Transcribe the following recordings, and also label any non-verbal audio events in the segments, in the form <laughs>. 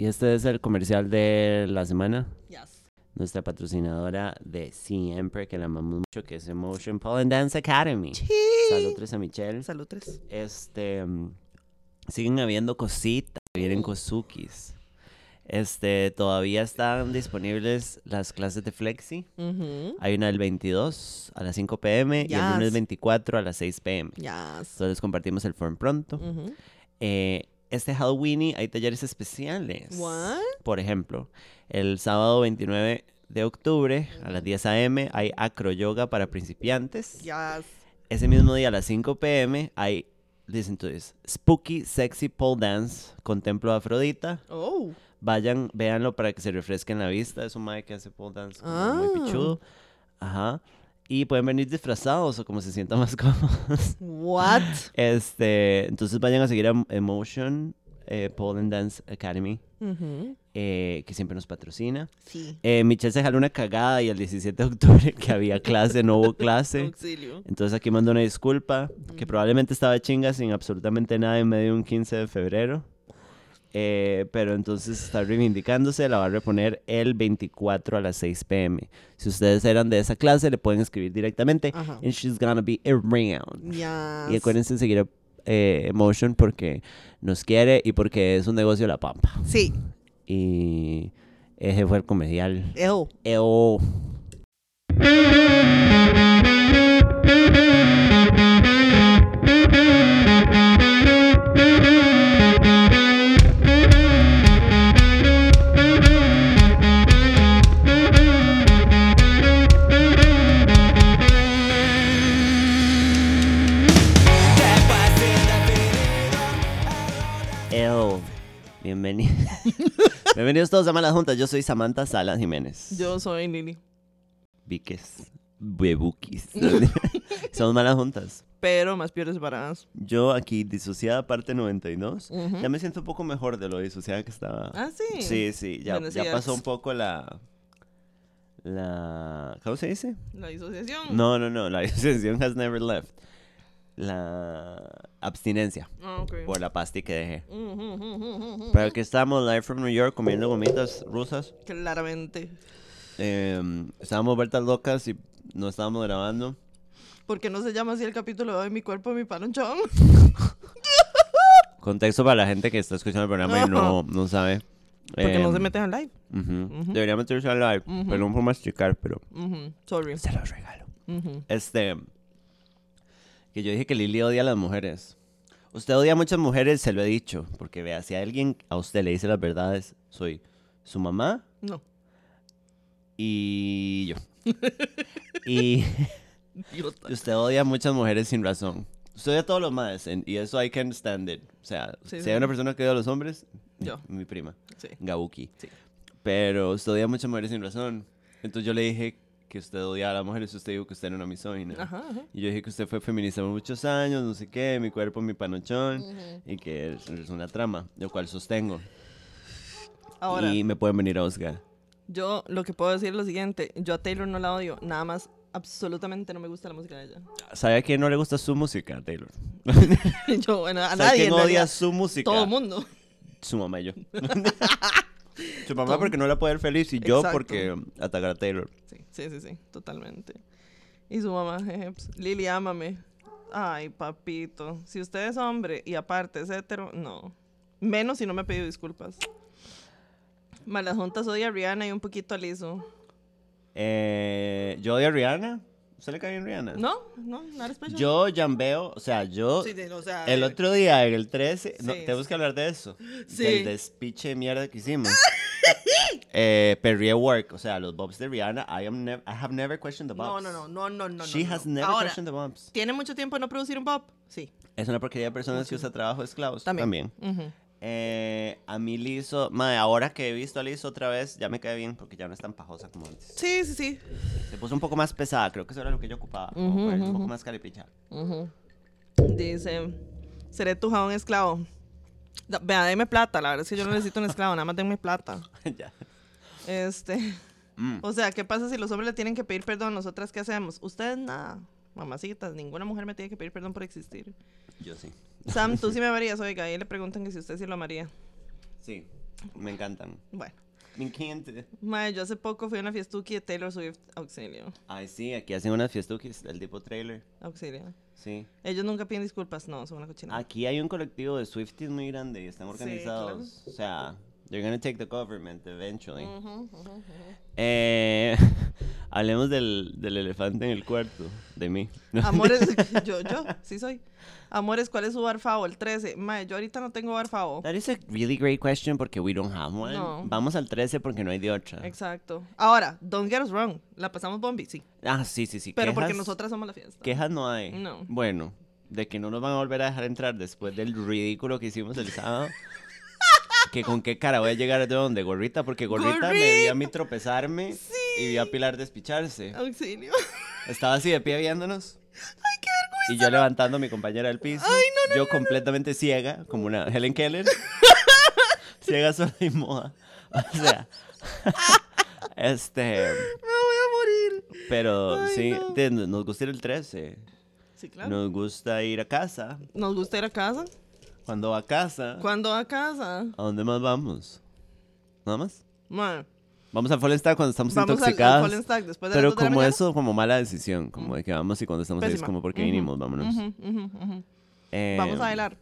Y este es el comercial de la semana. Yes. Nuestra patrocinadora de siempre, que la amamos mucho, que es Emotion Pole and Dance Academy. Saludos a Michelle. Salud tres. Este, mm, siguen habiendo cositas, vienen Kozukis. Este, todavía están disponibles las clases de Flexi. Ujú. Hay una el 22 a las 5 pm y el lunes Yes. 24 a las 6 pm. Yes. Entonces compartimos el form pronto. Eh, este Halloween hay talleres especiales. What? Por ejemplo, el sábado 29 de octubre a las 10 am hay acro yoga para principiantes. Yes. Ese mismo día a las 5 pm hay, listen to this, spooky sexy pole dance con templo de Afrodita. Oh. Vayan, véanlo para que se refresquen la vista. Es un mae que hace pole dance como Ah. muy pichudo. Ajá. Y pueden venir disfrazados o como se sientan más <laughs> cómodos. What? Este, entonces vayan a seguir a Emotion eh, Pole and Dance Academy, eh, que siempre nos patrocina. Sí. Eh, Michelle se jaló una cagada y el 17 de octubre que había <laughs> clase, no hubo clase. Auxilio. Entonces aquí mando una disculpa, que probablemente estaba chinga sin absolutamente nada en medio de un 15 de febrero. Eh, pero entonces está reivindicándose, la va a reponer el 24 a las 6 pm. Si ustedes eran de esa clase, le pueden escribir directamente. Ajá. And she's gonna be around. Y acuérdense de seguir eh, Emotion porque nos quiere y porque es un negocio de la pampa. Sí. Y ese fue el comercial. Ew. Eo. Eo. <laughs> Bienvenidos. Todos a Malas Juntas. Yo soy Samantha Salas Jiménez. Yo soy Lili. Viques. Bebukis. <laughs> Somos Malas Juntas. Pero más peores separadas. Yo aquí, disociada parte 92. Ujú. Ya me siento un poco mejor de lo disociada que estaba. Ah, sí. Sí, sí, ya, Bueno, ya pasó un poco la... La... ¿Cómo se dice? La disociación. No, no, no, la <laughs> disociación has never left. La abstinencia Ah, por la pasti que dejé. Ujú, ujú, ujú. Pero aquí estamos, live from New York, comiendo gomitas rusas. Claramente. Eh, estábamos vueltas locas y no estábamos grabando. ¿Por qué no se llama así el capítulo de hoy? Mi cuerpo, mi panonchón. <laughs> Contexto para la gente que está escuchando el programa y no, no sabe. Porque no Eh, se meten al live. ujú. Ujú. Debería meterse al live, Ujú. pero no puedo masticar, pero Sorry. se los regalo. Este, que yo dije que Lili odia a las mujeres. Usted odia a muchas mujeres, se lo he dicho, porque vea, si alguien a usted le dice las verdades, soy su mamá No. y yo. <laughs> y <laughs> usted odia a muchas mujeres sin razón. Usted odia a todos los más, y eso I can stand it. O sea, Sí, si sí. hay una persona que odia a los hombres, Yo. mi prima, Sí. Gabuki. Sí. Pero usted odia a muchas mujeres sin razón. Entonces yo le dije que usted odiaba a las mujeres, usted dijo que usted era una misógina. Ajá, ajá. Y yo dije que usted fue feminista por muchos años, no sé qué, mi cuerpo, mi panochón, y que es, es una trama, lo cual sostengo. Ahora, Y me pueden venir a buscar. yo lo que puedo decir es lo siguiente. Yo a Taylor no la odio. Nada más, absolutamente no me gusta la música de ella. ¿Sabe a quién no le gusta su música, Taylor? <laughs> yo, bueno, a ¿Sabe nadie. quién odia su música? Todo el mundo. Su mamá y yo. <laughs> su mamá porque no la puede ver feliz y yo Exacto. porque atacar a Taylor. Sí, sí, sí, sí, totalmente. Y su mamá, jeje, pues, Lili, ámame. Ay, papito. Si usted es hombre y aparte es hetero, no. Menos si no me ha pedido disculpas. Malas juntas odia a Rihanna y un poquito a Lizzo. Eh, yo odio a Rihanna. ¿Usted le cae bien Rihanna? No, no, nada especial. Yo jambeo, o sea, yo... Sí, sí, o sea, El otro día, en el 13, no, Sí, tenemos que hablar de eso. Sí. Del despiche de mierda que hicimos. <laughs> eh, Perrier Work, o sea, los bobs de Rihanna, I, am nev- I have never questioned the No, bobs. no, no, no, no, no. She no, has no. never Ahora, questioned the bobs. ¿tiene mucho tiempo de no producir un pop? Sí, Es una porquería de personas que usa trabajo de esclavos. También. Ujú. Eh, a mí Lizo, madre, ahora que he visto a Lizo otra vez, ya me cae bien porque ya no es tan pajosa como antes. Sí, sí, sí. Se puso un poco más pesada, creo que eso era lo que yo ocupaba. un poco más calipicha. Dice, seré tu jabón esclavo. Vea, deme plata, la verdad es que yo no necesito un esclavo, nada más denme plata. <laughs> ya. Este, Mm. o sea, ¿qué pasa si los hombres le tienen que pedir perdón? ¿Nosotras qué hacemos? Ustedes nada, mamacitas, ninguna mujer me tiene que pedir perdón por existir. Yo sí. Sam, tú <laughs> sí me amarías, oiga, ahí le preguntan que si usted sí lo amaría. Sí. Me encantan. Bueno. Me encanta. Mae, yo hace poco fui a una fiestuki de Taylor Swift. Auxilio. Ay, sí, aquí hacen unas fiestuquis del tipo trailer. Auxilio. Sí. Ellos nunca piden disculpas. No, son una cochina. Aquí hay un colectivo de Swifties muy grande y están Sí, organizados. O sea, they're gonna take the government eventually. Eh, <laughs> hablemos del, del elefante en el cuarto, de mí. <laughs> Amores, <laughs> yo, yo, sí soy. Amores, ¿cuál es su bar favo? El 13. Mae, yo ahorita no tengo bar favo. That is a really great question porque we don't have one. No. Vamos al 13 porque no hay de otra. Exacto. Ahora, don't get us wrong. La pasamos bombi, sí. Ah, sí, sí, sí. Pero porque nosotras somos la fiesta. Quejas no hay. No. Bueno, de que no nos van a volver a dejar entrar después del ridículo que hicimos el sábado. Que con qué cara voy a llegar de dónde, gorrita, porque gorrita me vi a mí tropezarme y vi a Pilar despicharse. Auxilio. Estaba así de pie viéndonos. ¡Ay, qué vergüenza! Y yo levantando a mi compañera del piso. yo completamente ciega, como una Helen Keller. <laughs> ciega, sola y moda. O sea. <laughs> este. Me voy a morir. Pero Ay, sí, no. nos gusta ir el 13. Sí, claro. Nos gusta ir a casa. Nos gusta ir a casa. Cuando a casa, ¿Cuándo a casa? ¿a dónde más vamos? ¿Nada más? Mae, Vamos al Fallen Stack cuando estamos vamos al, al. Fallen Stack después de pero dos de la como eso, como mala decisión. Como de que vamos y cuando estamos ahí es Pésima. como porque Ujú, vinimos, vámonos. ujú, ujú, ujú. Eh, Vamos a bailar.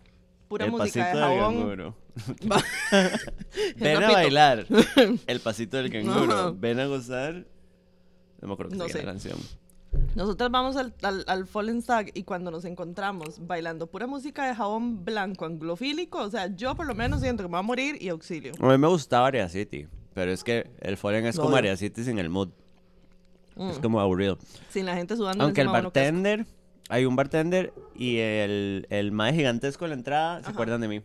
Pura el música de pasito del jabón. Va- <laughs> Ven a bailar. <laughs> El pasito del canguro. Ven a gozar. No me acuerdo No qué se sé. la canción. Nosotros vamos al, al, al Fallen Stag y cuando nos encontramos bailando pura música de jabón blanco anglofílico, o sea, yo por lo menos siento que me voy a morir y auxilio. A mí me gustaba Area City. Pero es que el Fallen es como. Area City sin el mood. Es Mm. como aburrido. Sin la gente sudando. Aunque el de bartender, hay un bartender y el, el mae gigantesco en la entrada se acuerdan de mí.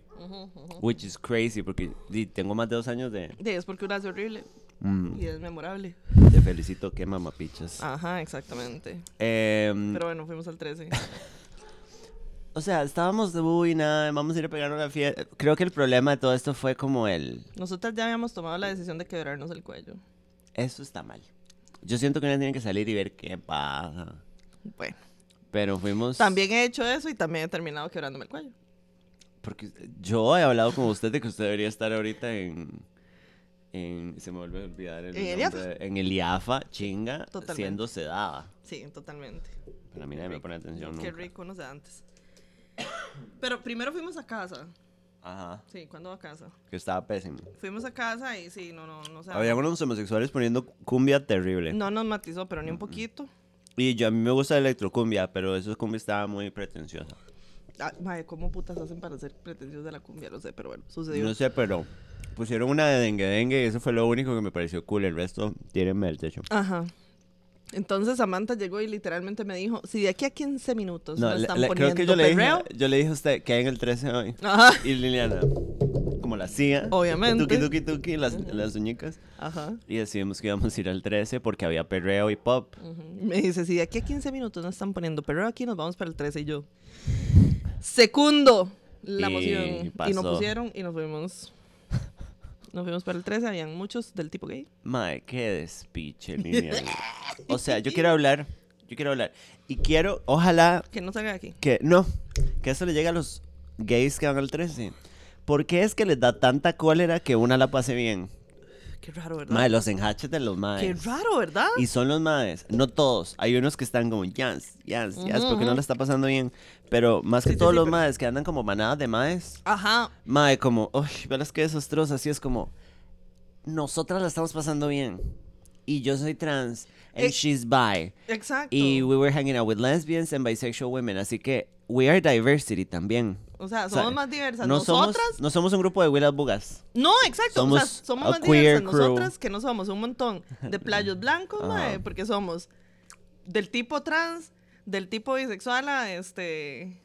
Which is crazy porque tengo más de dos años de... Sí, es porque uno hace horrible Mm, y es memorable. te felicito, qué mamapichas. Ajá, exactamente. Em, Pero bueno, fuimos al 13. <laughs> o sea, estábamos de uy, nada, vamos a ir a pegar una fiesta. Creo que el problema de todo esto fue como el... Nosotras ya habíamos tomado la decisión de quebrarnos el cuello. Eso está mal. Yo siento que uno tiene que salir y ver qué pasa. Bueno, Pero fuimos... también he hecho eso y también he terminado quebrándome el cuello. Porque yo he hablado con usted de que usted debería estar ahorita en. En se me vuelve a olvidar el ¿En el En el IAFA, chinga, Totalmente. siendo sedada. Sí, totalmente. Pero a mí nadie me pone atención Qué nunca. rico uno de antes. Pero primero fuimos a casa. Ajá, Sí, ¿cuándo a casa? que estaba pésimo. Fuimos a casa y sí, no, no, no. sea, Había unos homosexuales poniendo cumbia terrible. No nos matizó, pero ni un poquito. Y yo a mí me gusta electrocumbia, pero esa cumbia estaba muy pretenciosa. Ah, madre, ¿cómo putas hacen para ser pretenciosos de la cumbia? Lo sé, pero bueno, sucedió. No sé, pero pusieron una de dengue dengue y eso fue lo único que me pareció cool. El resto, tírenme el techo. Ajá. Entonces Samantha llegó y literalmente me dijo, si de aquí a 15 minutos no, No, están poniendo creo que yo le, dije, yo le dije a usted que hay en el 13 hoy. Ajá, Y Liliana, como la hacía. Obviamente. Tuki, tuki, tuki, las, las uñicas. ajá. Y decidimos que íbamos a ir al 13 porque había perreo y pop. ujú. Me dice, si de aquí a 15 minutos no están poniendo perreo aquí, nos vamos para el 13 y yo. Secundo la Y moción. Y nos pasó. pusieron y nos fuimos. Nos fuimos para el 13, habían muchos del tipo gay. Mae, qué despiche, Liliana. <laughs> o sea, yo quiero hablar. Yo quiero hablar. Y quiero, ojalá Que no salga de aquí. que, no, que eso le llegue a los gays que van al 13. ¿Por qué es que les da tanta cólera que una la pase bien? Qué raro, ¿verdad? Mae, los enjaches de los maes. Qué raro, ¿verdad? Y son los maes, no todos. Hay unos que están como, yes, yes, yes, porque no le está pasando bien. Pero más que Sí, todos sí, los pero- maes que andan como manadas de maes. Ajá. Mae, como, uy, velas que desastrosa. Así es como, nosotras la estamos pasando bien. Y yo soy trans, and Eh, she's bi. Exacto. Y we were hanging out with lesbians and bisexual women. Así que, we are diversity también. O sea, O sea, somos más diversas. No Nosotras. somos, no somos un grupo de Willas Bugas. No, exacto. o sea, Somos somos más diversas crew. nosotras que no somos un montón de playos blancos, mae, porque somos del tipo trans, del tipo bisexual a este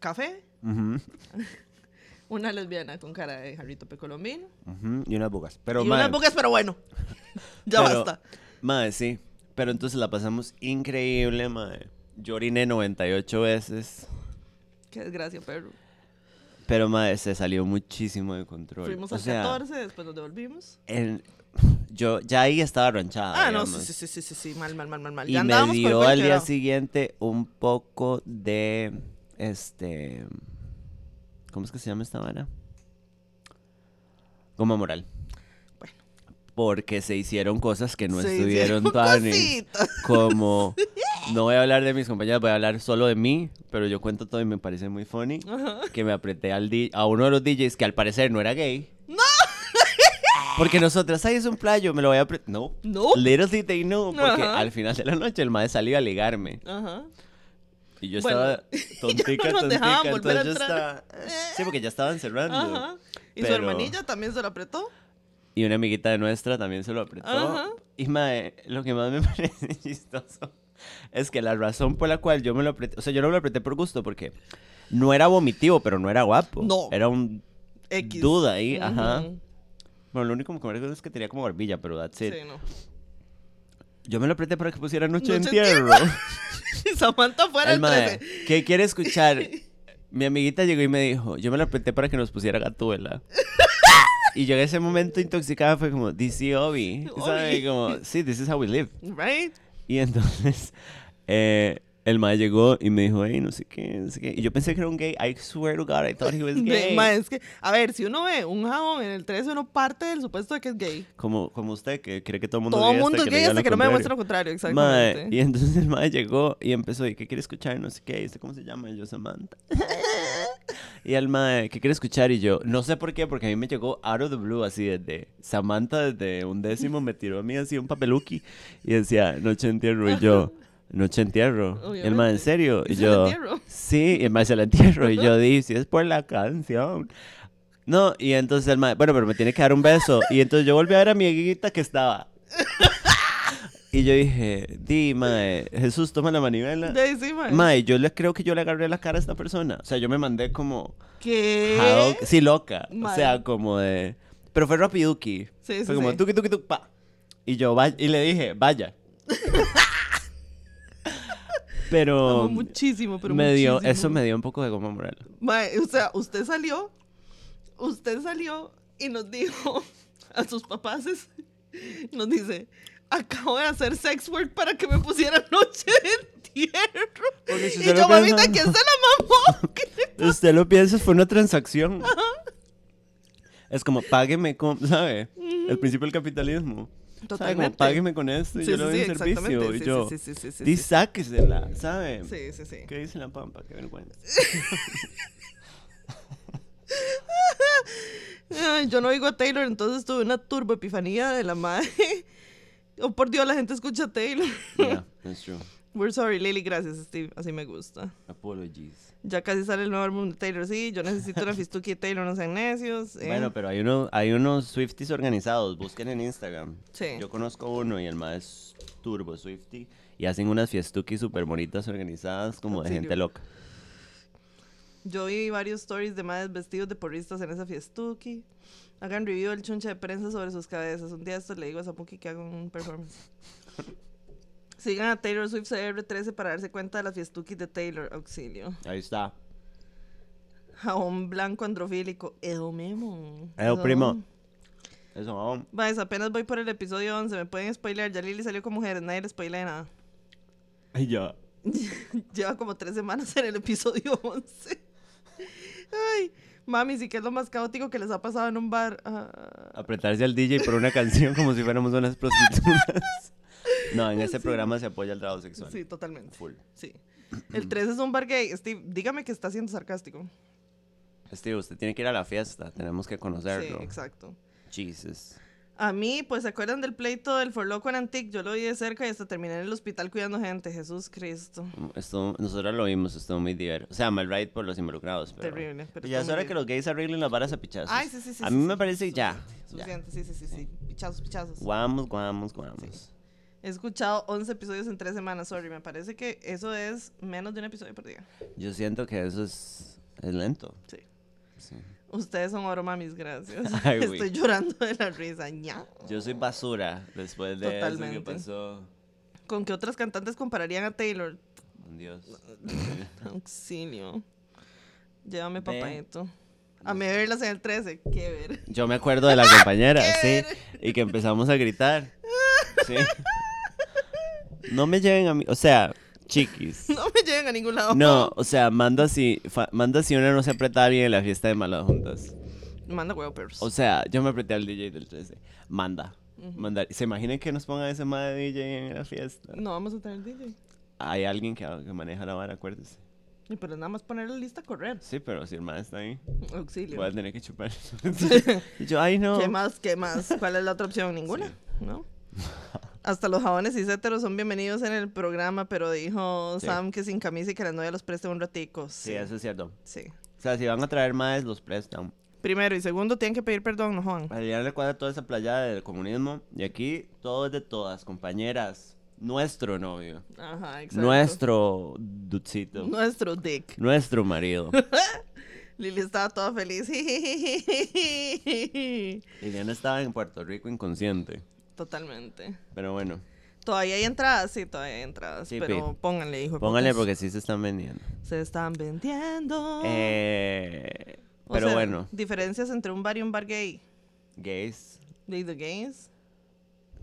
café, <laughs> una lesbiana con cara de jarrito pecolombino ujú, y unas bugas. Pero, y mae, unas buques, pero bueno. <laughs> ya Pero- basta. Mae, sí. Pero entonces la pasamos increíble, mae. Yo oriné 98 veces. Qué desgracia, perro. Pero, mae, se salió muchísimo de control. Fuimos o al sea, 14, después nos devolvimos. en- yo ya ahí estaba ranchada. Ah, no, sí, sí, sí, sí, sí, mal, mal, mal, mal, mal. Y ya me dio al día siguiente un poco de. Este. ¿Cómo es que se llama esta vara? Goma moral. porque se hicieron cosas que no Se estuvieron tan cositas. como <laughs> no voy a hablar de mis compañeras, voy a hablar solo de mí, pero yo cuento todo y me parece muy funny que me apreté al di- a uno de los DJs que al parecer no era gay. ¡No! <laughs> Porque nosotras, ahí es un playo, me lo voy a apretar. No. No. Little did they know, porque Ajá. al final de la noche el maestro salió a ligarme. Ajá. Y yo Bueno, estaba <laughs> tontica, no nos dejaban tontica, volver a entonces yo entrar. estaba... Sí, porque ya estaban cerrando. Ajá. Y su Pero- hermanilla también se lo apretó. Y una amiguita de nuestra también se lo apretó. Ajá. Y mae, lo que más me <laughs> parece chistoso es que la razón por la cual yo me lo apreté, o sea, yo no me lo apreté por gusto porque no era vomitivo, pero no era guapo. No. Era un X. duda ahí, ajá. Ujú. Bueno, lo único que me recuerdo es que tenía como barbilla, pero that's it. Sí, no. Yo me lo apreté para que pusiera Noche, de Noche de Entierro. <laughs> Samantha fuera El el mae, 13. ¿qué quiere escuchar? <laughs> Mi amiguita llegó y me dijo, yo me lo apreté para que nos pusiera Gatuela. <laughs> Y yo en ese momento intoxicada fue como, DC Obi. ¿Sabe? Obi. Como, sí, this is how we live. Right? Y entonces <laughs> eh, el mae llegó y me dijo, hey, no sé qué, no sé qué. Y yo pensé que era un gay. I swear to God, I thought he was <laughs> gay. ma, es que, a ver, si uno ve un jabón en el 13, uno parte del supuesto de que es gay. Como, como usted, que cree que todo el mundo Todo es el gay mundo es gay hasta que no me demuestre lo contrario, Mae, exactamente. <laughs> y entonces el mae llegó y empezó, ¿y qué quiere escuchar? No sé qué, ¿y usted cómo se llama? Y yo, Samantha. <laughs> y el mae, ¿qué quiere escuchar? Y yo, no sé por qué, porque a mí me llegó out of the blue, así desde Samantha, desde un décimo, me tiró a mí así un papeluki y decía, Noche de Entierro. Y yo, Noche Entierro. El mae, ¿en serio? Y ¿Y se la yo, entierro? sí, el mae se la entierro. Y yo <laughs> di, si es por la canción. No, y entonces el mae, bueno, pero me tiene que dar un beso. Y entonces yo volví a ver a mi amiguita que estaba. <laughs> Y yo dije, di, mae, Jesús, toma la manivela. De sí, ma. Mae, yo le creo que yo le agarré la cara a esta persona. O sea, yo me mandé como... ¿Qué? Sí, loca. O Mae. sea, como de... Pero fue rapiduki. Sí, sí, Fue como tuki, tuki, tuki, pa. Y yo, y le dije, vaya. <laughs> pero... Amo muchísimo, pero me dio, muchísimo. eso me dio un poco de goma moral. Mae, o sea, usted salió, usted salió y nos dijo <laughs> a sus papás, nos dice, acabo de hacer sex work para que me pusieran <laughs> noche de entierro. Si y yo, mamita, piensa- ¿quién se la mamó? <laughs> ¿Qué le Usted lo piensa, fue una transacción. Es como, págueme, con, ¿sabe? El principio del capitalismo. ¿Sabe? Como, Totalmente. págueme con esto y Sí, yo le doy sí, servicio. Y yo, sí, sí, sí, sí, di, sáquesela, ¿sabe? Sí, sí, sí. ¿Qué dice la pampa? Qué vergüenza. Yo no oigo a Taylor, entonces tuve una turbo epifanía de la madre. <laughs> Oh, por Dios, la gente escucha a Taylor. Yeah, that's true. We're sorry, Lily, gracias, Steve. Así me gusta. Apologies. Ya casi sale el nuevo álbum de Taylor. Sí, yo necesito una fistuki de Taylor, no sean necios. eh. Bueno, pero hay, uno, hay unos Swifties organizados. Busquen en Instagram. Sí. Yo conozco uno y el más es Turbo Swifty. Y hacen unas fiestuquis súper bonitas organizadas como de gente loca. Yo vi varios stories de madres vestidos de porristas en esa fiestuki. Hagan review del chunche de prensa sobre sus cabezas. Un día esto le digo a Sapuki que haga un performance. <laughs> Sigan a Taylor Swift CR13 para darse cuenta de las fiestukis de Taylor. Auxilio. Ahí está. Jabón blanco androfílico. Edo memo. Edo, Eso. primo. Eso, vamos. Vais, apenas voy por el episodio 11. Me pueden spoilear. Ya Lily salió con mujeres. Nadie le spoilea nada. Ay, ya. <laughs> Lleva como tres semanas en el episodio 11. Ay, mami, sí que es lo más caótico que les ha pasado en un bar. Ah, Apretarse al DJ por una canción como si fuéramos unas prostitutas. <laughs> No, en este programa se apoya el trabajo sexual. sí, totalmente. Full. Sí. El 3 es un bar gay. Steve, dígame que está siendo sarcástico. Steve, usted tiene que ir a la fiesta. Tenemos que Sí, conocerlo. exacto. Jesus. A mí, pues, ¿se acuerdan del pleito del Forloco en Antique? Yo lo vi de cerca y hasta terminé en el hospital cuidando gente. Jesús Cristo. Esto, nosotros lo vimos, estuvo muy divertido. O sea, mal right por los involucrados. Pero, Terrible, pero ya es hora que los gays arreglen las varas a pichazos. Ay, sí, sí, sí. A sí, mí sí, me sí, parece ya. Suficiente, sí, sí, sí, sí. Pichazos, pichazos. Guamos, guamos, guamos. He escuchado 11 episodios en 3 semanas, sorry. Me parece que eso es menos de un episodio por día. Yo siento que eso es, es lento. Sí. Sí. Ustedes son oro mamis, gracias. <laughs> Ay. Estoy llorando de la risa. ña. Yo soy basura después de eso Totalmente. que pasó. ¿Con qué otras cantantes compararían a Taylor? Dios. <laughs> Auxilio. Llévame, Ve. papadito. A me verlas en el 13. Qué ver. Yo me acuerdo de la <laughs> compañera, sí, y que empezamos a gritar. Sí. No me lleven a mí, o sea, chiquis. <laughs> No me lleven a ningún lado. No, o sea, manda si, fa- manda si una no se apretaba bien en la fiesta de malas juntas. Manda huevo, perros. O sea, yo me apreté al DJ del 13. Manda. Mandar, ¿Se imaginan que nos ponga ese madre DJ en la fiesta? No vamos a tener DJ. Hay alguien que, que maneja la vara, acuérdese. Y pero nada más poner la lista a correr. Sí, pero si el madre está ahí, Auxilio. voy a tener que chupar. <laughs> <laughs> y yo, ay no. ¿Qué más? ¿Qué más? ¿Cuál es la otra opción? Ninguna. ¿No? Hasta los jabones y céteros son bienvenidos en el programa, pero dijo Sí. Sam que sin camisa y que la novia los preste un ratico. Sí, eso es cierto. Sí. O sea, si van a traer más, los prestan. Primero y segundo, tienen que pedir perdón, no Juan. A Liliana le cuadra toda esa playa del comunismo. Y aquí todo es de todas, compañeras. Nuestro novio. Ajá, exacto. Nuestro ducito. Nuestro dick. Nuestro marido. <laughs> Lili estaba toda feliz. <laughs> Liliana estaba en Puerto Rico inconsciente. Totalmente. Pero bueno, Todavía hay entradas, sí, todavía hay entradas. Sí, pero pi. pónganle, hijo. putas. porque sí se están vendiendo. Se están vendiendo. Eh, O pero sea, bueno, Diferencias entre un bar y un bar gay. gays. De the gays.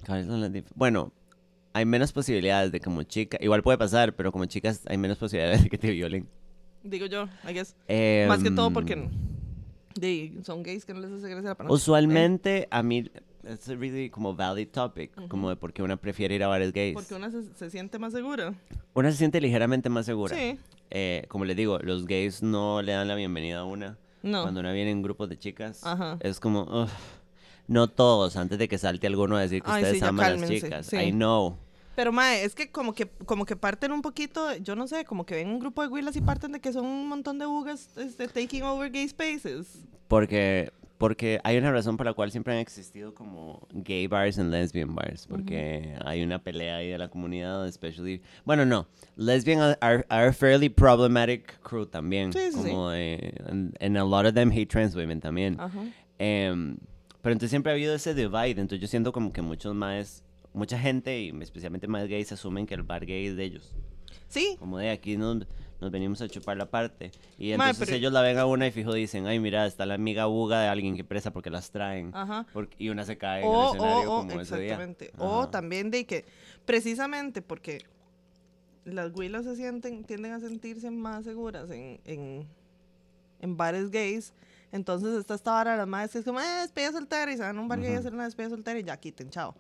¿cuáles son las Bueno, hay menos posibilidades de como chica. Igual puede pasar, pero como chicas hay menos posibilidades de que te violen. Digo yo, I guess. Em, Más que todo porque de, son gays que no les hace gracia la palabra. Usualmente a mí es really como valid topic, como de por qué una prefiere ir a bares gays. Porque una se, se siente más segura. Una se siente ligeramente más segura. Sí. Eh, como les digo, los gays no le dan la bienvenida a una. No. Cuando una viene en grupos de chicas, Ajá. es como, "Ugh". no todos, antes de que salte alguno a decir que Ay, ustedes sí, aman a las chicas. sí. I know. Pero, mae, es que como que como que parten un poquito, yo no sé, como que ven un grupo de huilas y parten de que son un montón de bugas este, taking over gay spaces. Porque, porque hay una razón por la cual siempre han existido como gay bars y lesbian bars. Porque hay una pelea ahí de la comunidad, especially... Bueno, no. Lesbian are, are, a fairly problematic crew también. Sí, sí, de- and, and a lot of them hate trans women también. Ajá. Em, pero entonces siempre ha habido ese divide. Entonces yo siento como que muchos más... Mucha gente, y especialmente más gays, asumen que el bar gay es de ellos. Sí, Como de aquí nos, nos venimos a chupar la parte. Y entonces pero- ellos la ven a una y fijo dicen, ay, mira, está la amiga buga de alguien que presa porque las traen. Ajá. Porque- y una se cae en o, el escenario o, o, como ese día. exactamente. O también de que, precisamente porque las huilas se sienten, tienden a sentirse más seguras en, en, en bares gays. Entonces está esta vara de las madres que es como, eh, despedida soltera, y se van a un bar gay a hacer una despedida soltera y ya quiten, chao.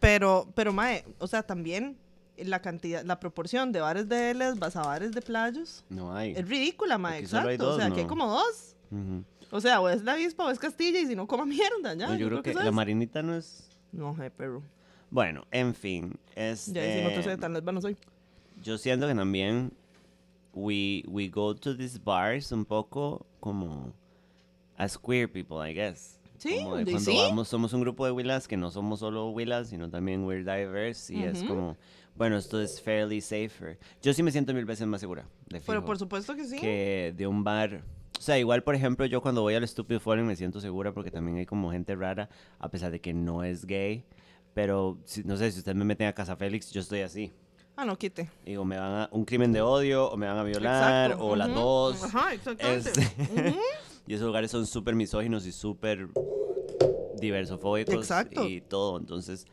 Pero, pero, mae, o sea, también la cantidad, la proporción de bares de Lesbas a bares de playos No hay. es ridícula, Aquí hay exacto. o sea, aquí hay como dos. O sea, o es la avispa o es Castilla y si no, coma mierda, ya. No, yo, creo que, la marinita no es... No, hey, Perú. Bueno, en fin. Ya Este, decimos que soy tan lesbiana soy. yo siento que también we, we go to these bars un poco como as queer people, I guess. Sí, Como de cuando sí. vamos, somos un grupo de willas que no somos solo willas, sino también we're diverse y es como, bueno, esto es fairly safer. Yo sí me siento mil veces más segura, de Pero fijo, por supuesto que sí. que de un bar. O sea, igual, por ejemplo, yo cuando voy al Stupid Falling me siento segura porque también hay como gente rara, a pesar de que no es gay. Pero, si- no sé, si ustedes me meten a Casa Félix, yo estoy así. Ah, no, quite. Digo, me van a un crimen de odio o me van a violar Exacto, o las ujú, dos. Ajá, exactamente. Este, <laughs> Ujú. y esos lugares son súper misóginos y súper diversofóbicos Exacto. y todo. Entonces,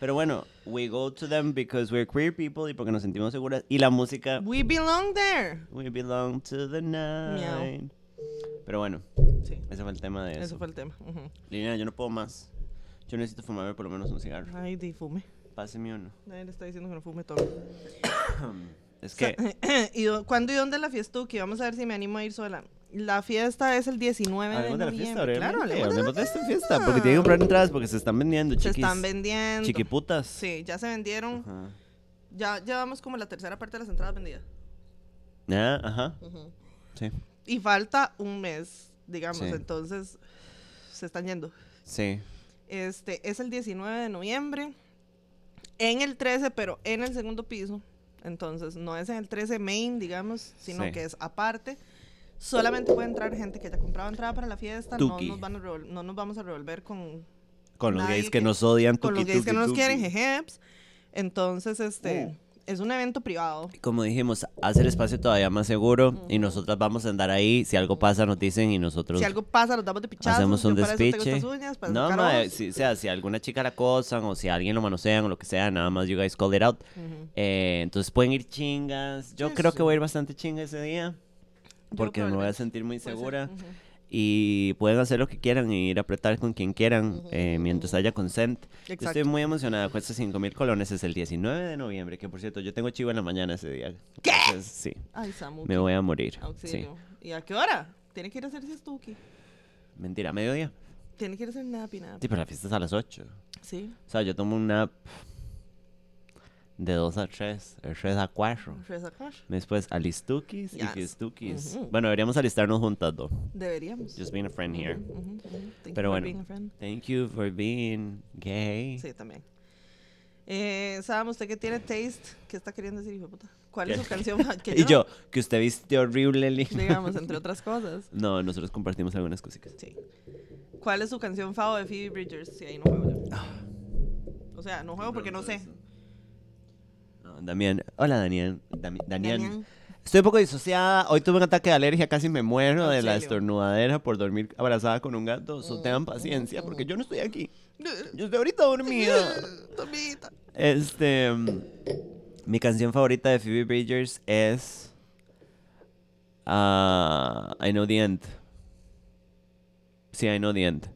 pero bueno, we go to them because we're queer people y porque nos sentimos seguras. Y la música, We belong there. we belong to the night. Pero bueno, Sí, ese fue el tema de eso. eso fue el tema. Liliana, yo no puedo más. Yo necesito fumarme por lo menos un cigarro. Ay, di fume. Páseme uno. Nadie le está diciendo que no fume todo. <coughs> Es que, <coughs> ¿Y ¿Cuándo y dónde la fiestuki? Vamos a ver si me animo a ir sola. La fiesta es el 19 de hablemos de la noviembre. fiesta, claro, hablemos de la hablemos de esta fiesta. Porque tienen que comprar entradas porque se están vendiendo, Se chiquis. están vendiendo. Chiquiputas. Sí, ya se vendieron. Ajá. Ya llevamos como la tercera parte de las entradas vendidas. Ah, ajá. Sí. Y falta un mes, digamos. Sí. Entonces, se están yendo. Sí. Este es el 19 de noviembre. En el 13, pero en el segundo piso. Entonces, no es en el 13 main, digamos, sino Sí. que es aparte. Solamente puede entrar gente que haya comprado entrada para la fiesta. No Tuki. nos, van a no nos vamos a revolver con, Con los gays que, que- nos odian. con los tuki, gays que tuki, no nos tuki. quieren, jejeps. Entonces, este, Uh. es un evento privado. Como dijimos, hace el espacio todavía más seguro y nosotras vamos a andar ahí. Si algo pasa, nos dicen y nosotros Si algo pasa, los damos de pichazos. hacemos un eso despiche. uñas, no, ma, si, o sea, si alguna chica la acosan o si alguien lo manosean o lo que sea, nada más you guys call it out. Ujú. Eh, entonces pueden ir chingas. Yo Sí, creo que voy a ir bastante chinga ese día porque me voy a sentir muy ser, segura. y pueden hacer lo que quieran y ir a apretar con quien quieran eh, mientras haya consent. Yo estoy muy emocionada. Cuesta 5 mil colones. Es el 19 de noviembre, que por cierto, yo tengo chivo en la mañana ese día. ¿Qué? sí, Ay, Samu. me voy a morir. Sí. Auxilio. ¿Y a qué hora? Tiene que ir a hacer Stuki. Mentira, mediodía. Tiene que ir a hacer napi, napi. Sí, pero la fiesta es a las 8. Sí. O sea, yo tomo un nap de 2 a 3, de 3 a 4. Fresa Crush. Después alistukis y Yes. fistukis. Ujú. Bueno, deberíamos alistarnos juntas, though. Deberíamos. Just being a friend here. Thank you Pero for bueno. being a friend. Thank you for being gay. Sí, también. Eh, Sam, usted que tiene taste, ¿qué está queriendo decir, hijo puta? ¿Cuál es su canción? <laughs> que Y yo, que usted viste horrible, Lina. Digamos, entre <laughs> otras cosas. No, nosotros compartimos algunas cositas. Sí. ¿Cuál es su canción favo de Phoebe Bridgers? Sí, ahí no juego yo. Ah. O sea, no juego porque no sé. No, Damián. Hola, Daniel. Dami- Daniel. Damián. Estoy un poco disociada. Hoy tuve un ataque de alergia, casi me muero de la estornudadera por dormir abrazada con un gato. So, Mm, tengan paciencia, porque yo no estoy aquí. Yo estoy ahorita dormida. <laughs> Tomita. Este. mm, Mi canción favorita de Phoebe Bridgers es. ah, I Know the End. Sí, I Know the End.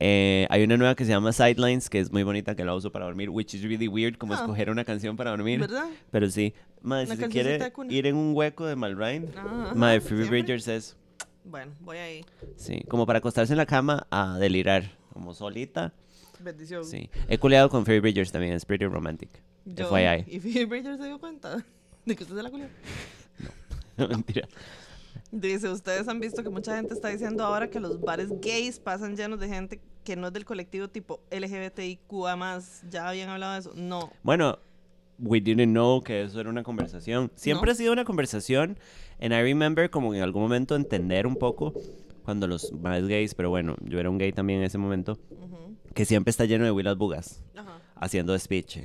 Eh, hay una nueva que se llama Sidelines, que es muy bonita, que la uso para dormir, which is really weird, como Ah. escoger una canción para dormir. ¿Verdad? Pero sí, madre, si se quiere ir en un hueco de Malrain, Ajá, madre, Phoebe. Bridgers es, Bueno, voy ahí. sí, como para acostarse en la cama a delirar, como solita. Bendición. Sí, he culeado con Phoebe Bridgers también, es pretty romantic. Yo- FYI. ¿Y Phoebe Bridgers se dio cuenta de que usted se la culió? <laughs> <laughs> Mentira. Dice, ustedes han visto que mucha gente está diciendo ahora que los bares gays pasan llenos de gente que no es del colectivo tipo LGBTIQA+. ¿Ya habían hablado de eso? No. Bueno, we didn't know que eso era una conversación. Siempre No. ha sido una conversación. And I remember como en algún momento entender un poco cuando los más gays, pero bueno, yo era un gay también en ese momento, que siempre está lleno de Willas Bugas Ajá. haciendo speech.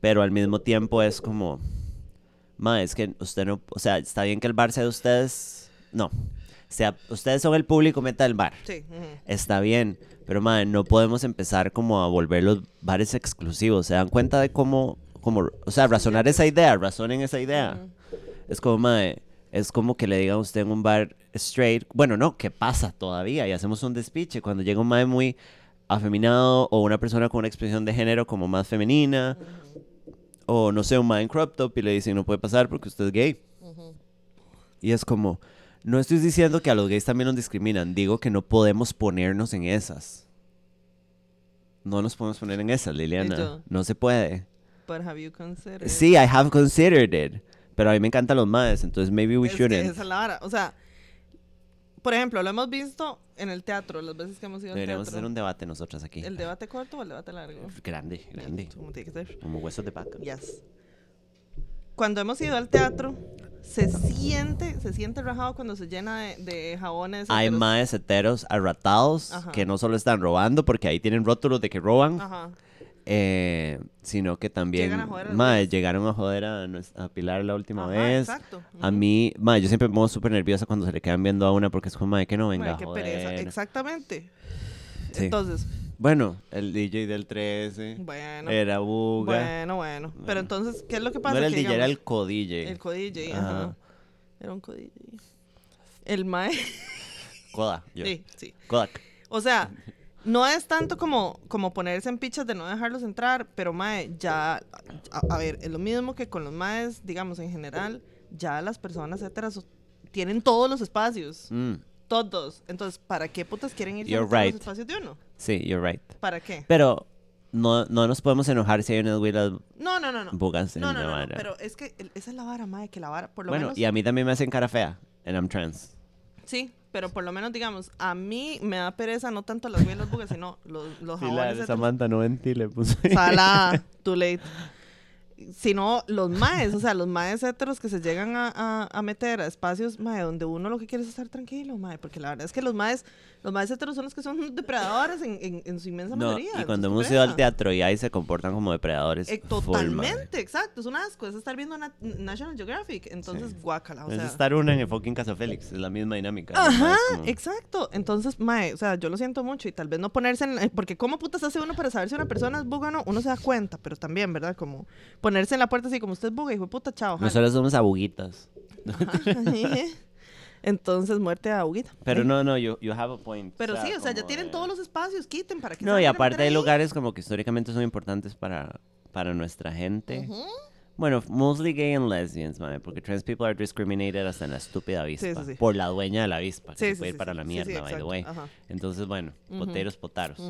Pero al mismo tiempo es como, ma, es que usted no, o sea, está bien que el bar sea de ustedes, no. O sea, ustedes son el público meta del bar. Sí. Está bien, pero madre, no podemos empezar como a volver los bares exclusivos. ¿Se dan cuenta de cómo, cómo o sea, razonar esa idea, razonen esa idea? Ujú. Es como, madre, es como que le digan a usted en un bar straight, bueno, no, ¿qué pasa todavía? Y hacemos un despiche cuando llega un madre muy afeminado o una persona con una expresión de género como más femenina o no sé, un man en crop top y le dicen no puede pasar porque usted es gay. Y es como, no estoy diciendo que a los gays también nos discriminan, digo que no podemos ponernos en esas. No nos podemos poner en esas, Liliana. No se puede. But have you considered? Sí, I have considered it. Pero a mí me encantan los madres, entonces maybe we Es shouldn't. esa es la vara. O sea, por ejemplo, lo hemos visto en el teatro, las veces que hemos ido al Deberíamos teatro. hacer un debate nosotras aquí. ¿El debate corto o el debate largo? Grande, grande. Como tiene que ser. Como huesos de vaca. Yes. Cuando hemos ido al teatro, se siente, se siente rajado cuando se llena de, de jabones. Hay heteros- maes heteros arratados Ajá. que no solo están robando, porque ahí tienen rótulos de que roban, Ajá. eh, sino que también Llegan a joder a llegaron a joder a, Pilar la última Ajá, vez. Exacto. A mí, mae, yo siempre me pongo súper nerviosa cuando se le quedan viendo a una porque es como, mae, que no venga Mae, a qué joder. pereza. Exactamente. Sí. Entonces, Bueno, el DJ del 13 bueno. era Buga. Bueno, bueno. Pero entonces, ¿qué es lo que pasa? no era el Que, DJ, era el co-DJ. el co-DJ. Ajá. Ajá. Era un co-DJ. El mae. <laughs> Koda, yo. Sí, sí. Kodak. O sea, no es tanto como, como ponerse en pichas de no dejarlos entrar, pero mae, ya, a, a ver, es lo mismo que con los maes, digamos, en general, ya las personas heteras tienen todos los espacios, Mm, todos. Entonces, ¿para qué putas quieren irse a You're los espacios de uno? sí, you're right. ¿Para qué? Pero no, no nos podemos enojar si hay unas huilas No, no, no, no. bugas en No, no, la no, no, vara. pero es que el- esa es la vara, mae, que la vara, por lo Bueno, menos... y a mí también me hacen cara fea. And I'm trans. Sí, pero por lo menos, digamos, a mí me da pereza no tanto las mielas bugas, sino los, los jabones heteros. Samantha no le puse. Salada, <laughs> too late. Sino los maes, o sea, los maes heteros que se llegan a, a- a meter a espacios, mae, donde uno lo que quiere es estar tranquilo, mae, porque la verdad es que los maes, los maes heteros son los que son <laughs> depredadores en, en, en su inmensa No, mayoría. y cuando es hemos ido al teatro y ahí se comportan como depredadores. Eh, full, totalmente, exacto, es un asco, es estar viendo na- National Geographic, entonces Sí. guácala, o es sea. estar una en el fucking Casa Félix, es la misma dinámica. Ajá, Es como- exacto. Entonces, mae, o sea, yo lo siento mucho y tal vez no ponerse en... eh, Porque ¿cómo putas hace uno para saber si una persona es buga o no? Uno se da cuenta, pero también, ¿verdad? Como ponerse en la puerta así como usted es buga, hijo de puta, chao. Nosotros somos abuguitas. <laughs> Entonces, muerte a Huguita. Pero no, no, you, you have a point. Pero sí, o sea, ya tienen todos los espacios, quiten para que No, se y aparte hay lugares como que históricamente son importantes para, para nuestra gente. Bueno, mostly gay and lesbians, mae, porque trans people are discriminated hasta en la estúpida avispa. sí, sí. Por la dueña de la avispa, que se puede ir para la mierda, by the way. Ajá. Entonces, bueno, poteros, potaros.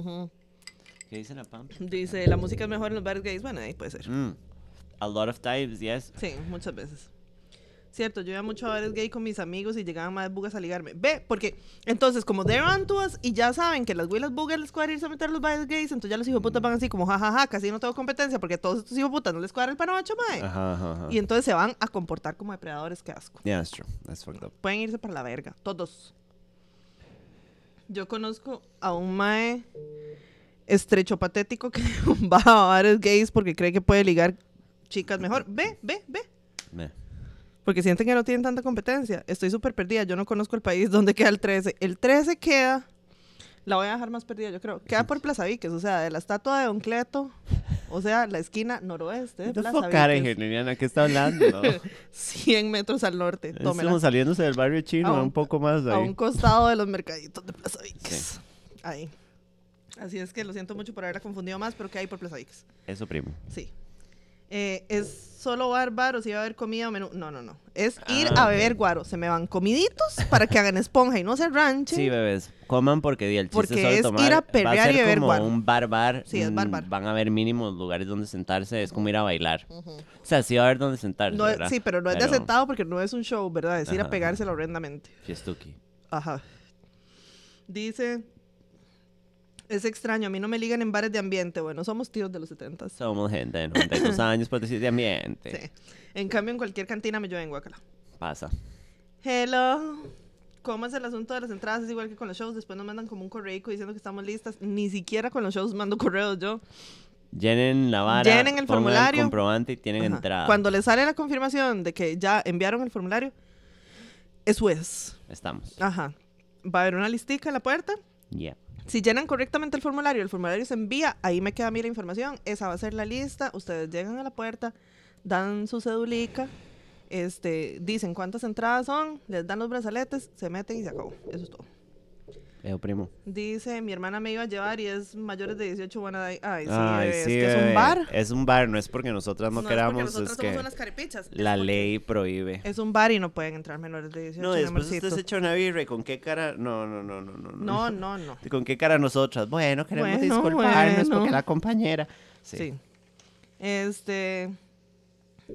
¿Qué dice la pampa? Dice, la música es mejor en los bares gays. Bueno, ahí puede ser. Mm. A lot of times, yes. Sí, muchas veces. Cierto, yo iba mucho a bares gay con mis amigos y llegaban más bugas a ligarme. Ve, porque entonces, como they're on to us y ya saben que las huilas bugas les cuadra irse a meter a los bares gays, entonces ya los hijos putas van así como jajaja, casi no tengo competencia porque a todos estos hijos putas no les cuadra el panocho, mae. Ajá, ajá, ajá. Y entonces se van a comportar como depredadores, qué asco. Yeah, that's true. That's fucked up. Pueden irse para la verga, todos. Yo conozco a un mae estrecho patético que <laughs> va a bares gays porque cree que puede ligar chicas mejor. Ve, ve, ve. Meh. Porque sienten que no tienen tanta competencia. Estoy súper perdida. Yo no conozco el país <laughs> donde queda el 13. El 13 queda. La voy a dejar más perdida, yo creo. Queda por Plaza Víquez, o sea, de la estatua de Don Cleto. O sea, la esquina noroeste de Plaza Liliana, ¿qué está hablando? <laughs> 100 metros al norte. Tómela. Estamos saliéndose del barrio chino, A un- un poco más A ahí. un costado de los mercaditos de Plaza Víquez. Ahí. Así es que lo siento mucho por haberla confundido más, pero ¿qué hay por Plaza Víquez? Eso, primo. Sí. Eh, ¿Es solo bar, bar o si va a haber comida o menú? No, no, no. Es ir Ah, a ok. beber guaro. Se me van comiditos para que hagan esponja y no se ranchen. Sí, bebés, coman porque di, el chiste Porque es solo es tomar. ir a Va perrear ser y beber como guaro. un bar bar. Sí, es bar, mm. Van a haber mínimos lugares donde sentarse, es como ir a bailar. O sea, sí va a haber donde sentarse, No es- ¿verdad? sí, pero no es de sentado porque no es un show, ¿verdad? Es ir a pegárselo horrendamente. Fiestuki. Ajá. Dice, es extraño, a mí no me ligan en bares de ambiente. Bueno, somos tíos de los 70. Somos gente de 92 <laughs> años, por decir de ambiente. Sí. En cambio, en cualquier cantina me llueven guacala. Pasa. Hello. ¿Cómo es el asunto de las entradas? Es igual que con los shows. Después nos mandan como un correo diciendo que estamos listas. Ni siquiera con los shows mando correos yo. Llenen la vara. Llenen el formulario. comprobante y tienen Ajá. entrada. Cuando les sale la confirmación de que ya enviaron el formulario, eso es. Estamos. Ajá. Va a haber una listica en la puerta. Yeah. Si llenan correctamente el formulario, el formulario se envía, ahí me queda a mí la información, esa va a ser la lista, ustedes llegan a la puerta, dan su cedulica, este, dicen cuántas entradas son, les dan los brazaletes, se meten y se acabó. Eso es todo. Ejo, primo. Dice, mi hermana me iba a llevar y es mayores de 18, buena. Ay, sí, Ay, es sí, que es un bar. Es un bar, no es porque nosotras no, es queramos, porque nosotras es somos que unas carepichas. es la ley prohíbe. Es un bar y no pueden entrar menores de 18. No, después usted se echa una birra y con qué cara. No, no, no, no, no. No, no, no. ¿Con qué cara nosotras? Bueno, queremos Bueno, disculparnos bueno. porque la compañera. Sí. Sí. Este.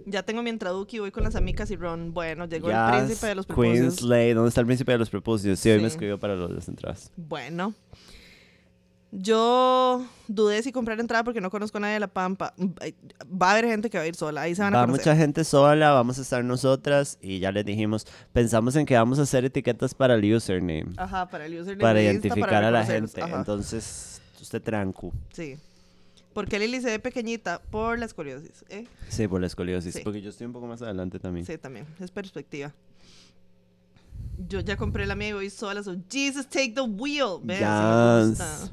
Ya tengo mi entraduki, voy con las amigas y Ron. Bueno, llegó el príncipe de los propósitos. Queensley, ¿dónde está el príncipe de los propósitos? Sí, hoy me escribió para los las entradas. Bueno. Yo dudé si comprar entrada porque no conozco a nadie de La Pampa. Va a haber gente que va a ir sola, ahí se van a Va conocer. mucha gente sola, vamos a estar nosotras y ya les dijimos, pensamos en que vamos a hacer etiquetas para el username, Ajá, para el username para identificar a la gente. Ajá, Entonces, usted tranco. Sí. Porque Lili se ve pequeñita por la escoliosis, ¿eh? Sí, por la escoliosis, Sí. porque yo estoy un poco más adelante también. Sí, también. Es perspectiva. Yo ya compré la mía y voy sola. So Jesus, take the wheel. Ve, así me Yes. gusta.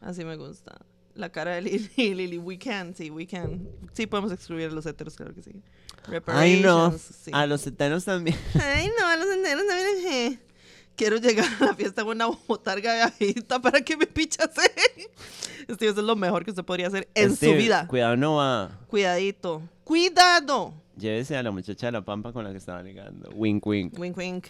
Así me gusta. La cara de Lili. <laughs> Lili, we can, sí, we can. Sí, podemos excluir a los heteros, claro que sí. Ay, no. Sí. A los eternos también. Ay, no, a los heteros también. Quiero llegar a la fiesta con una botarga viejita para que me pichase. <laughs> Steve, eso es lo mejor que usted podría hacer en Steve, su vida. Cuidado, no va. Cuidadito. Cuidado. Llévese a la muchacha de la pampa con la que estaba ligando. Wink, wink. Wink, wink.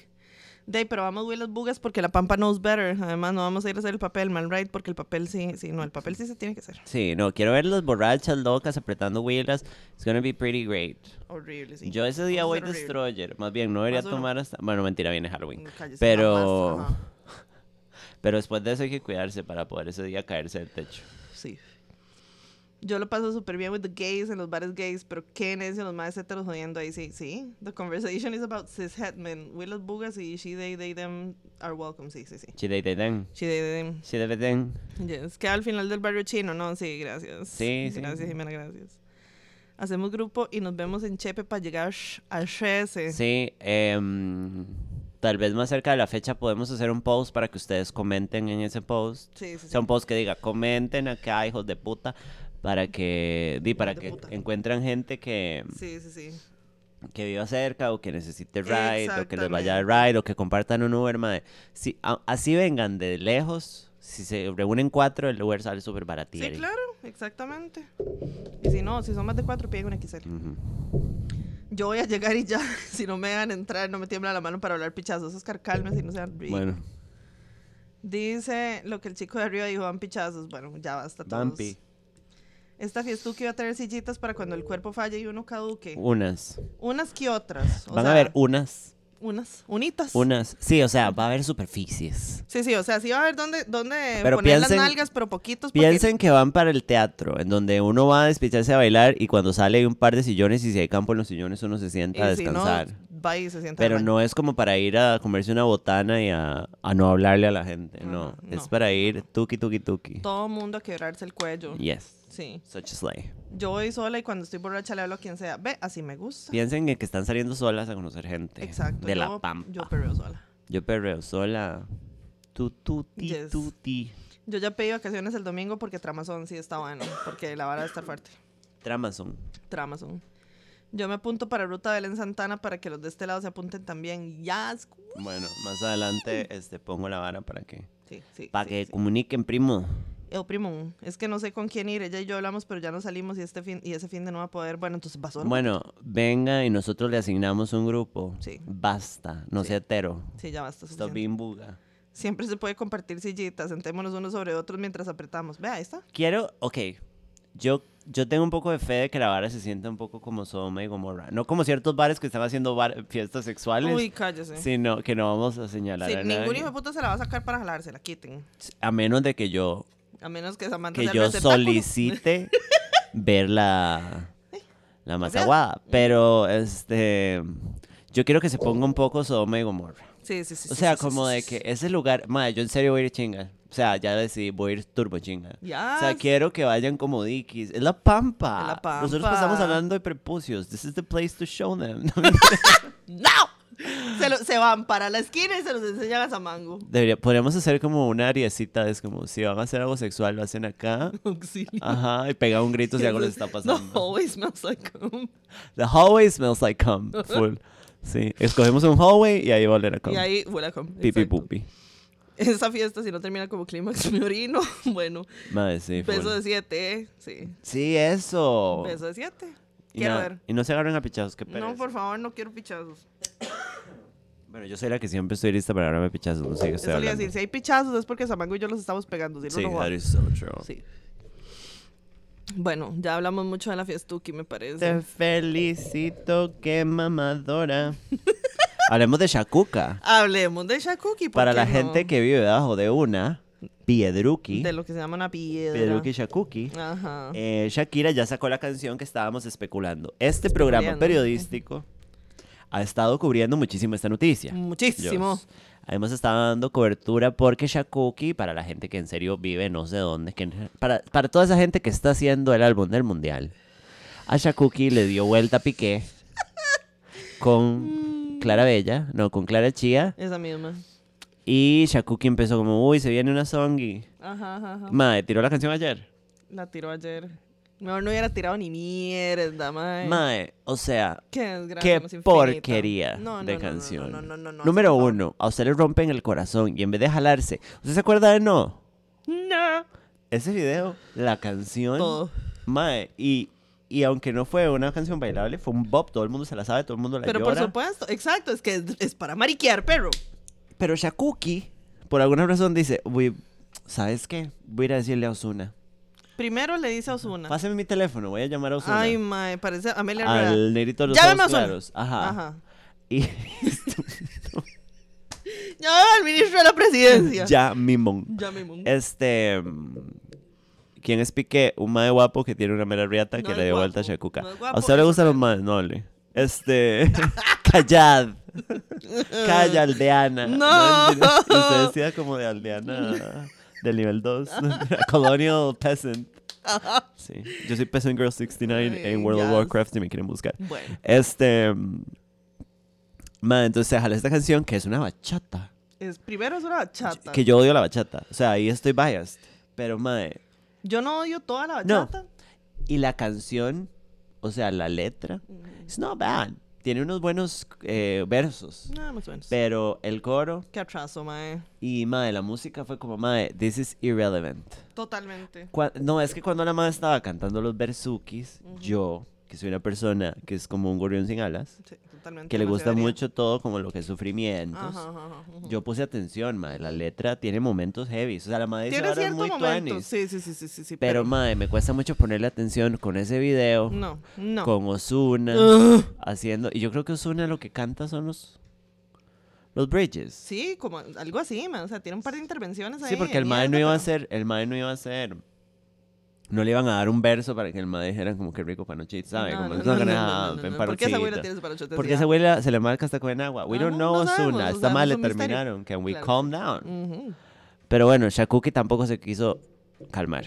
Dey, pero vamos güey las bugas porque la pampa knows better. Además, no vamos a ir a hacer el papel, mal right, porque el papel sí, sí, no, el papel sí se tiene que hacer. Sí, no, quiero ver las borrachas locas apretando wheelas. It's gonna be pretty great. Horrible, sí. Yo ese día a voy horrible. destroyer. Más bien, no debería tomar hasta. Bueno, mentira, viene Halloween. Mm, cállese, Pero. jamás. <laughs> Pero después de eso hay que cuidarse para poder ese día caerse del techo. Sí. Yo lo paso súper bien with the gays en los bares gays, pero qué necio los más heteros jodiendo ahí, sí, sí. The conversation is about cishet men. We las bugas y she, they, they, them are welcome, sí, sí, sí. Chideitetén. She, they, they, them. Chideitetén. Yes. Que al final del barrio chino, ¿no? Sí, gracias. Sí, sí. Gracias, Jimena, gracias. Hacemos grupo y nos vemos en Chepe para llegar al 13. Sí, em, tal vez más cerca de la fecha podemos hacer un post para que ustedes comenten en ese post. Sí, sí, O sí. sea, un post que diga, comenten acá, hijos de puta, para que, di, para que puta. encuentren gente que, Sí, sí, sí. que viva cerca o que necesite ride o que les vaya de ride o que compartan un Uber, mae. Si, a- así vengan de lejos, si se reúnen cuatro, el Uber sale súper baratito. Sí, claro, exactamente. Y si no, si son más de cuatro, piden un XL. Yo voy a llegar y ya, <laughs> si no me dejan entrar, no me tiembla la mano para hablar pichazos. Oscar, cálmese y no sean ridículos. Bueno, Dice lo que el chico de arriba dijo, van pichazos. Bueno, ya basta todos. Vampi. Esta fiestuca iba a tener sillitas para cuando el cuerpo falle y uno caduque. Unas. Unas que otras. o Van a haber unas. Unas, unitas. Unas. Sí, o sea, va a haber superficies. Sí, sí, o sea, sí va a haber dónde, dónde Pero poner piensen- las nalgas, pero poquitos. porque- Piensen que van para el teatro, en donde uno va a despicharse a bailar y cuando sale hay un par de sillones y si hay campo en los sillones uno se sienta a y si no, descansar. va y se sienta Pero no es como para ir a comerse una botana y a, a no hablarle a la gente, no. Ajá, Es no. para ir tuki tuki tuki. Todo mundo a quebrarse el cuello. Yes, Sí. such a slay. Yo voy sola y cuando estoy borracha le hablo a quien sea. Ve, así me gusta. Piensen en que están saliendo solas a conocer gente. Exacto. De yo, la pampa. Yo perreo sola. Yo perreo sola. Tu tuti Yes. tuti. Yo ya pedí vacaciones el domingo porque Tramazón sí está bueno. Porque la vara va a estar fuerte. Tramazon. Tramazón. Yo me apunto para Ruta Belén Santana para que los de este lado se apunten también. Ya. Bueno, más adelante este pongo la vara para que Sí, sí. para sí, que comuniquen, primo. Eh, primo, es que no sé con quién ir. Ella y yo hablamos, pero ya no salimos y este fin y ese fin de no va a poder. Bueno, entonces solo. Bueno, venga y nosotros le asignamos un grupo. Sí. Basta, no Sí. sea hetero. Sí, ya basta. Stop being buga. Siempre se puede compartir sillitas. Sentémonos unos sobre otros mientras apretamos. Vea, ahí está. Quiero, ok, yo, yo tengo un poco de fe de que la vara se sienta un poco como Sodoma y Gomorra. No como ciertos bares que están haciendo bar- fiestas sexuales, Uy, cállese. sino que no vamos a señalar Sí, a ningún hijo de puta se la va a sacar para jalársela, quiten. A menos de que yo, A menos que Samantha que yo solicite <laughs> ver la, la más sea, aguada. Pero, este, yo quiero que se ponga un poco Sodoma y Gomorra. Sí, sí, sí. O sea, sí, como sí, de que ese lugar, madre, yo en serio voy a ir chinga. O sea, ya decidí, voy a ir turbo chinga. Ya. O sea, quiero que vayan como dikis. Es la pampa. Es la Nosotros pampa. pasamos hablando de prepucios. This is the place to show them. <laughs> ¡No! Se, lo- se van para la esquina y se los enseñan a Samango. Debería, podríamos hacer como una ariecita. Es como, si van a hacer algo sexual, lo hacen acá. <laughs> Auxilio. Ajá, y pega un grito si algo les está No, pasando. always smells like cum. The hallway smells like cum. <laughs> Full. Sí, escogemos un hallway y ahí va a oler a cum. Y ahí huele a cum. Pipi pupi. Esa fiesta, si no termina como clímax, <laughs> me orino. Bueno, Madre, sí. full. beso de siete, ¿eh? Sí. Sí, eso. Beso de siete. Y, Quiero na- ver. y no se agarren a pichazos, qué No, por favor, no quiero pichazos. <coughs> Bueno, yo soy la que siempre estoy lista para agarrarme pichazos. No sé qué estoy Eso le iba a hablando. decir, si hay pichazos es porque Samango y yo los estamos pegando. Si no, Sí, no va. that is so true. Sí. Bueno, ya hablamos mucho de la fiestuki, me parece. Te felicito, qué mamadora. <laughs> Hablemos de Shakuka. Hablemos de Shakuki. ¿por Para qué la no? gente que vive debajo de una piedruki, De lo que se llama una piedra. piedruki Shakuki, Ajá. eh, Shakira ya sacó la canción que estábamos especulando. Este programa periodístico ha estado cubriendo muchísimo esta noticia. Muchísimo. Dios. Hemos estado dando cobertura porque Shakuki, para la gente que en serio vive no sé dónde, que, para, para toda esa gente que está haciendo el álbum del mundial, a Shakuki le dio vuelta a Piqué <laughs> con Clara Bella, no, con Clara Chía, Esa misma. y Shakuki empezó como, uy, se viene una songi. Ajá, ajá, ajá. Madre, tiró la canción ayer. La tiró ayer. Mejor no hubiera tirado ni mierda, mae. Madre, o sea, Qué qué porquería No, de no, canción. No, no, no, no, no, Número uno, a usted le rompen el corazón y en vez de jalarse, ¿usted se acuerda de No? No. Ese video, la canción, Todo. mae, y, y aunque no fue una canción bailable, fue un bop, todo el mundo se la sabe, todo el mundo la Pero por supuesto, exacto, es que es, es para mariquear, perro. Pero Shakuki, por alguna razón dice, ¿sabes qué? Voy a ir a decirle a Osuna. Primero le dice a Osuna. Pásame mi teléfono, voy a llamar a Osuna. Ay, mae, parece Amelia al negrito de los Llámame ojos claros. Ajá. Ajá. Y <laughs> Ya al ministro de la presidencia. ya mimón. Ya mismo. Este. ¿Quién es Piqué? Un mae guapo que tiene una mera riata No que le dio vuelta a Shakuka. no ¿A usted le gustan los maes? No, le. Este. <laughs> Callad. <laughs> Calla, aldeana. No. mentira. Usted decía como de aldeana del nivel 2. Colonial peasant. Sí. Yo soy Peasant Girl 69 en World of. Warcraft si me quieren buscar. Bueno, Este. mm, mae, entonces se jala esta canción que es una bachata. es, primero es una bachata. Que yo odio la bachata. O sea, ahí estoy biased. Pero, mae. Yo no odio toda la No. bachata. Y la canción, o sea, la letra, it's not bad. Tiene unos buenos eh, versos. Nada más o menos. Pero el coro Qué atraso, mae. y, madre, la música fue como, madre, this is irrelevant. Totalmente. Cua- no, es que cuando la madre estaba cantando los versukis, yo, que soy una persona que es como un gorrión sin alas, Sí, totalmente. que le gusta mucho todo como lo que es sufrimientos, Ajá, ajá, ajá, yo puse atención, madre, la letra tiene momentos heavy. O sea, la madre Tiene cierto muy momento. Sí, sí, sí, sí, sí, sí. Pero, madre, me cuesta mucho ponerle atención con ese video, No, no. con Osuna, <gasps> haciendo... Y yo creo que Osuna lo que canta son los... Los bridges. Sí, como algo así, man. O sea, tiene un par de intervenciones ahí. Sí, porque el mae no iba a pero- ser, el mae no iba a ser, no le iban a dar un verso para que el mae dijera como que rico panochito, ¿sabe? No, como no, "It's not no, no, no, no. ¿Por qué esa abuela panochita". tiene panochote? Porque esa abuela se le marca hasta con agua. We don't Ajá, know, Osuna. Esta sea, mal le terminaron. Can we calm down? Pero bueno, Shakuki tampoco se quiso calmar.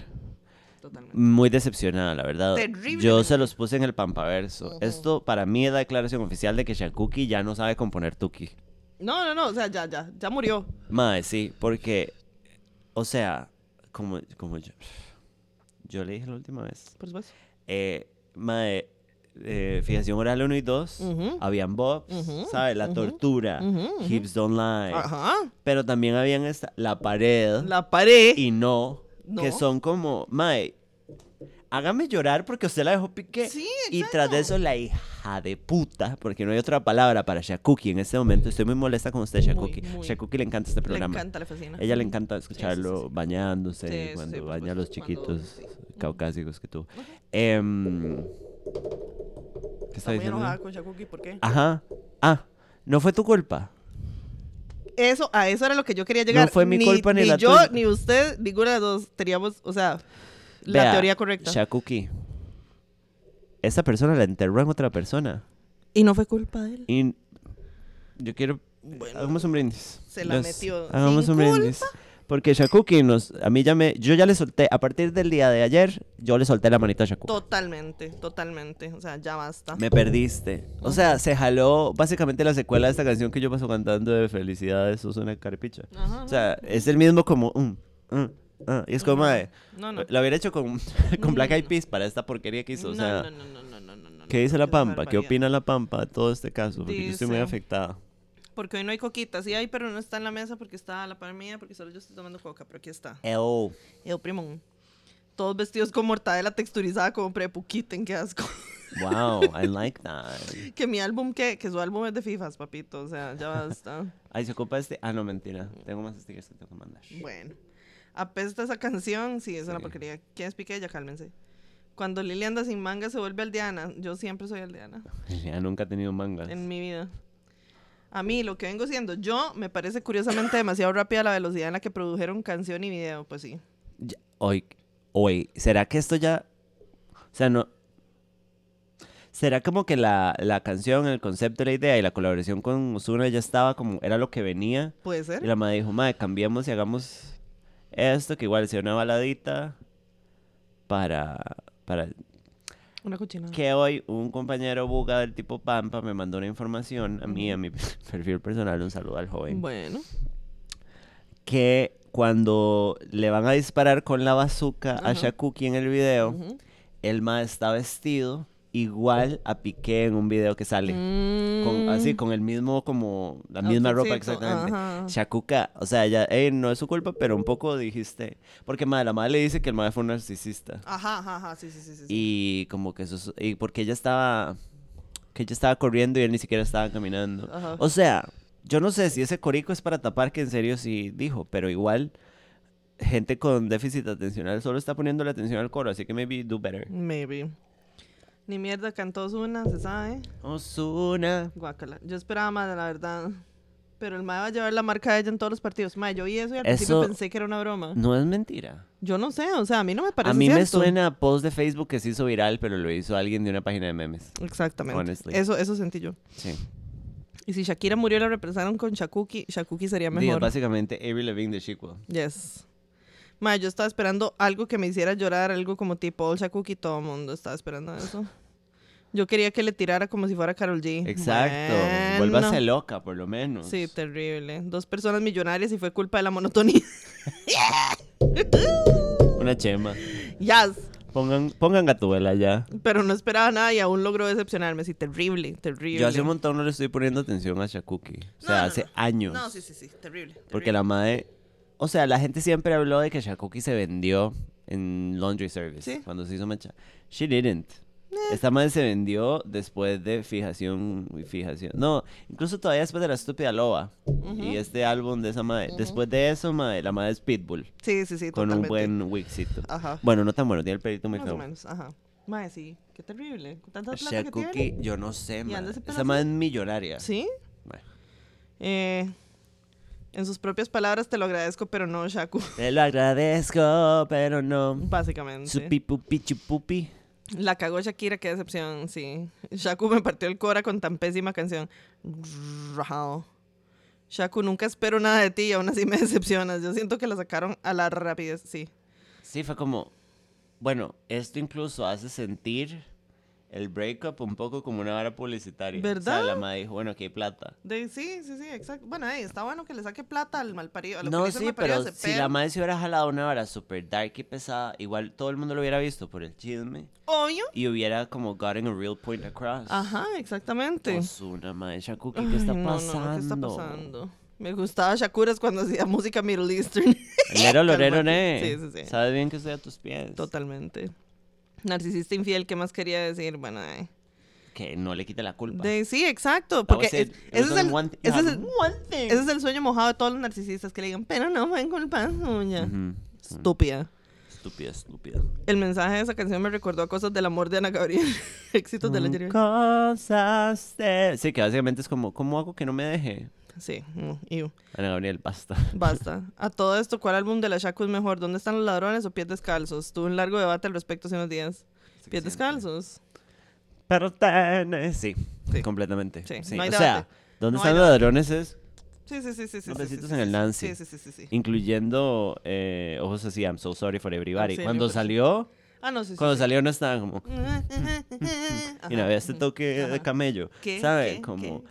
Totalmente. Muy decepcionada, la verdad. Yo Terriblemente. se los puse en el pampaverso. Ujú. Esto para mí es la declaración oficial de que Shakuki ya no sabe componer Tuki. No, no, no. O sea, ya, ya. Ya murió. Mae, sí, porque, o sea, como, como yo, yo le dije la última vez, Por supuesto. eh, mae, eh, fijación oral 1 y 2, Ujú. habían bobs, Ujú, ¿sabes? La tortura, hips don't lie, Ajá. pero también habían esta, la pared La pared. y no, que son como, mae, hágame llorar porque usted la dejó pique. Sí, Y tras de eso, la hija de puta, porque no hay otra palabra para Shakuki en este momento. Estoy muy molesta con usted, Muy, Shakuki. muy. Shakuki le encanta este Le programa. encanta, le fascina. Ella le encanta Sí, sí, sí, escucharlo bañándose, cuando baña a los chiquitos cuando- sí. Caucásicos que tú. Em, ¿Qué está diciendo? enojada con Shakuki. ¿Por qué? Ajá. Ah, no fue tu culpa. Eso, a eso era lo que yo quería llegar. fue mi culpa ni la yo, tuya. ni usted, ninguna de dos teníamos, o sea, la Vea, teoría correcta. Shakuki. Esa persona la enterró en otra persona. Y no fue culpa de él. Y yo quiero. Bueno, hagamos un brindis. se la Los- metió Hagamos sin un brindis. Porque Shakuki nos. A mí ya me. Yo ya le solté. A partir del día de ayer, yo le solté la manita a Shakuki. Totalmente, totalmente. O sea, ya basta. Me perdiste. O sea, se jaló básicamente la secuela de esta canción que yo paso cantando de Felicidades, sos una caripicha. Ajá, O sea, es el mismo como... mm, mm, ah, y es como de... no, no. Lo hubiera hecho con, <laughs> con Black Eyed Peas para esta porquería que hizo. O no, sea, no, no, no, no, no, no, no, ¿qué dice la Pampa? ¿Qué opina la Pampa de todo este caso? Porque yo estoy muy afectada. Porque hoy no hay coquita. Sí hay, pero no está en la mesa porque está a la par mía, porque solo yo estoy tomando coca, pero aquí está. Ew. El primo. Todos vestidos con mortadela texturizada como prepuquiten, qué asco. Wow, I <laughs> like that. que mi álbum, ¿qué? Que su álbum es de FIFAs, papito. O sea, ya basta. <laughs> Ay, se ocupa este... Ah, no, mentira. Tengo más stickers que tengo que mandar. Bueno. Apesta esa canción, sí, es una Sí. porquería. ¿Quién es Piqué? Ya cálmense. Cuando Lili anda sin manga se vuelve aldeana. Yo siempre soy aldeana <laughs> Ya nunca he tenido mangas. en mi vida. A mí, lo que vengo siendo yo, me parece curiosamente demasiado rápida la velocidad en la que produjeron canción y video. Pues sí. Ya- Hoy, hoy, ¿será que esto ya... O sea, no... ¿Será como que la, la canción, el concepto, la idea y la colaboración con Ozuna ya estaba como... Era lo que venía? Puede Y ser. la madre dijo, madre, cambiemos y hagamos esto, que igual sea una baladita para... Para Una cochinada. que hoy un compañero buga del tipo Pampa me mandó una información a mí, a mi <laughs> perfil personal, un saludo al joven, Bueno. que cuando le van a disparar con la bazooka a Ajá. Shakuki en el video, Ujú. el ma está vestido igual a Piqué en un video que sale. Con, así, Mm. con el mismo, como, la misma ropa exactamente. ajá. Shakuka, o sea, ya, ey, no es su culpa, pero un poco dijiste, porque ma, la madre le dice que el madre fue un narcisista. Ajá, ajá, ajá, sí, sí, sí. sí. Y como que eso, es- y porque ella estaba, que ella estaba corriendo y él ni siquiera estaba caminando. Ajá. O sea, yo no sé si ese corico es para tapar que en serio sí dijo, pero igual gente con déficit atencional solo está poniendo la atención al coro, así que maybe do better. Maybe. Ni mierda cantó una, se sabe. Osuna. Guácala. Yo esperaba más, la verdad. Pero el mae va a llevar la marca de ella en todos los partidos. Mae, yo vi eso y al principio pensé que era una broma. No es mentira. Yo no sé, o sea, a mí no me parece A mí me suena a post de Facebook que se hizo viral, pero lo hizo alguien de una página de memes. Exactamente. honestly. Eso, eso sentí yo. Sí. Y si Shakira murió y la reemplazaron con Shakuki, Shakuki sería Sí, mejor. básicamente Avery Levine de Chico. Yes. Mae, yo estaba esperando algo que me hiciera llorar, algo como tipo Old Shakuki, todo el mundo estaba esperando eso. Yo quería que le tirara como si fuera Carol G. Exacto. Bueno. Vuélvase loca, por lo menos. Sí, terrible. Dos personas millonarias y fue culpa de la monotonía. <laughs> Una chema. yes. Pongan, pongan Gatúbela ya. Pero no esperaba nada y aún logró decepcionarme. Sí, terrible, terrible. Yo hace un montón no le estoy poniendo atención a Shakuki. O sea, No, no, hace no. años. No, sí, sí, sí, terrible. Porque terrible. la madre. O sea, la gente siempre habló de que Shakuki se vendió en Laundry Service Sí. cuando se hizo mecha. She didn't. Esta madre se vendió después de fijación y fijación. No, incluso todavía después de la estúpida loba. Y este álbum de esa madre. Después de eso, madre, la madre es Pitbull. Sí, sí, sí, Con totalmente. un buen wigcito. Ajá. Bueno, no tan bueno, tiene el pelito muy Más o menos, ajá. Mae, sí, qué terrible. Con tanta plata que Shakuki, tiene. yo no sé, ¿Y madre. Esa madre es millonaria. ¿Sí? Bueno. Eh, en sus propias palabras, te lo agradezco, pero no, Shaku. <laughs> Te lo agradezco, pero no. Básicamente. Su pipupi chupupi. La cagó Shakira, qué decepción, sí. Shaku me partió el cora con tan pésima canción. Rajado. Shaku, nunca espero nada de ti y aún así me <laughs> decepcionas. Yo siento que la sacaron a la rapidez, sí. Sí, fue como. Bueno, esto incluso hace sentir el breakup un poco como una vara publicitaria. O sea, ¿Verdad? la madre dijo, bueno, aquí hay plata. De, sí, sí, sí, exacto. Bueno, ahí está bueno que le saque plata al malparido. No, sí, pero si Cepeda. la madre se hubiera jalado una vara super dark y pesada, igual todo el mundo lo hubiera visto por el chisme Obvio. y hubiera como gotten a real point across. Ajá, exactamente. Osuna, madre, Shakuki, Ay, ¿qué está no, no, pasando? ¿qué está pasando? Me gustaba Shakuras cuando hacía música Middle Eastern. Lero, lorero, ne. Sí, sí, sí. Sabes bien que estoy a tus pies. Totalmente. Narcisista infiel, ¿qué más quería decir? Bueno, eh. Que no le quite la culpa. De, sí, exacto. Porque ese, es el, ese, es el, one thing. ese es el sueño mojado de todos los narcisistas que le digan, pero no fue culpa suya. Ujú. Estúpida. Estúpida, estúpida. El mensaje de esa canción me recordó a cosas del amor de Ana Gabriel. <laughs> Éxitos de la Jerry. Cosas de... Sí, que básicamente es como, ¿cómo hago que no me deje? Sí, iu. Ana Gabriel, basta. Basta. <laughs> A todo esto, ¿cuál álbum de la Shaku es mejor? ¿Dónde están los ladrones o Pies Descalzos? Tuve un largo debate al respecto hace unos días. Pies Descalzos. Pero tiene... Sí, Sí. completamente. Sí, Sí, no hay o sea. ¿dónde No hay están los ladrones? Es Sí, sí, sí, sí. sí Los sí, en sí, el. Nancy. Sí, sí, sí, sí, sí. incluyendo eh, Ojos así, I'm so sorry for everybody. Sí, Cuando salió, Ah, no, sí, sí. cuando sí. salió no estaban como... <laughs> <laughs> Y no había este toque de camello, ¿Qué? ¿sabe? ¿Qué? Como...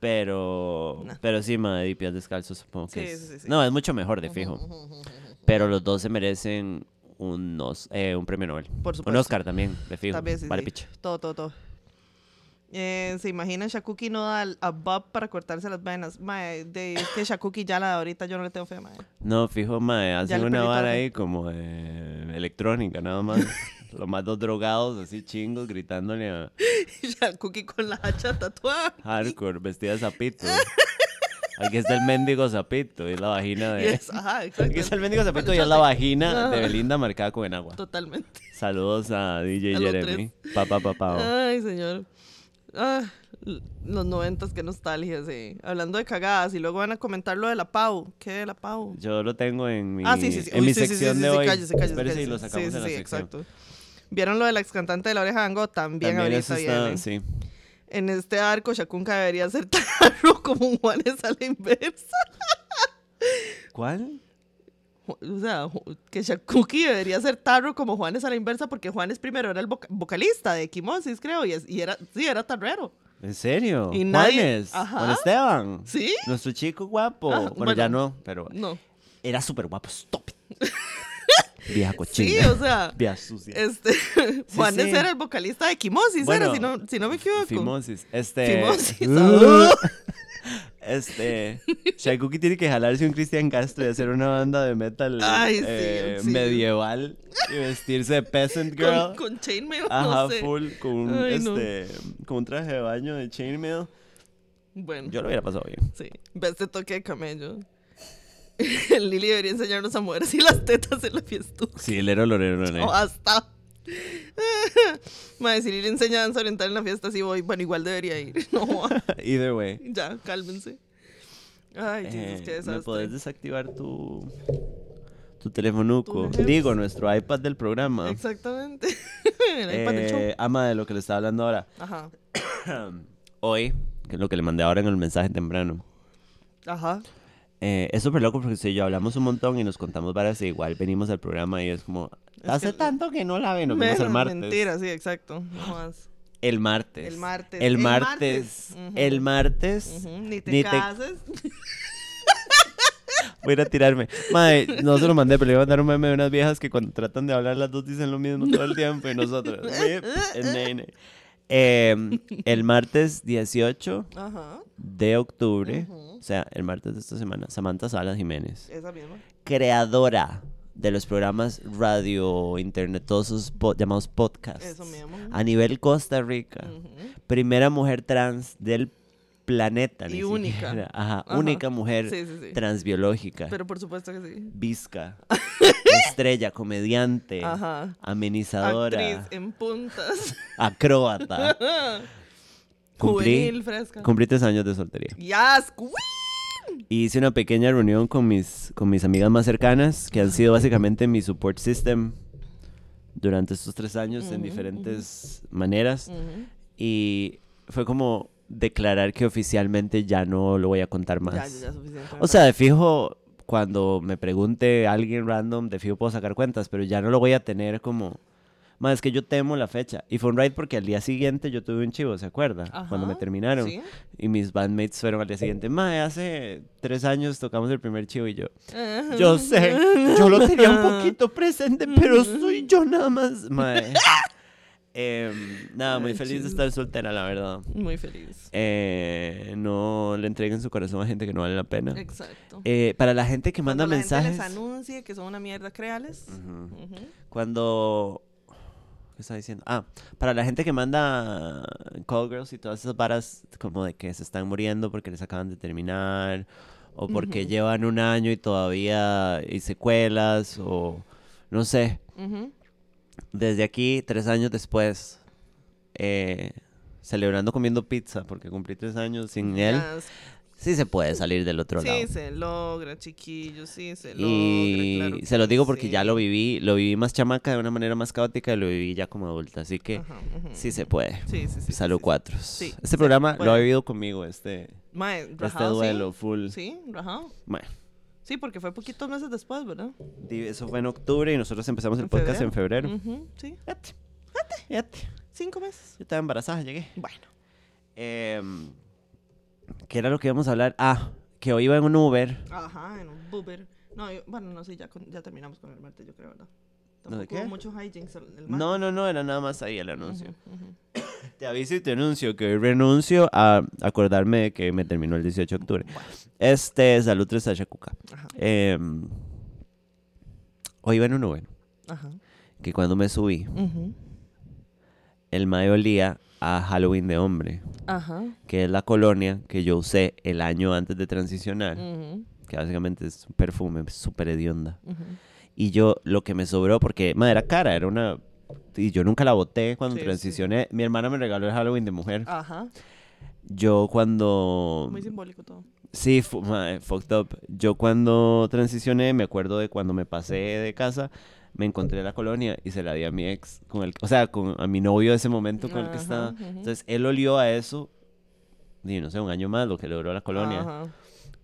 Pero, pero sí, madre, y pies descalzos supongo que Sí, es... No, es mucho mejor, de fijo. Pero los dos se merecen un, os- eh, un premio Nobel. Por Un supuesto. Oscar también, de fijo. También, vale, picha. Todo, todo, todo. Eh, ¿Se imaginan Shakuki no da al- a Bob para cortarse las venas? Mae, de, es que Shakuki ya la de ahorita yo no le tengo fe, mae. No, fijo, madre, hacen una vara ahí como eh, electrónica, nada más. <laughs> Los más dos drogados, así chingos, gritándole a <laughs> Shakuki con la hacha tatuada. hardcore, vestida de sapito. <laughs> Aquí está el mendigo sapito, y es la vagina de... ajá, Aquí está el mendigo sapito y es la vagina de. Belinda marcada con agua. Totalmente. Saludos a DJ A Jeremy. Papá, papá. Ay, señor. Ah, los noventas, qué nostalgia, sí. Hablando de cagadas, y luego van a comentar lo de la Pau. ¿Qué de la Pau? Yo lo tengo en mi, Ah, sí, sí, sí. en Uy, mi sí, sí, sección sí, de sí, hoy. cállese, cállese, Espérese y cállese. lo sacamos Sí, en la sí, sí, sección. exacto. ¿Vieron lo del ex cantante de la oreja de Ango? También, También ahorita está, viene. sí. En este arco, Shakunka debería ser <laughs> tarro como un Juanes a la inversa. ¿Cuál? O sea, que Shakuki debería ser tarro como Juanes a la inversa porque Juanes primero era el voca- vocalista de Equimosis, creo, y, es- y era, sí, era tarrero. ¿En serio? Y nadie- Juanes, Ajá. Juan Esteban. ¿Sí? Nuestro chico guapo. Bueno, bueno. ya no, pero No. era súper guapo. Stop. <laughs> Vieja Sí, cochina. o sea, Vieja sucia. este, <laughs> Juanes sí. era el vocalista de Equimosis, Bueno, era, si no, si no me equivoco. Fimosis. Este. Fimosis, <laughs> Uh. Este. Shakuki tiene que jalarse un Cristian Castro y hacer una banda de metal Ay, sí, eh, sí. medieval y vestirse de peasant girl. Con, con chainmail, Ajá, no sé. full, con un, Ay, no. este, con un traje de baño de chainmail. Bueno, Yo lo hubiera pasado bien. sí. Ve este toque de camello. <laughs> Lili debería enseñarnos a mover así las tetas en la fiesta. Sí, el héroe lorero, O hasta. <laughs> Madre, si Lili enseña danza oriental en la fiesta, sí voy. Bueno, igual debería ir. <laughs> No. <laughs> Either way. ya, cálmense. Ay, Jesus, Eh, qué ¿Me desastre. puedes desactivar tu, tu telefonuco? Tu Digo, nuestro iPad del programa. Exactamente. El iPad del show. Eh, ama de lo que le estaba hablando ahora. Ajá. <coughs> Hoy, que es lo que le mandé ahora en el mensaje temprano. Ajá. Eh, es súper loco porque si yo hablamos un montón y nos contamos varias igual venimos al programa y es como... Hace que- tanto que no la ven, vemos el martes. Mentira, sí, exacto. No jodas. El martes. El martes. El El martes. El martes. Ujú, Ni te Ni te- cases. <laughs> Voy a ir a tirarme. No se lo mandé, pero le iba a mandar un meme de unas viejas que cuando tratan de hablar las dos dicen lo mismo todo el tiempo y nosotros. <laughs> "Rip, el nene". El martes 18 Ajá. de octubre, o sea, el martes de esta semana, Samantha Salas Jiménez, Esa misma. creadora de los programas radio internetosos po- llamados podcasts Eso mismo. a nivel Costa Rica, Ujú. primera mujer trans del planeta. Y única. siquiera. <laughs> Ajá, Ajá. única mujer Sí, sí, sí. transbiológica, Pero por supuesto que sí. visca, <laughs> estrella, comediante, Ajá. amenizadora, Actriz en puntas. <laughs> acróbata. Cumplí, Juvenil, fresca. cumplí tres años de soltería. Yes, queen. Hice una pequeña reunión con mis, con mis amigas más cercanas, que han sido básicamente mi support system durante estos tres años en diferentes maneras. Y fue como declarar que oficialmente ya no lo voy a contar más. Ya, ya. O sea, de fijo, cuando me pregunte alguien random, de fijo puedo sacar cuentas, pero ya no lo voy a tener como... Más es que yo temo la fecha. Y fue un ride porque al día siguiente yo tuve un chivo, ¿se acuerda? Cuando me terminaron. Sí. Y mis bandmates fueron al día siguiente. Mae, hace tres años tocamos el primer chivo y yo. Yo sé, yo lo tenía un poquito <laughs> presente, pero soy yo nada más. Mae. <laughs> Em, nada, muy Ay, feliz de estar soltera, la verdad. Muy feliz. Eh, no le entreguen su corazón a gente que no vale la pena. Exacto. Eh, para la gente que manda Cuando la mensajes. gente les anuncie que son una mierda, créales. Cuando. ¿Qué estaba diciendo? Ah, para la gente que manda call girls y todas esas varas, como de que se están muriendo porque les acaban de terminar, o porque llevan un año y todavía hay secuelas, o no sé. Desde aquí, tres años después, eh, celebrando comiendo pizza, porque cumplí tres años sin él, Yes. Sí se puede salir del otro lado. Sí, se logra, chiquillos, sí, se logra. Y claro se lo digo porque ya lo viví, lo viví más chamaca de una manera más caótica y lo viví ya como adulta, así que Ajá, sí se puede. Sí, sí, sí. Salud cuatro. Sí, este programa lo ha vivido conmigo, este, este duelo full. Sí, rajado. Sí, porque fue poquitos meses después, ¿verdad? eso fue en octubre y nosotros empezamos el podcast en febrero. Ujú, Sí, cinco meses. Yo estaba embarazada, llegué. Bueno. Em, ¿Qué era lo que íbamos a hablar? Ah, que hoy iba en un Uber. Ajá, en un Uber. No, yo- bueno, no sé, ya, con- ya terminamos con el martes, yo creo, ¿verdad? ¿No de hubo qué? mucho hijinks el, el No, martes. no, no, era nada más ahí el anuncio. <coughs> Te aviso y te anuncio que hoy renuncio a acordarme de que me terminó el 18 de octubre. Este, salud tres Cuca. Ajá, Em, hoy iba en un Uber, ajá. que cuando me subí, el mae olía a Halloween de hombre, Ajá. que es la colonia que yo usé el año antes de transicionar, ujú, que básicamente es un perfume súper hedionda. ujú. Y yo lo que me sobró, porque madre, era cara, era una... Y yo nunca la boté cuando Sí, sí. transicioné. Mi hermana me regaló el Halloween de mujer. Ajá. Yo cuando... Muy simbólico todo. Sí, fu- mae, fucked up. Yo cuando transicioné, me acuerdo de cuando me pasé de casa, me encontré la colonia y se la di a mi ex, con el, o sea, con, a mi novio de ese momento con el que estaba. Entonces, él olió a eso, y no sé, un año más, lo que logró la colonia. Ajá.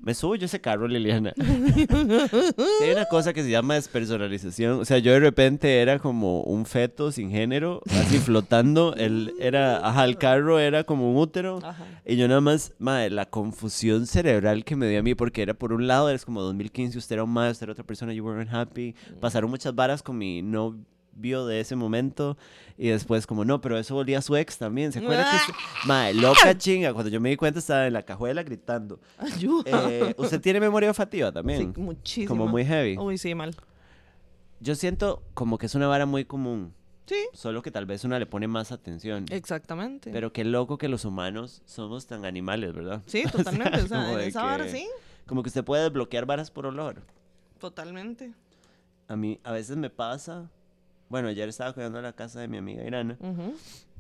Me subo yo a ese carro, Liliana. Sí, <laughs> hay una cosa que se llama despersonalización. O sea, yo de repente era como un feto sin género, así <laughs> flotando. Él era, ajá, el carro era como un útero. Ajá. Y yo nada más, madre, la confusión cerebral que me dio a mí, porque era por un lado, es como 2015, usted era un más, usted era otra persona, you weren't happy. Pasaron muchas varas con mi novio de ese momento. Y después, como, no, pero eso volvía a su ex también. ¿Se acuerda que usted- Madre, loca chinga. Cuando yo me di cuenta, estaba en la cajuela gritando. Ayuda. Eh, ¿Usted tiene memoria olfativa sí, también? muchísimo. como muy heavy. Uy, sí, mal. Yo siento como que es una vara muy común. Sí. Solo que tal vez una le pone más atención. Exactamente. Pero qué loco que los humanos somos tan animales, ¿verdad? Sí, totalmente. O sea, <laughs> esa vara sí. Como que usted puede desbloquear varas por olor. Totalmente. A mí a veces me pasa. Bueno, ayer estaba cuidando la casa de mi amiga Irana.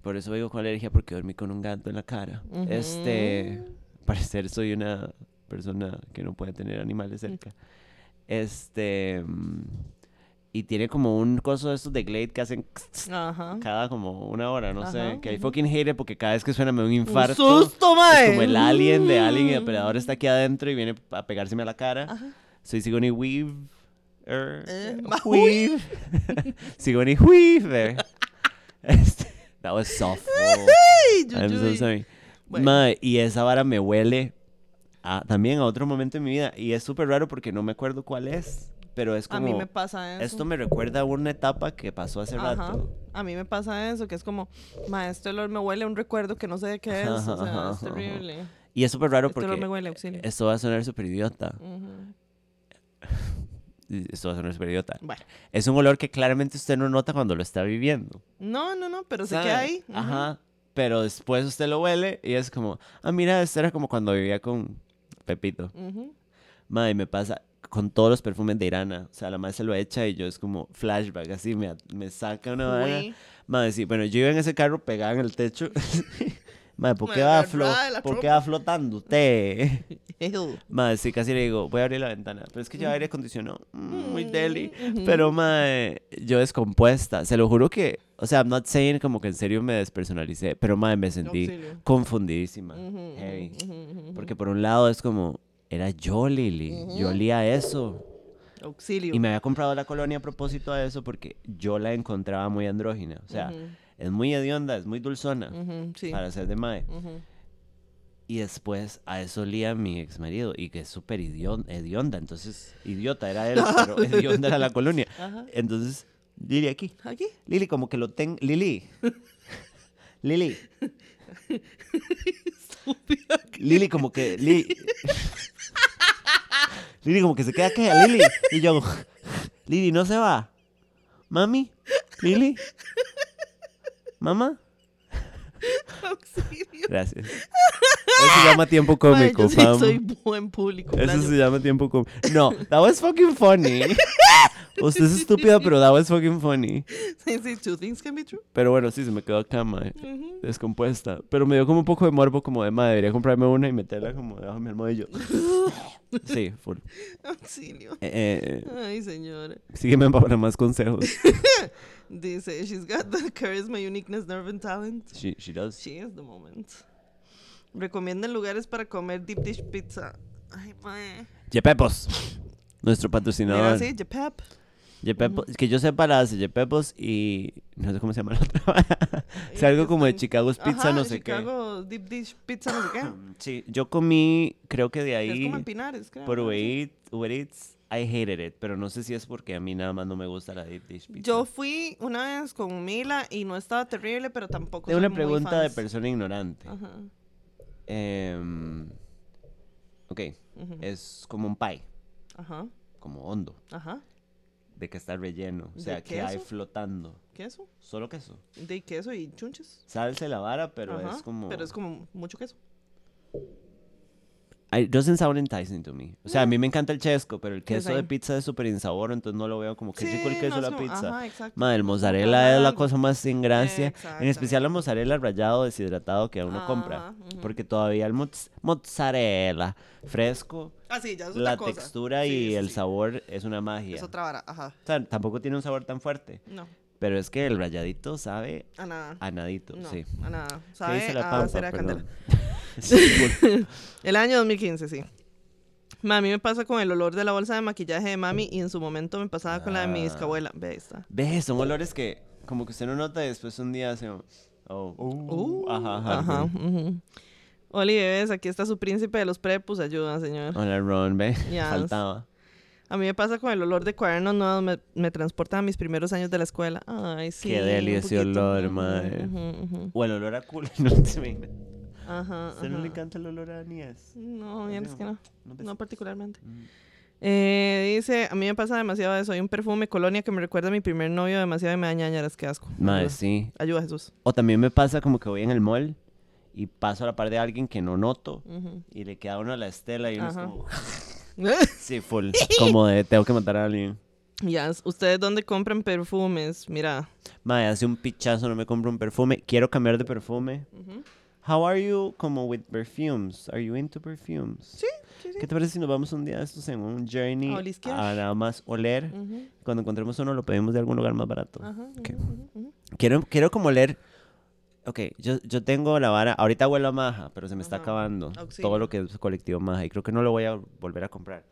Por eso digo con alergia porque dormí con un gato en la cara. Este, parecer soy una persona que no puede tener animales cerca. Este, mm, y tiene como un coso de estos de Glade que hacen cada como una hora, no sé. Que ujú. fucking hate porque cada vez que suena me da un Un infarto. susto, Es mae. como el alien de Alien y el Mm. depredador está aquí adentro y viene a pegárseme a la cara. Soy Sigourney Weaver. Eh. <laughs> <laughs> Sigourney Weaver. <laughs> Este, that was soft. Ay, I'm so sorry. Bueno. Y esa vara me huele a- también a otro momento en mi vida. Y es súper raro porque no me acuerdo cuál es. Pero es A como... mí me pasa eso. Esto me recuerda a una etapa que pasó hace Ajá. rato. A mí me pasa eso, que es como, ma, olor me huele a un recuerdo que no sé de qué es. Ajá, O sea, ajá, es terrible. Y es súper raro Este porque me huele, esto va a sonar súper idiota. Ujú. Y Esto va a sonar súper idiota. Bueno. Es un olor que claramente usted no nota cuando lo está viviendo. No, no, no, pero se ¿sabe? queda ahí. Ajá. Pero después usted lo huele y es como, ah, mira, esto era como cuando vivía con Pepito. Ujú. Madre, me pasa con todos los perfumes de Irana. O sea, la madre se lo echa y yo es como flashback, así me, me saca una. Uy. Madre, sí, bueno, yo iba en ese carro pegada en el techo. <laughs> Madre, ¿por qué va, flo ¿por qué va flotando usted? <laughs> Madre, sí, casi le digo, voy a abrir la ventana. Pero es que lleva aire acondicionado. Mm, muy deli. Ujú. Pero, madre, yo descompuesta. Se lo juro que, o sea, I'm not saying como que en serio me despersonalicé. Pero, madre, me sentí Auxilio. confundidísima. Heavy. ujú, ujú. Porque por un lado es como, era yo, Lili. Yo olía eso. Auxilio. Y me había comprado la colonia a propósito de eso porque yo la encontraba muy andrógina. O sea, es muy hedionda, es muy dulzona sí. para ser de mae. Y después a eso olía mi ex marido y que es súper hedionda. Entonces, idiota era él, <laughs> pero hedionda era la colonia. Ajá. Entonces, Lili aquí. Aquí. Lili, como que lo ten... Lili. <laughs> Lili. Lili, como que... Li- <laughs> Lili, como que se queda que Lili. Y yo, Lili, no se va. Mami, Lili. Mamá. <laughs> <laughs> Gracias. Eso se llama tiempo Mae, cómico, yo sí soy buen público. Eso playo. se llama tiempo cómico. No, that was fucking funny. <laughs> Usted es estúpida, pero that was fucking funny. Sí, sí, two things can be true. Pero bueno, sí, se me quedó acá, mae. Ujú. Descompuesta. Pero me dio como un poco de morbo, como de madre. Debería comprarme una y meterla como debajo de mi yo. <laughs> Sí, full. Auxilio. Eh, eh, Ay, señora. sígueme para más consejos. Dice, she's got the charisma, uniqueness, nerve and talent. She, she does. She is the moment. Recomienden lugares para comer deep dish pizza. Ay, mae. Yepepos. Nuestro Mira, patrocinador. sí, Jepep. Yepepos. Que yo sepa la hace Yepepos y. No sé cómo se llama la otra. <laughs> es algo como de Chicago's Pizza, Ajá, no sé Chicago deep dish pizza, no sé qué. qué. <clears throat> Sí, yo comí, creo que de Es ahí. como en Pinares, creo. Por. Uber Eats, Uber Eats, I hated it, pero no sé si es porque a mí nada más no me gusta la deep dish pizza. Yo fui una vez con Mila y no estaba terrible, pero tampoco soy una muy pregunta de fans. persona ignorante. Ajá. Em, ok, es como un pie, Ajá. como hondo, Ajá. de que está relleno, o ¿De sea, que hay flotando. Queso. Solo queso. De queso y chunches. Salsa y la vara, pero Ajá, es como... Pero es como mucho queso. I- doesn't sound enticing to me. O sea, a mí me encanta el chesco, pero el queso de pizza es súper insabor, entonces no lo veo como que rico el Sí, queso no, de es la pizza. Ajá, exacto. Madre, el mozzarella es la cosa más sin gracia. En especial la mozzarella rallado deshidratado que uno compra. Ajá, ujú. Porque todavía el mozz- mozzarella fresco, Ah, sí, ya es la otra textura Sí, y sí, el sí. sabor es una magia. Es otra vara, ajá. O sea, tampoco tiene un sabor tan fuerte. No, Pero es que el ralladito sabe a nada. a nadito, no, sí. a nada. ¿Qué Sabe a cera de candela. <laughs> El año 2015, sí. Ma, a mí me pasa con el olor de la bolsa de maquillaje de mami y en su momento me pasaba con la de mi Ah. bisabuela. Ve, ahí está. Ve, son olores que como que usted no nota y después un día hace... Oh, Uh, ajá, ajá. Ajá. güey. ujú. Oli, bebés, aquí está su príncipe de los prepus. Ayuda, señor. Hola, Ron, ve. <laughs> Yes. Faltaba. A mí me pasa con el olor de cuadernos nuevos. Me, me transporta a mis primeros años de la escuela. Ay, sí. Qué deli un ese poquito. olor, madre. ujú. O el olor a culo. <laughs> No se me... Ajá. ¿A usted no le encanta el olor a anías? No, bien, es que no. No, No particularmente. Mm. Eh, dice, a mí me pasa demasiado eso. Hay un perfume colonia que me recuerda a mi primer novio demasiado y me da ñañaras. Qué asco. Madre, Ayuda. sí. Ayuda, Jesús. O también me pasa como que voy en el mall y paso a la par de alguien que no noto y le queda a uno la estela y uno es como... <laughs> Sí, full. Como de tengo que matar a alguien. Yes. ¿Ustedes dónde compran perfumes? Mira. Madre, hace un pichazo no me compro un perfume. Quiero cambiar de perfume. Ujú. How are you como with perfumes? Are you into perfumes? Sí, sí, sí. ¿Qué te parece si nos vamos un día de estos en un journey A a nada más oler? Ujú. Cuando encontremos uno lo pedimos de algún lugar más barato. Ajá, Ok. ujú, ujú, ujú. Quiero, quiero como oler... Ok, yo, yo tengo la vara... Ahorita huelo a maja, pero se me está acabando Auxilio. todo lo que es colectivo maja. Y creo que no lo voy a volver a comprar.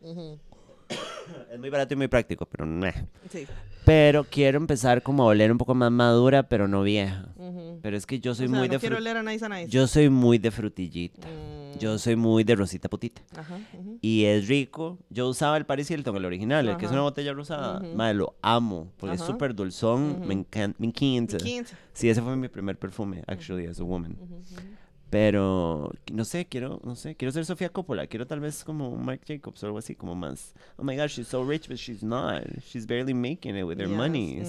<coughs> Es muy barato y muy práctico, pero meh. Sí. Pero quiero empezar como a oler un poco más madura, pero no vieja. Ujú. Pero es que yo soy o sea, muy no de quiero oler a nice a nice. Yo soy muy de frutillita. Mm, Yo soy muy de rosita putita. Ajá. ujú. Y es rico. Yo usaba el Paris Hilton, el original, el que es una botella rosada. Madre, lo amo. Porque es súper dulzón. Me encanta. Me encanta. 15. Sí, ese fue mi primer perfume, actually, as a woman. Pero, no sé, quiero, no sé, quiero ser Sofía Coppola. Quiero tal vez como un Marc Jacobs o algo así, como más. Oh my gosh, she's so rich, but she's not. She's barely making it with her Yes, money.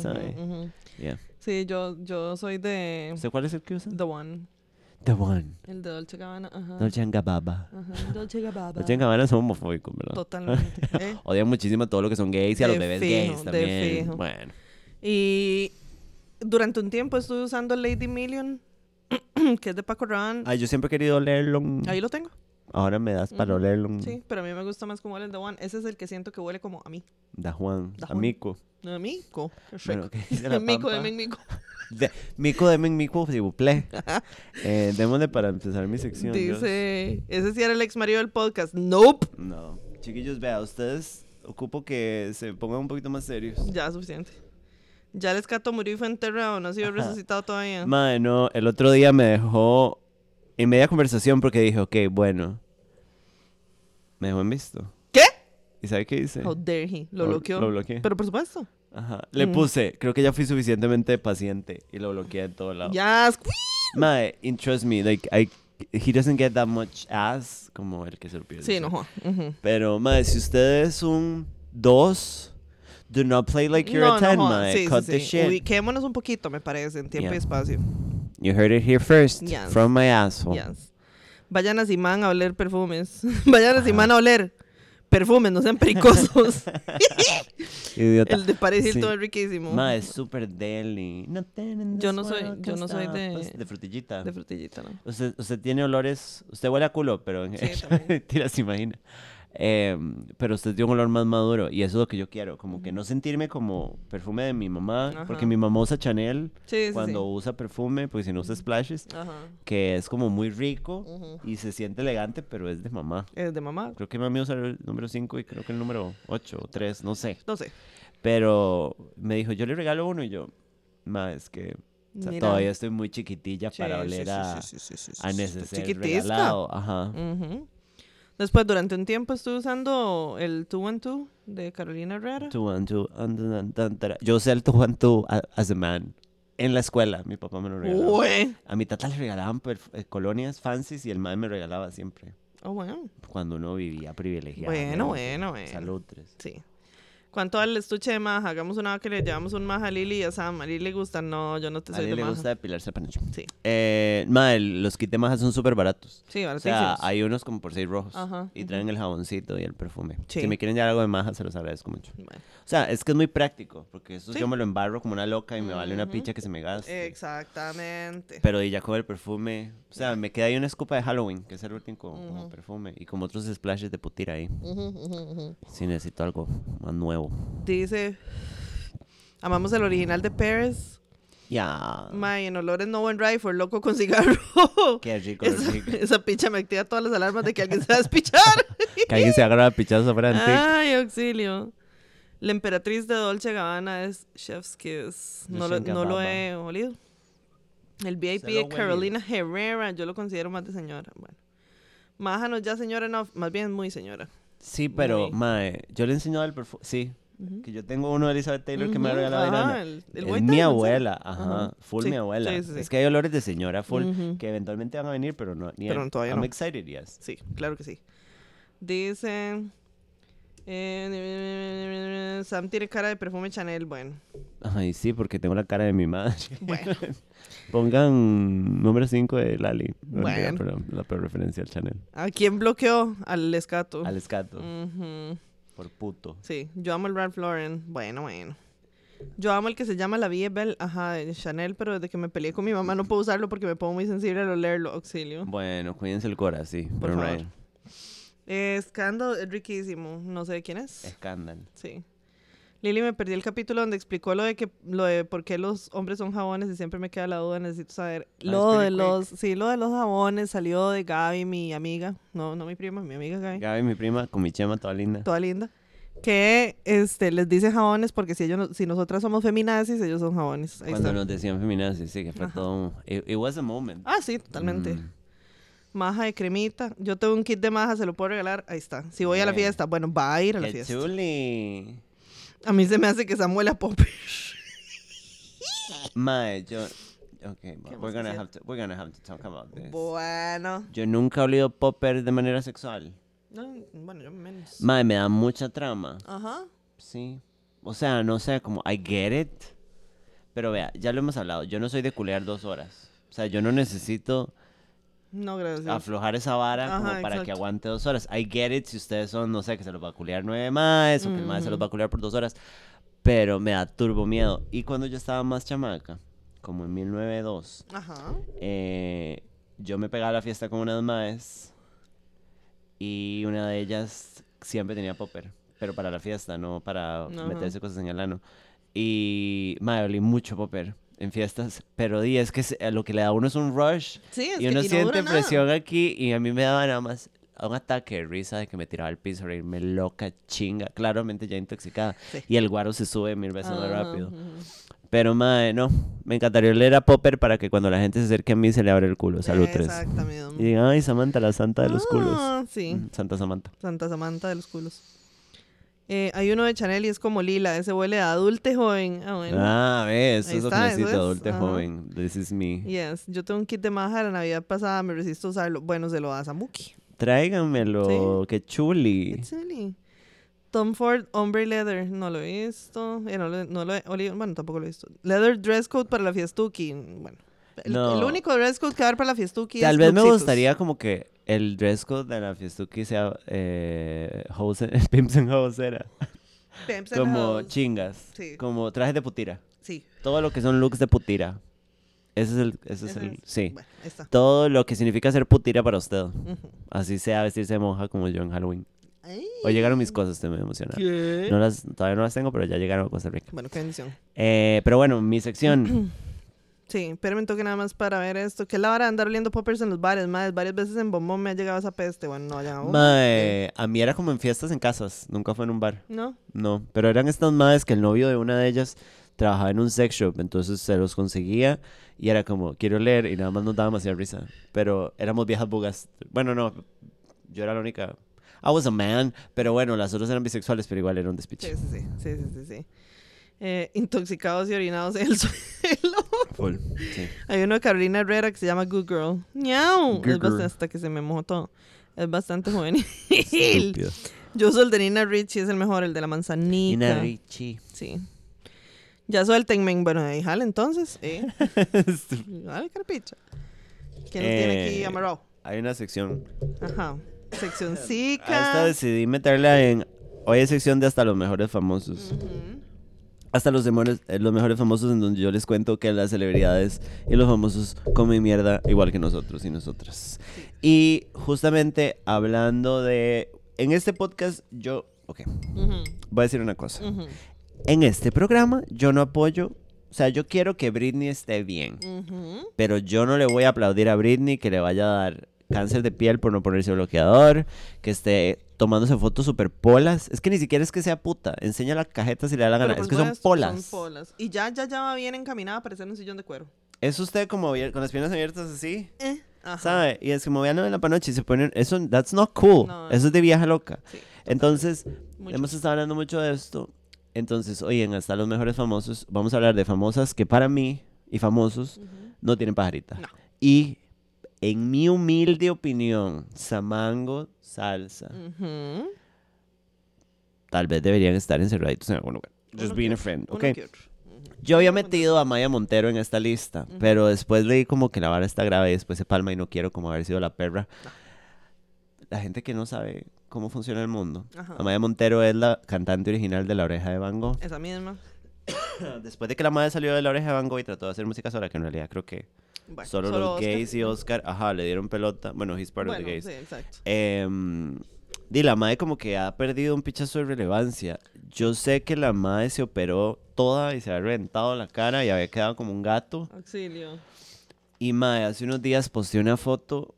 Yeah. Sí, yo, yo soy de ¿Usted cuál es el que usa? The One. The One. El de Dolce Gabbana. Ajá. Dolce Gabbana. Ajá. Dolce Gabbana. Dolce Gabbana son homofóbicos, ¿verdad? Totalmente. <laughs> ¿eh? Odian muchísimo a todo lo que son gays y a los De bebés fijo, gays de también. fijo. Bueno. Y durante un tiempo estuve usando Lady Million, <clears throat> que es de Paco Rabanne. Ay, yo siempre he querido olerlo. Ahí lo tengo. Ahora me das para olerlo. Sí, pero a mí me gusta más como huele el The One. Ese es el que siento que huele como a mí. Da Juan. Da A Juan. Mico. A mico. Qué Bueno, rico. ¿qué dice la <laughs> mico, pampa? deme mico. <laughs> De, mico, mico, si vous plaît. Eh, démosle para empezar mi sección. Dios. Dice, ese sí era el ex marido del podcast. Nope. No. Chiquillos, vea, ustedes ocupo que se pongan un poquito más serios. Ya, suficiente. Ya el escato murió y fue enterrado, no ha sido Ajá. resucitado todavía. Madre, no, el otro día me dejó en media conversación porque dije, ok, bueno. Me dejó en visto. ¿Qué? ¿Y sabe qué dice? How dare he. Lo Lo- bloqueó. lo bloqueé. Pero por supuesto. Ajá. Le Mm. puse, creo que ya fui suficientemente paciente y lo bloqueé en todo lado. Ya. Madre, and trust me, like, I, he doesn't get that much ass como el que se lo pide. Sí, no. joda. Ujú. Pero, madre, si usted es un 2, do not play like you're No, a no 10, joda. madre. Sí, Cut sí, the sí. shit. Ubiquémonos un poquito, me parece, en tiempo Yeah. y espacio. You heard it here first. Yes. From my asshole. Yes. Vayan a Simán a oler perfumes. <laughs> Vayan a. Simán a oler perfumes, no sean pericosos. <laughs> <laughs> Idiota. El de Paris Hilton Sí. es riquísimo. Ma, es súper deli. In Yo no soy- yo no soy de- us. De frutillita. De frutillita, ¿no? Usted, usted tiene olores... Usted huele a culo, pero... En, Sí. Mentira, se imagina. Em, pero usted tiene un olor más maduro. Y eso es lo que yo quiero. Como que no sentirme como perfume de mi mamá. Porque Ajá. mi mamá usa Chanel Sí, sí, cuando sí. usa perfume. Porque si no usa splashes. Ajá. Que es como muy rico. Y se siente elegante, pero es de mamá. Es de mamá. Creo que mami usa el número 5 y creo que el número 8 o 3, no sé. No sé. Pero me dijo, yo le regalo uno y yo, ma, es que o sea, todavía estoy muy chiquitilla para oler a, a neceser regalado. Ajá. Ujú. Después, durante un tiempo estuve usando el 2 and 2 de Carolina Herrera. Two, one, two, un, dun, dun, dun, Yo usé el two, one, two a- as a man. En la escuela, mi papá me lo regalaba. Ué. A mi tata le regalaban eh, colonias fancies y el man me regalaba siempre. Oh, bueno. Cuando uno vivía privilegiado. Bueno, bueno, bueno. Salud. Sí. ¿Cuánto al estuche de maja? Hagamos una que le llevamos un maja a Lili y a Sam. A Lili le gusta. No, yo no te A soy de le maja. gusta depilarse el panocho. Sí. Eh, ma, el- los kits de maja son súper baratos. Sí, O baratísimos. sea, hay unos como por 6 rojos. Ajá, Y traen el jaboncito y el perfume. Sí. Si me quieren dar algo de maja, se los agradezco mucho. Bueno. O sea, es que es muy práctico. Porque eso Sí. yo me lo embarro como una loca y me vale una Ujú. picha que se me gaste. Exactamente. Pero y ya con el perfume. O sea, me queda ahí una escopa de Halloween, que es el último como, perfume. Y como otros splashes de putira ahí. Si necesito algo más nuevo. Dice, amamos el original de Paris. Ya. May, en olores no buen rifle, loco con cigarro. <laughs> Qué rico. Esa, rico. esa picha me activa todas las alarmas de que alguien se va a despichar. <laughs> Que alguien se agarra a de Antique. Ay, auxilio. La emperatriz de Dolce Gabbana es Chef's Kiss. No, lo, no lo he olido. El VIP de. Carolina Herrera, yo lo considero más de señora. Bueno. Maja no ya señora, no, más bien muy señora. Sí, pero, mae, yo le he enseñado el perfume. Sí, que yo tengo uno de Elizabeth Taylor que me ha regalado ajá, el- el es mi abuela, ajá, full sí, mi abuela. sí, sí. Es que hay olores de señora full que eventualmente van a venir, pero no. Ni Pero todavía I'm no. excited, yes. Sí, claro que sí. Dice. eh, Sam tiene cara de perfume Chanel. Bueno, Ay, sí, porque tengo la cara de mi madre. bueno. <laughs> Pongan número 5 de Lali. Bueno. pero la peor referencia al Chanel. ¿A quién bloqueó? Al escato. Al escato, por puto. Sí, yo amo el Ralph Lauren. Bueno, bueno. Yo amo el que se llama La Vie Belle, ajá, de Chanel, pero desde que me peleé con mi mamá no puedo usarlo porque me pongo muy sensible al olerlo, auxilio. Bueno, cuídense el cora, sí. Por favor. right. Eh, Scandal es riquísimo, no sé de quién es. Escándalo. Sí. Lili, me perdí el capítulo donde explicó lo de que lo de por qué los hombres son jabones y siempre me queda la duda, necesito saber. Ah, Lo de los, sí, lo de los jabones salió de Gaby, mi amiga, no, no mi prima, mi amiga Gaby, Gaby, mi prima, con mi chema toda linda. toda linda, que este les dice jabones porque si ellos si nosotras somos feminazis, ellos son jabones. Ahí Cuando está. nos decían feminazis, sí, que fue Ajá. todo. It, it was a moment. Ah, sí, totalmente. Mm. Maja de cremita. Yo tengo un kit de maja, se lo puedo regalar. Ahí está. Si voy a la fiesta, bueno, va a ir a la Qué fiesta. chuli. A mí se me hace que Samuel a Popper. <laughs> Mae, yo... Ok, ¿Qué we're gonna, have to, we're gonna have to talk about this. Bueno. Yo nunca he olido popper de manera sexual. No, bueno, yo menos. Mae, me da mucha trama. Ajá. Sí. O sea, no sé, como, I get it. Pero vea, ya lo hemos hablado. Yo no soy de culear dos horas. O sea, yo no necesito No, gracias. aflojar esa vara como Ajá, para que exacto. aguante dos horas. I get it si ustedes son, no sé, que se los va a culear nueve más o que el mae se los va a culear por dos horas. Pero me da turbo miedo. Y cuando yo estaba más chamaca, como en 1902, Ajá. eh, yo me pegaba a la fiesta con unas maes y una de ellas siempre tenía popper, pero para la fiesta, no para Ajá. meterse cosas en el ano. Y me olí mucho popper en fiestas, pero di, es que lo que le da a uno es un rush Sí, es y que uno y no siente dura nada. presión aquí y a mí me daba nada más un ataque de risa de que me tiraba al piso, reírme loca, chinga, claramente ya intoxicada. Sí. Y el guaro se sube mil veces más Ajá, rápido. Pero, madre, no. Me encantaría leer a Popper para que cuando la gente se acerque a mí se le abra el culo. Salud, tres. Exactamente. Y digan, ay, Samantha, la santa de los culos. Ah, sí. Mm, Santa Samantha. Santa Samantha de los culos. Eh, hay uno de Chanel y es como lila. Ese huele a adulte joven. Ah, bueno. Ah, ves, eso es lo que necesito, es, adulto ajá. joven. This is me. Yes. Yo tengo un kit de maja de la Navidad pasada. Me resisto a usarlo. Bueno, se lo da a Samuki. Tráiganmelo, qué chuli. It's silly. Tom Ford Ombre Leather. No lo he visto. Eh, no, lo, no lo he. Bueno, tampoco lo he visto. Leather Dress Code para la fiestuki. Bueno. El, No. el único dress code que va a haber para la fiestuki Tal es vez me gustaría como que el dress code de la fiestuki sea eh, house, <laughs> pimps and hoes era. Pimps and Como hoes. chingas. Sí. Como trajes de putira. Sí. Todo lo que son looks de putira. Ese es el, ese es el, sí. Bueno. Todo lo que significa ser putira para usted. Así sea vestirse de monja como yo en Halloween. Ay, Hoy llegaron mis cosas, estoy muy emocionado. ¿Qué? No las, todavía no las tengo, pero ya llegaron a Costa Rica. Bueno, qué bendición. Eh, pero bueno, mi sección. <clears throat> Sí, espérame un toque nada más para ver esto. ¿Qué es la vara de andar oliendo poppers en los bares? Más, varias veces en Bombón me ha llegado esa peste. Bueno, no vayan a Bombón. Mae, a mí era como en fiestas en casas, nunca fue en un bar. ¿No? No, pero eran estas madres que el novio de una de ellas trabajaba en un sex shop, entonces se los conseguía y era como, quiero leer y nada más nos daba demasiada risa. Pero éramos viejas bugas. Bueno, no, yo era la única. I was a man, pero bueno, las otras eran bisexuales, pero igual era un Sí, despiche. sí, sí. sí, sí, sí, sí. Eh, intoxicados y orinados en el <laughs> suelo. Sí. Hay uno de Carolina Herrera que se llama Good Girl. ¡Miau! Good Es Girl. hasta que se me mojó todo. Es bastante <laughs> juvenil. Estúpido. Yo soy el de Nina Richie, es el mejor, el de la manzanita. Nina Ricci. Sí. Ya suéltenme. Bueno, ahí jala entonces. ¿eh? <laughs> Dale, carpicha. ¿Quién lo tiene aquí Eh, amarrado? Hay una sección. Ajá. Sección A esta Zika. decidí meterla en. Hoy es sección de hasta los mejores famosos. Ujú. Hasta los, demores- eh, los mejores famosos en donde yo les cuento que las celebridades y los famosos comen mierda igual que nosotros y nosotras. Y justamente hablando de... En este podcast yo... Ok, voy a decir una cosa. En este programa yo no apoyo... O sea, yo quiero que Britney esté bien. Pero yo no le voy a aplaudir a Britney que le vaya a dar cáncer de piel por no ponerse bloqueador, que esté tomándose fotos super polas. Es que ni siquiera es que sea puta. Enseña la cajeta si le da la gana. Pero es que son polas. Son polas. Y ya, ya, ya va bien encaminada a parecer un sillón de cuero. Es usted como con las piernas abiertas así, Eh. Ajá. ¿sabe? Y es como vean en la panoche y se ponen... Eso, that's not cool. No, Eso es de vieja loca. Sí, Entonces, mucho. hemos estado hablando mucho de esto. Entonces, en Hasta los Mejores Famosos, vamos a hablar de famosas que para mí y famosos no tienen pajarita. No. Y en mi humilde opinión, Samango, Salsa, tal vez deberían estar encerraditos en algún lugar. Just being a friend, ¿ok? Yo había metido a Maya Montero en esta lista, pero después leí como que la vara está grave y después se palma y no quiero como haber sido la perra. La gente que no sabe cómo funciona el mundo. Ajá. Amaya Montero es la cantante original de La Oreja de Van Gogh. Esa misma. <coughs> Después de que la madre salió de La Oreja de Van Gogh y trató de hacer música sola, que en realidad creo que Bueno, solo, los Oscar. gays y Oscar, ajá, le dieron pelota. Bueno, he's part of the Bueno, gays. sí, exacto. Di, la madre como que ha perdido un pichazo de relevancia. Yo sé que la madre se operó toda y se había reventado la cara y había quedado como un gato. Auxilio. Y madre, hace unos días posteé una foto.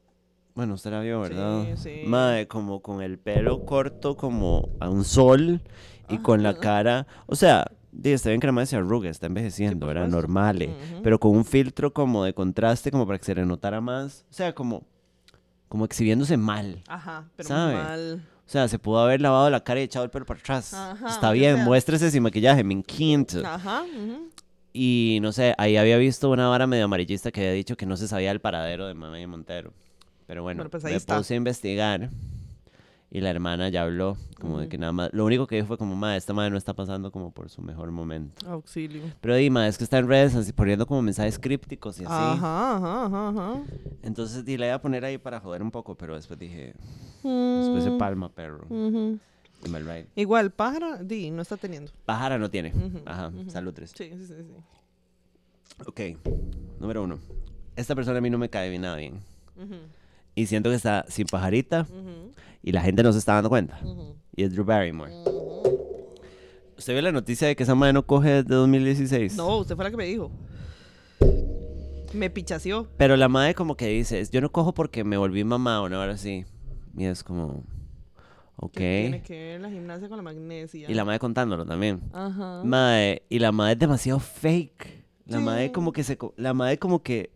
Bueno, usted la vio, ¿verdad? Sí, sí. Madre, como con el pelo corto como a un sol y con la cara. O sea, está bien que la madre se arrugue, está envejeciendo, por era normal. eh, Ujú. Pero con un filtro como de contraste, como para que se le notara más. O sea, como, como exhibiéndose mal. Ajá, pero ¿Sabe? mal. O sea, se pudo haber lavado la cara y echado el pelo para atrás. Ajá, Está bien, sea. muéstrese sin maquillaje, me encanta. Ajá, ujú. Y no sé, ahí había visto una vara medio amarillista que había dicho que no se sabía el paradero de Mamá y Montero. Pero bueno, Bueno, pues ahí me está. puse a investigar y la hermana ya habló, como de que nada más, lo único que dijo fue como, ma, esta madre no está pasando como por su mejor momento. Auxilio. Pero Dima, es que está en redes así poniendo como mensajes crípticos y así. Ajá, ajá, ajá, ajá. Entonces di, la iba a poner ahí para joder un poco, pero después dije, después se Mm, palma, perro. Am I right? Igual, pájaro, di, no está teniendo. Pájara no tiene. Ajá, salud tres. Sí, sí, sí. sí. Ok, número uno. Esta persona a mí no me cae bien nada bien. Y siento que está sin pajarita y la gente no se está dando cuenta. Y es Drew Barrymore. ¿Usted vio la noticia de que esa madre no coge desde 2016? No, usted fue la que me dijo. Me pichaseó. Pero la madre como que dice, yo no cojo porque me volví mamá o no, ahora sí. Y es como, ok. Tiene que ver la gimnasia con la magnesia. Y la madre contándolo también. Ajá. Mae, y la madre es demasiado fake. La Sí. madre como que se la madre como que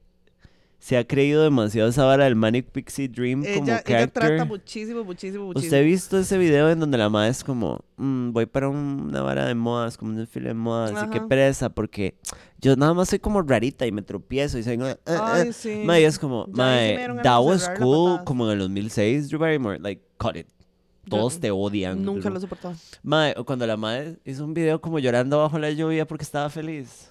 se ha creído demasiado esa vara del Manic Pixie Dream como ella, ella character. trata muchísimo, muchísimo, muchísimo. ¿Usted ha visto ese video en donde la madre es como, "Mm, voy para un- una vara de modas, como un desfile de modas, y qué Ajá. pereza, porque yo nada más soy como rarita y me tropiezo y soy como, "Ah, ah". Ay, sí. Mae, es como, Ya ganas that was cool, como en el 2006, Drew Barrymore, like, cut it. Todos Yo te odian. Nunca lo soportaba. Mae, o cuando la madre hizo un video como llorando bajo la lluvia porque estaba feliz.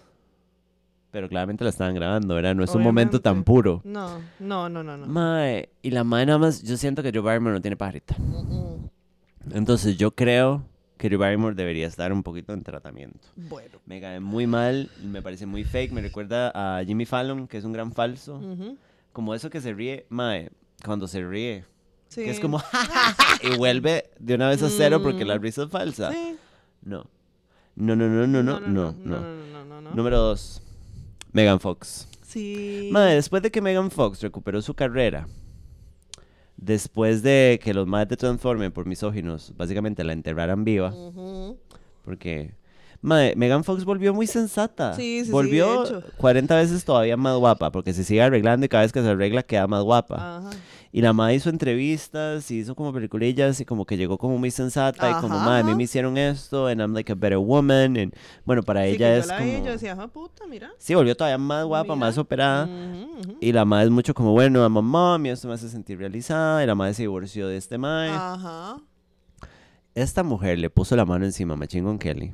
Pero claramente la estaban grabando, ¿verdad? No es un momento tan puro. No, no, no, no, no. Mae, y la madre nada más, yo siento que Drew Barrymore no tiene pajarita. Mm, Entonces yo creo que Drew Barrymore debería estar un poquito en tratamiento. mm. Bueno. Me cae muy mal, me parece muy fake, me recuerda a Jimmy Fallon, que es un gran falso. Ujú. Como eso que se ríe, mae, cuando se ríe. Sí. Que es como, y vuelve de una vez a cero porque la Mm. risa es falsa. Sí. No. No, no, no, no, no, no, no, no. no, no, no, no. Número dos, Megan Fox. Sí. Mae, después de que Megan Fox recuperó su carrera, después de que los madres de Transformen por misóginos básicamente la enterraran viva, porque mae, Megan Fox volvió muy sensata. Sí, sí, sí, volvió hecho. 40 veces todavía más guapa, porque se sigue arreglando y cada vez que se arregla queda más guapa. Ajá. Y la madre hizo entrevistas y hizo como peliculillas y como que llegó como muy sensata y como, Ajá, madre, a mí ajá. me hicieron esto and I'm like a better woman. And, bueno, para Sí, que ella yo es la como... vi yo decía, "Ah, puta, mira. Sí, volvió todavía más guapa, Mira. más operada. Y la madre es mucho como, bueno, a mom y esto me hace sentir realizada. Y la madre se divorció de este madre. Ajá. Esta mujer le puso la mano encima a Machine Kelly.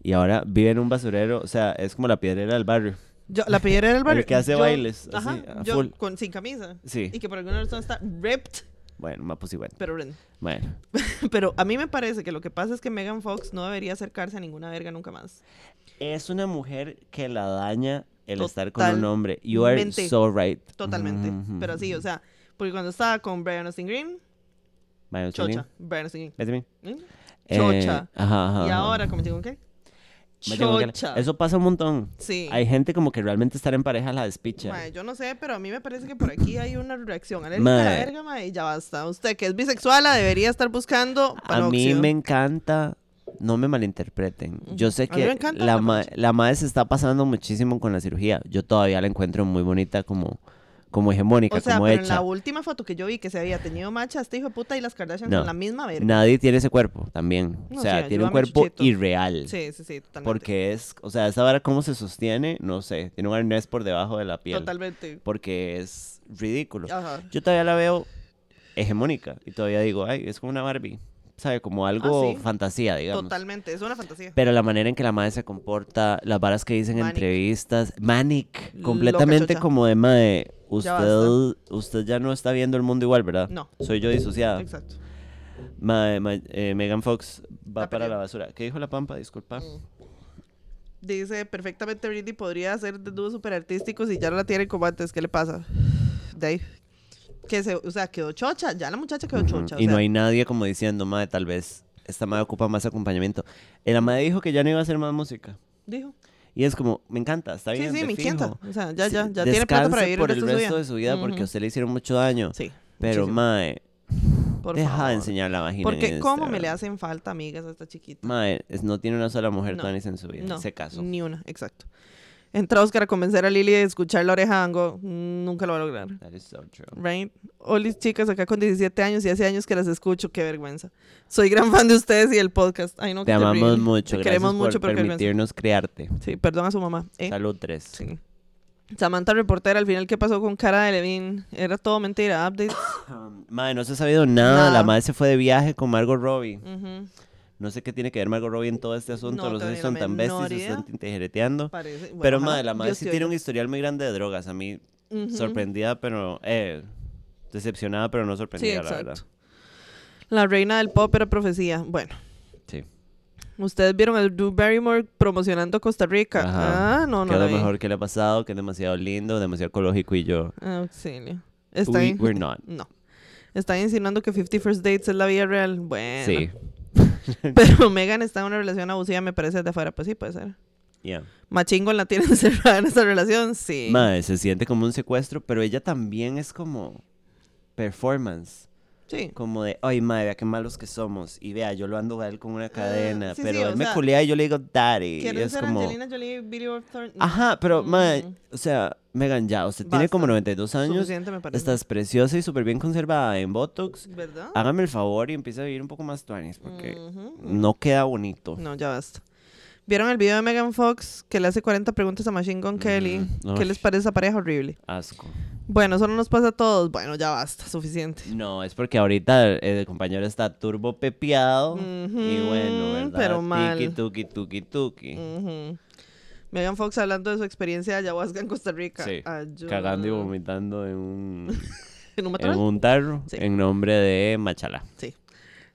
Y ahora vive en un basurero, o sea, es como la piedrera del barrio. Yo, la piedra era el barrio. El que hace yo- bailes, así, Ajá. yo full. con, sin camisa. Sí. Y que por alguna razón está ripped, Bueno, más pues igual. pero. Bueno. <laughs> Pero a mí me parece que lo que pasa es que Megan Fox no debería acercarse a ninguna verga nunca más. Es una mujer que la daña el estar con un hombre. You are so right. Totalmente. Ujú, Pero sí, o sea, porque cuando estaba con Brian Austin Green, Bueno, chocha. Brian Austin Green. ¿Mm? Eh, Chocha. ajá, ajá, Y ahora, como digo, ¿qué? Chocha. Eso pasa un montón. Sí. Hay gente como que realmente estar en pareja la despicha. Mae, yo no sé, pero a mí me parece que por aquí hay una reacción alérgica a la verga, mae, y ya basta. Usted que es bisexual la debería estar buscando A mí me encanta, no me malinterpreten. Yo sé que la, ma- la madre se está pasando muchísimo con la cirugía. Yo todavía la encuentro muy bonita como, como hegemónica, O sea, como pero en hecha. la última foto que yo vi que se había tenido macha, este hijo de puta y las Kardashian No. son la misma verga. Nadie tiene ese cuerpo también. No, o sea, sí, tiene un cuerpo Chuchito. irreal. Sí, sí, sí, totalmente. Porque es, o sea, esa vara cómo se sostiene, no sé, tiene un arnés por debajo de la piel. Totalmente. Porque es ridículo. Ajá. Yo todavía la veo hegemónica y todavía digo, ay, es como una Barbie. ¿Sabe? Como algo Ah, sí. fantasía, digamos. Totalmente, es una fantasía. Pero la manera en que la madre se comporta, las varas que dicen en entrevistas, manic, completamente como de madre, Ya usted, usted ya no está viendo el mundo igual, ¿verdad? No. Soy yo disociada. Exacto. Mae, mae, eh, Megan Fox va La para la basura. ¿Qué dijo la Pampa? Disculpa. Mm. Dice, perfectamente Britney podría hacer desnudos super artísticos y ya no la tiene como antes. ¿Qué le pasa? Dave. Que se, o sea, quedó chocha. Ya la muchacha quedó chocha. o Y no hay nadie como diciendo, madre, tal vez esta madre ocupa más acompañamiento. La madre dijo que ya no iba a hacer más música. Dijo. Y es como, me encanta, está Sí, bien, sí, de me encanta. O sea, ya, Sí, ya, ya tiene plata para vivir por el el resto, de su vida porque a usted le hicieron mucho daño. Sí. Pero, muchísimo. mae, Por deja de enseñar la vagina. Porque cómo me le hacen falta amigas a esta chiquita. Mae, no tiene una sola mujer No, trans en su vida. No, Se casó. ni una, exacto. Entra Oscar a convencer a Lily de escuchar la oreja Ango. Nunca lo va a lograr. That is so true. Right? Olis, chicas, acá con 17 años y hace años que las escucho. Qué vergüenza. Soy gran fan de ustedes y del podcast. Ay, no, Te amamos mucho. Te queremos por mucho, vergüenza. permitirnos criarte. Sí, perdón a su mamá. ¿eh? Salud 3. Sí. Samantha reportera, al final, ¿qué pasó con Cara de Levine? Era todo mentira. Updates. <coughs> madre, no se ha sabido nada. Nada. La madre se fue de viaje con Margot Robbie. Ujú. No sé qué tiene que ver Margot Robbie en todo este asunto. No tengo si son tan bestias, idea. están tijereteando. Parece. Bueno, pero, madre, la madre sí tiene un historial muy grande de drogas. A mí, sorprendida, pero. Eh, decepcionada, pero no Sí, sorprendida, la verdad. La reina del pop era profecía. Bueno, Sí. ustedes vieron a Drew Barrymore promocionando Costa Rica. Ajá. Ah, no, que no. la lo vi. mejor que le ha pasado, que es demasiado lindo, demasiado ecológico y yo. Auxilio. Está We, in- we're not. No. Están insinuando que 50 First Dates es la vida real. Bueno. Sí. <laughs> Pero Megan está en una relación abusiva, me parece, de afuera. Pues sí, puede ser. Yeah. Machingo la tiene <laughs> encerrada en esa relación. Sí. Madre, se siente como un secuestro, pero ella también es como performance. Sí. Como de, ay, madre, vea qué malos que somos. Y vea, yo lo ando a él con una cadena. Ah, sí, pero sí, él me sea, culea y yo le digo, daddy. Y ¿Quieren es ser como. Angelina Jolie, Thornton? Ajá, pero, madre, Mm, o sea, Megan, ya, usted tiene como Basta. 92 años. Suficiente, me parece. Estás preciosa y súper bien conservada en Botox. ¿Verdad? Hágame el favor y empieza a vivir un poco más tuanis, porque no queda bonito. No, ya basta. ¿Vieron el video de Megan Fox que le hace 40 preguntas a Machine Gun Kelly? Ujú. ¿Qué les parece esa pareja horrible? Asco. Bueno, eso no nos pasa a todos. Bueno, ya basta, suficiente. No, es porque ahorita el, el compañero está turbo pepeado. y bueno, ¿verdad? pero mal. Tiki, tuki, tuki, tuki. Ujú. Megan Fox hablando de su experiencia de ayahuasca en Costa Rica. Sí. Cagando y vomitando en un, <laughs> ¿En un en matorral? un tarro Sí. en nombre de Machala. Sí.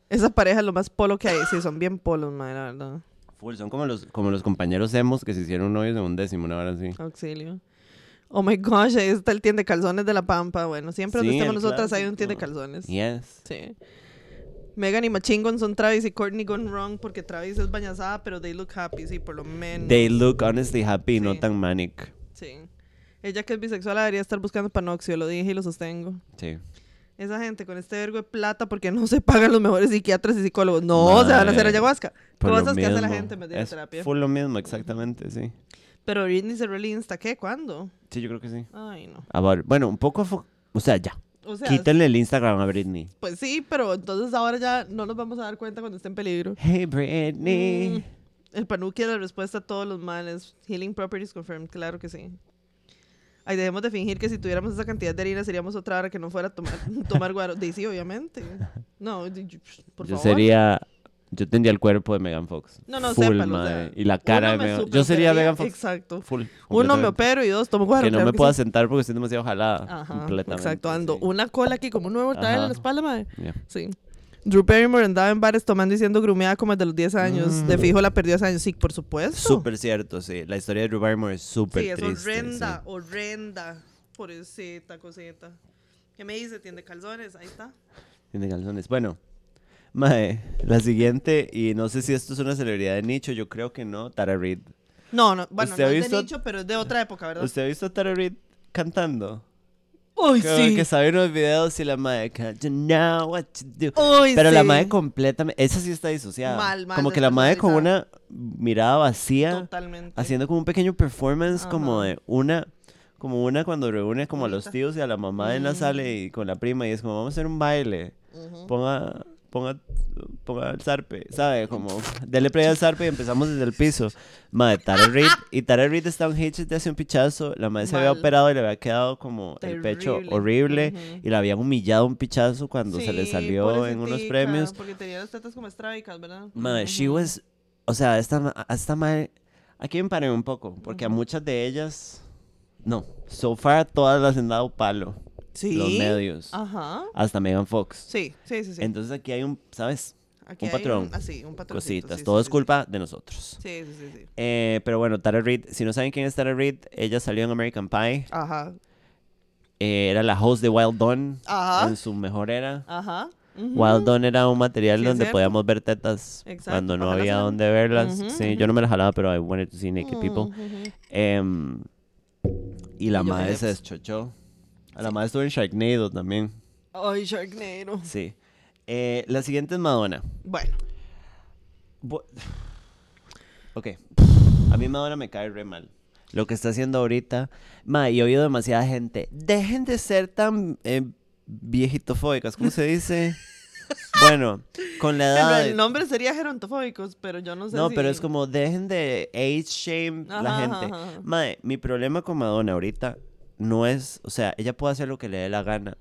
Esa pareja es lo más polo que hay. Sí, son bien polos, madre, la verdad. Full, son como los, como los compañeros hemos que se hicieron novios en un décimo, una hora así. Auxilio. Oh my gosh, ahí está el tiende de calzones de la Pampa. Bueno, siempre donde estemos nosotras hay un tiende de calzones. Yes. Sí. Megan y Machingon son Travis y Courtney gone wrong porque Travis es bañazada, pero they look happy, sí, por lo menos. They look honestly happy, no Sí. tan manic. Sí. Ella que es bisexual debería estar buscando panoxio, lo dije y lo sostengo. Sí. Esa gente con este vergo de plata porque no se pagan los mejores psiquiatras y psicólogos. No, se van a hacer ayahuasca. Por Cosas que hace la gente en vez de Es terapia. full lo mismo, exactamente, sí. Pero Britney cerró el Insta, ¿qué? ¿Cuándo? Sí, yo creo que sí. Ay, no. Bueno, un poco... O sea, ya. O sea, Quítenle el Instagram a Britney. pues sí, pero entonces ahora ya no nos vamos a dar cuenta cuando esté en peligro. Hey, Britney. Mm, El panuki es la respuesta a todos los males. Healing properties confirmed, claro que sí. Ay, dejemos de fingir que si tuviéramos esa cantidad de harina seríamos otra hora que no fuera a tomar, <laughs> tomar guaro. De sí, obviamente. No, por yo favor. sería... Yo tendría el cuerpo de Megan Fox. No, no, Full, sépalo, o madre. sea, y la cara de me Megan Yo sería Megan Fox. Exacto. Full. Uno me opero y dos tomo guaro. Que no me que puedo sí. sentar porque estoy demasiado jalada. Ajá, completamente. exacto. Ando sí. una cola aquí como un nuevo traer en la espalda, madre. Yeah. Sí. Drew Barrymore andaba en bares tomando y siendo grumeada como desde los 10 años. De Mm. fijo la perdió hace años. Sí, por supuesto. Súper cierto, sí. La historia de Drew Barrymore es súper Sí, es triste. horrenda, sí. horrenda. Pobrecita, cosita. ¿Qué me dice? ¿Tiende calzones? Ahí está. Tiene calzones. Bueno, mae, la siguiente, y no sé si esto es una celebridad de nicho, yo creo que no, Tara Reid. No, no, bueno, ¿Usted no ha es de nicho, pero es de otra época, ¿verdad? ¿Usted ha visto a Tara Reid cantando? ¡Uy, sí! Que sabe unos videos y la madre, "Can't you know what to do?" ¡Uy, Pero la madre completamente, esa sí está disociada. Mal, mal como que la madre con una mirada vacía, Totalmente. haciendo como un pequeño performance, como de una, como una cuando reúne como a los tíos y a la mamá en la sala y con la prima y es como, vamos a hacer un baile. Ponga, ponga, ponga el zarpe, ¿sabe? Como, dele play al zarpe y empezamos desde el piso. Madre, Tara Reid, y Tara Reid está en Hitches de hace un pichazo, la madre se había operado y le había quedado como el pecho Terrible. horrible Ujú. y le habían humillado un pichazo cuando se le Sí, salió en unos premios. Porque tenía las tetas como estrabicas, ¿verdad? Madre, she Ujú. was, o sea, esta, esta madre, aquí me paré un poco, porque a muchas de ellas, no, so far todas las han dado palo, ¿Sí? los medios, Ajá. hasta Megan Fox. Sí, sí, sí. sí. Entonces aquí hay un, ¿sabes? Aquí un hay patrón. así, un patrón. Cositas, todo es culpa de nosotros. Sí, sí, sí, sí. Eh, pero bueno, Tara Reid, si no saben quién es Tara Reid, ella salió en American Pie, Ajá. eh, era la host de Wild Dawn Ajá. en su mejor era. Ajá. Ujú. Wild Dawn era un material Sí, donde podíamos ver tetas Exacto, cuando no ojalá había se la- donde verlas. Sí, yo no me la jalaba, pero I wanted to see naked people. Ujú, ujú. Em, y la Y madre se pues. deschochó. A la madre estuvo en Sharknado también. Ay, Sharknado. Sí. Eh, la siguiente es Madonna. Bueno, Bu- ok. A mí Madonna me cae re mal. lo que está haciendo ahorita. Ma, y he oído demasiada gente. Dejen de ser tan eh, viejitofóbicas, ¿cómo se dice? <laughs> bueno, con la edad. el nombre sería gerontofóbicos, pero yo no sé No, si- pero es como dejen de age shame la gente. ajá, ajá. Mae, mi problema con Madonna ahorita no es, o sea, ella puede hacer lo que le dé la gana.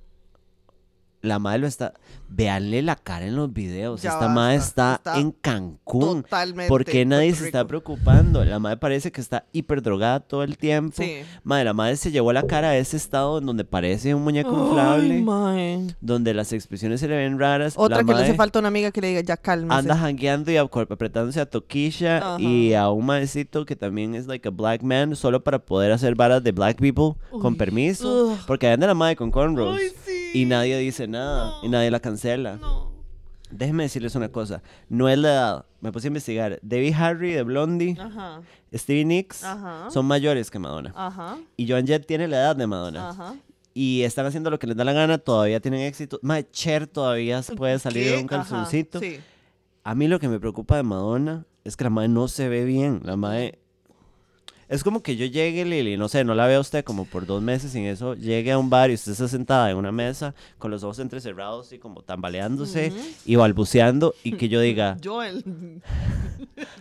La madre lo está, véanle la cara en los videos. Ya Esta madre está, está en Cancún. Totalmente. ¿Por qué nadie se está preocupando? La madre parece que está hiper drogada todo el tiempo. Sí. Madre, la madre se llevó la cara a ese estado en donde parece un muñeco inflable, donde las expresiones se le ven raras. Otra la que le hace falta una amiga que le diga, ya cálmese. anda jangueando y apretándose a Toquisha Ajá. y a un maecito que también es like a black man solo para poder hacer varas de black people con Uy. permiso. Ugh. Porque anda la madre con cornrows Ay, sí. y nadie dice nada y No. nadie la cancela. No. Déjenme decirles una cosa, no es la edad. Me puse a investigar. Debbie Harry de Blondie, Ajá. Stevie Nicks Ajá. son mayores que Madonna. Ajá. Y Joan Jett tiene la edad de Madonna. Ajá. Y están haciendo lo que les da la gana, todavía tienen éxito. Mae, Cher todavía puede salir de un calzoncito. Sí. A mí lo que me preocupa de Madonna es que la madre no se ve bien. La madre. Es como que yo llegue, Lili, no sé, no la veo a usted como por dos meses en eso llegue a un bar y usted está sentada en una mesa con los ojos entrecerrados y como tambaleándose y balbuceando y que yo diga, <laughs> Joel. <laughs>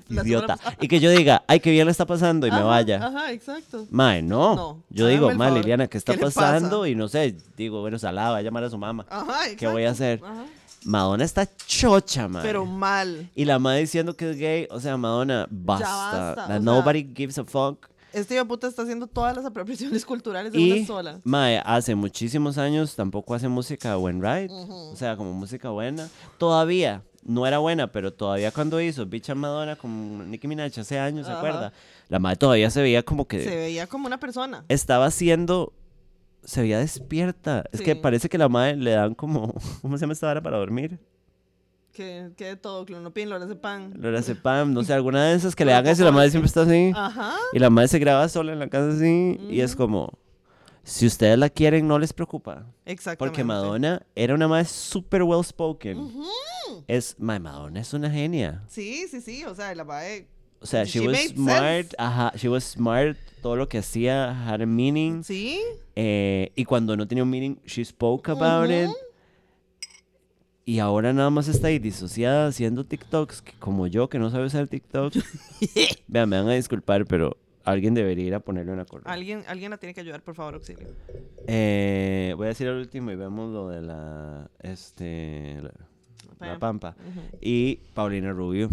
Idiota, y que yo diga, ay, qué bien le está pasando y me vaya. Ajá, exacto. Mae, no. No, Yo digo, mae, Liliana, ¿qué está ¿qué le pasa? pasando? Y no sé, digo, bueno, Salada, va a llamar a su mamá. Ajá, exacto. ¿Qué voy a hacer? Ajá. Madonna está chocha, mae. Pero mal. Y la madre diciendo que es gay, o sea, Madonna, basta. basta, That o sea, nobody gives a fuck. Este hijo puta está haciendo todas las apropiaciones culturales de Y, una sola. mae, hace muchísimos años tampoco hace música buen right. O sea, como música buena. Todavía, no era buena, pero todavía cuando hizo Bicha Madonna con Nicki Minaj hace años, ¿se Ajá. acuerda? La madre todavía se veía como que Se veía como una persona. estaba haciendo... Se veía despierta. Es que parece que la madre le dan como... <laughs> ¿Cómo se llama esta vara para dormir? Que, que de todo, clonopin, lorazepam. Lorazepam, no sé, alguna de esas que le dan eso y la madre siempre está así. Ajá. Y la madre se graba sola en la casa así. Y es como, si ustedes la quieren, no les preocupa. Exactamente. Porque Madonna era una madre súper well spoken. Es, my Madonna es una genia. Sí, sí, sí. O sea, la mae. O sea, she, She was smart. sense. Ajá, she was smart. Todo lo que hacía had a meaning. Sí. Eh, y cuando no tenía un meaning, she spoke about it. Ujú. Y ahora nada más está ahí disociada haciendo TikToks, que como yo que no sabe usar TikTok. <laughs> Vean, me van a disculpar, pero alguien debería ir a ponerle una correa. Alguien, alguien la tiene que ayudar, por favor, auxilio. Eh, voy a decir el último y vemos lo de la, este, la, la Pam. Pampa. Y Paulina Rubio.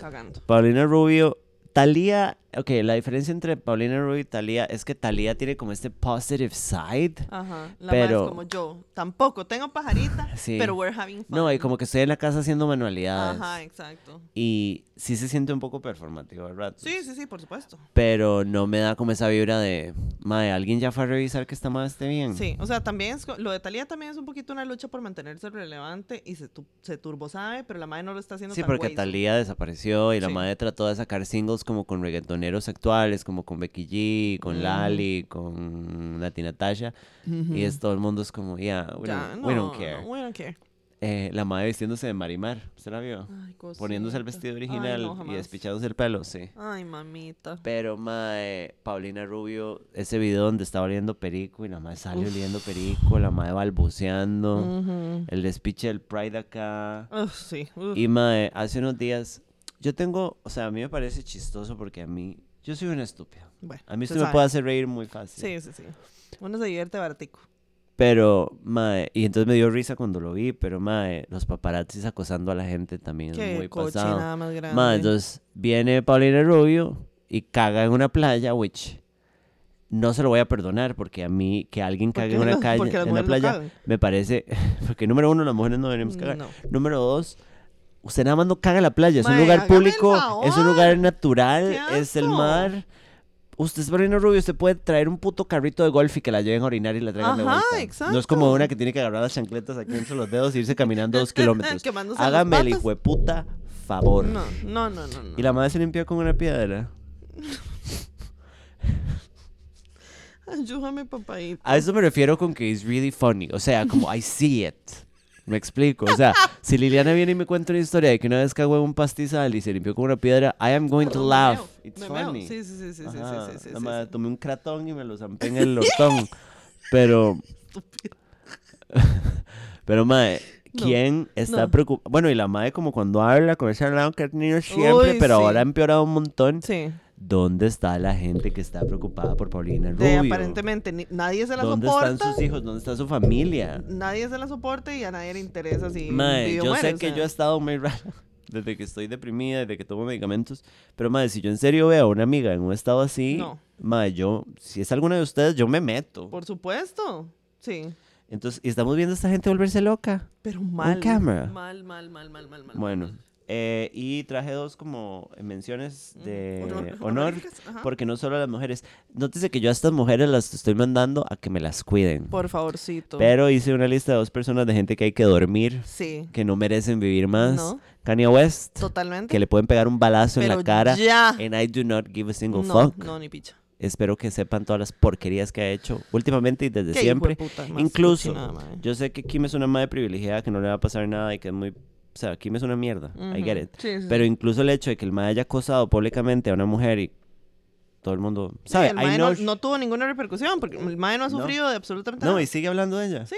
Cagando. Paulina Rubio, Talía, ok, la diferencia entre Paulina Rubio y Talía es que Talía tiene como este positive side. Ajá. La Pero- es como yo. Tampoco tengo pajarita, <laughs> Sí. pero we're having fun. No, y como que estoy en la casa haciendo manualidades. Ajá, exacto. Y sí se siente un poco performativo, ¿verdad? Sí, sí, sí, por supuesto. Pero no me da como esa vibra de, madre, alguien ya fue a revisar que esta madre esté bien. Sí, o sea, también es, lo de Talía también es un poquito una lucha por mantenerse relevante y se, tu- se turbo sabe, pero la madre no lo está haciendo Sí, tan porque. Talía desapareció y la madre trató de sacar singles como con reggaetoneros actuales, como con Becky G, con Ujú. Lali, con Nati Natasha. Y es todo el mundo es como, yeah, we, Ya, don't, no, we don't care. no, we don't care. Eh, la madre vistiéndose de Marimar, ¿usted la vio? Ay, Poniéndose el vestido Ay, original no, y despichándose el pelo, sí. Ay, mamita. Pero, mae, Paulina Rubio, ese video donde estaba oliendo perico y la madre sale oliendo perico, la madre balbuceando, Ujú. el despiche del Pride acá. Uf, sí. uf. Y mae, hace unos días, yo tengo, o sea, a mí me parece chistoso porque a mí, yo soy un estúpido. Bueno, A mí usted me puede hacer reír muy fácil. Sí, sí, sí. Uno se divierte baratico. Pero, mae, y entonces me dio risa cuando lo vi, pero mae, los paparazzis acosando a la gente también es Qué muy pasado. cochinada más grande. Mae, entonces viene Paulina Rubio y caga en una playa, which no se lo voy a perdonar porque a mí que alguien ¿Por cague en una no? calle, en una no playa, me parece, <laughs> porque número uno, las mujeres no deberíamos cagar. No. Número dos, usted nada más no caga en la playa, es un lugar público, es un lugar natural, ¡Qué es el mar. Usted es Paulina Rubio, usted puede traer un puto carrito de golf y que la lleven a orinar y la traigan de Ajá, vuelta. No es como exacto. una que tiene que agarrar las chancletas aquí entre los dedos y irse caminando dos <laughs> kilómetros. Hágame el hijo de puta favor. No, no, no, no. no. Y la madre se limpió con una piedra. <laughs> Ayúdame, papaito. A eso me refiero con que es really funny. O sea, como I see it. Me explico. O sea, <laughs> si Liliana viene y me cuenta una historia de que una vez cagó en un pastizal y se limpió con una piedra, I am going to laugh. It's funny. Sí, sí, sí, sí, sí, sí. Tomé un cratón y me lo zampé en el hortón. <laughs> Pero, <laughs> pero madre, No, ¿quién está no. preocupada? Bueno, y la madre como cuando habla con ese lado que ha tenido siempre, Uy, pero sí. ahora ha empeorado un montón. Sí. ¿Dónde está la gente que está preocupada por Paulina De, Rubio? aparentemente ni- nadie se la ¿Dónde soporta. están sus hijos? ¿Dónde está su familia? Nadie se la soporta y a nadie le interesa si Mae, yo muere, sé o que sea. yo he estado muy rara <laughs> desde que estoy deprimida, desde que tomo medicamentos. Pero, madre, si yo en serio veo a una amiga en un estado así, No. madre, yo, si es alguna de ustedes, yo me meto. Por supuesto. Sí. Entonces, y estamos viendo a esta gente volverse loca. Pero mal. cámara. Mal, mal, mal, mal, mal, mal. Bueno, mal. Eh, y traje dos como menciones de Honor- porque no solo a las mujeres. Nótese que yo a estas mujeres las estoy mandando a que me las cuiden. Por favorcito. Pero hice una lista de dos personas de gente que hay que dormir, Sí. que no merecen vivir más. No. Kanye West, Totalmente. que le pueden pegar un balazo en la cara. ya. And I do not give a single No, fuck. no, ni picha. Espero que sepan todas las porquerías que ha hecho últimamente y desde siempre. más Incluso, yo sé que Kim es una madre privilegiada, que no le va a pasar nada y que es muy... O sea, Kim es una mierda. I get it. Sí, sí, Pero sí. incluso el hecho de que el mae haya acosado públicamente a una mujer y todo el mundo... Sí, ¿Sabe? el I mae no, no tuvo ninguna repercusión porque el mae no ha No. sufrido de absolutamente No, nada. y sigue hablando de ella. Sí.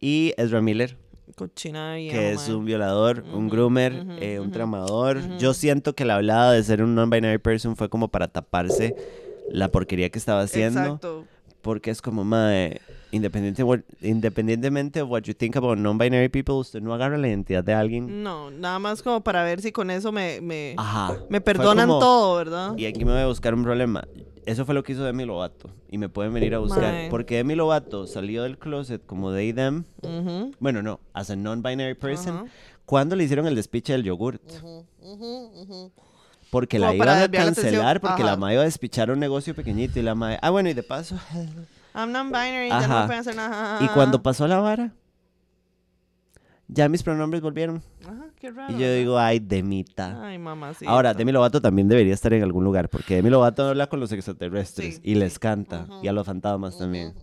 Y Ezra Miller, Cochina viejo, que es mae. un violador, un groomer, eh, un tramador. Yo siento que la hablada de ser un non-binary person fue como para taparse la porquería que estaba haciendo. Exacto. Porque es como, mae, independiente, independientemente de what you think about non-binary people, usted no agarra la identidad de alguien. No, nada más como para ver si con eso me, me, Ajá. me perdonan como, todo, ¿verdad? Y aquí me voy a buscar un problema. Eso fue lo que hizo Demi Lovato. Y me pueden venir a buscar. Mae. Porque Demi Lovato salió del closet como they, them. Bueno, no, as a non-binary person. Cuando le hicieron el despiche del yogurt. Porque Como la iban a la cancelar porque la mae iba a despichar un negocio pequeñito y la mae... Ah, bueno, y de paso... <laughs> I'm non-binary, ya no me pueden hacer nada. Y cuando pasó la vara, ya mis pronombres volvieron. Ajá, qué raro. Y yo digo, ay, Demita. Ay, mamá, sí. Ahora, Demi Lovato también debería estar en algún lugar, porque Demi Lovato habla con los extraterrestres Sí, y les canta, y a los fantasmas también.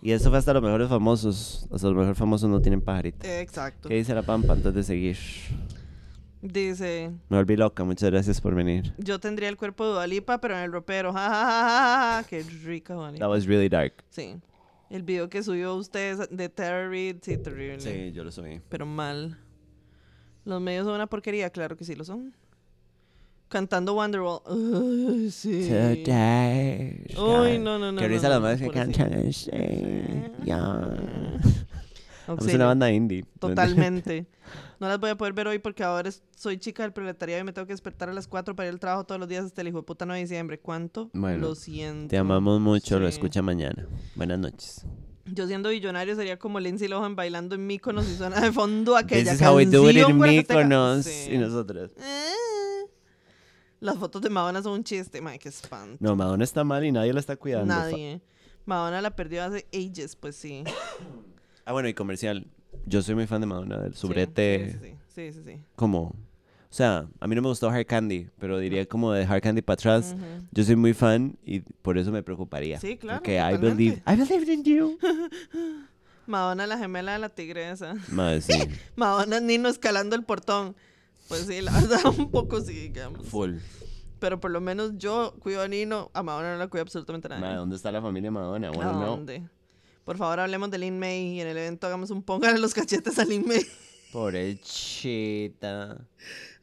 Y eso fue hasta los mejores famosos. Hasta los mejores famosos no tienen pajarita. Exacto. ¿Qué dice la pampa antes de seguir? Dice, Me volví loca, muchas gracias por venir. yo tendría el cuerpo de Dualipa, pero en el ropero. <laughs> Ja, ja, ja, ja. Qué rica Dualipa. That was really dark. Sí. El video que subió usted de Tara Reid, sí, terrible. Sí, yo lo subí. Pero mal. Los medios son una porquería, claro que sí lo son. Cantando Wonderwall. <laughs> Ay, sí. Today. Uy, no, no, no. No, risa no, las madres que cantan. así, ya. <laughs> Somos Auxilio. una banda indie. Totalmente. No las voy a poder ver hoy porque ahora soy chica del proletariado y me tengo que despertar a las 4 para ir al trabajo todos los días hasta el hijo de puta 9 de diciembre. ¿Cuánto? Bueno, Lo siento. Te amamos mucho, lo escucha mañana. Buenas noches. Yo siendo billonario sería como Lindsay Lohan bailando en Míconos y suena de fondo aquella This is how we do it canción in. Mykonos. Sí. Y nosotras. Eh. Las fotos de Madonna son un chiste, madre, qué espanto. No, Madonna está mal y nadie la está cuidando. Nadie. Madonna la perdió hace ages, pues sí. <coughs> Ah, bueno, y comercial. Yo soy muy fan de Madonna, del subrete Sí, sí, sí. sí, sí, sí. como... O sea, a mí no me gustó Hard Candy, pero diría como de Hard Candy para atrás. Yo soy muy fan y por eso me preocuparía. Sí, claro, Porque I believe. I believe in you. <laughs> Madonna, la gemela de la tigresa. Madre, sí. <laughs> Madonna, Nino escalando el portón. Pues sí, la verdad, <laughs> un poco sí, digamos. Full. Pero por lo menos yo cuido a Nino, a Madonna no la cuida absolutamente Madre, nadie. ¿dónde está la familia Madonna? ¿A Bueno, no. Por favor, hablemos de Lin May y en el evento hagamos un póngale los cachetes a Lin May. Pobre chita.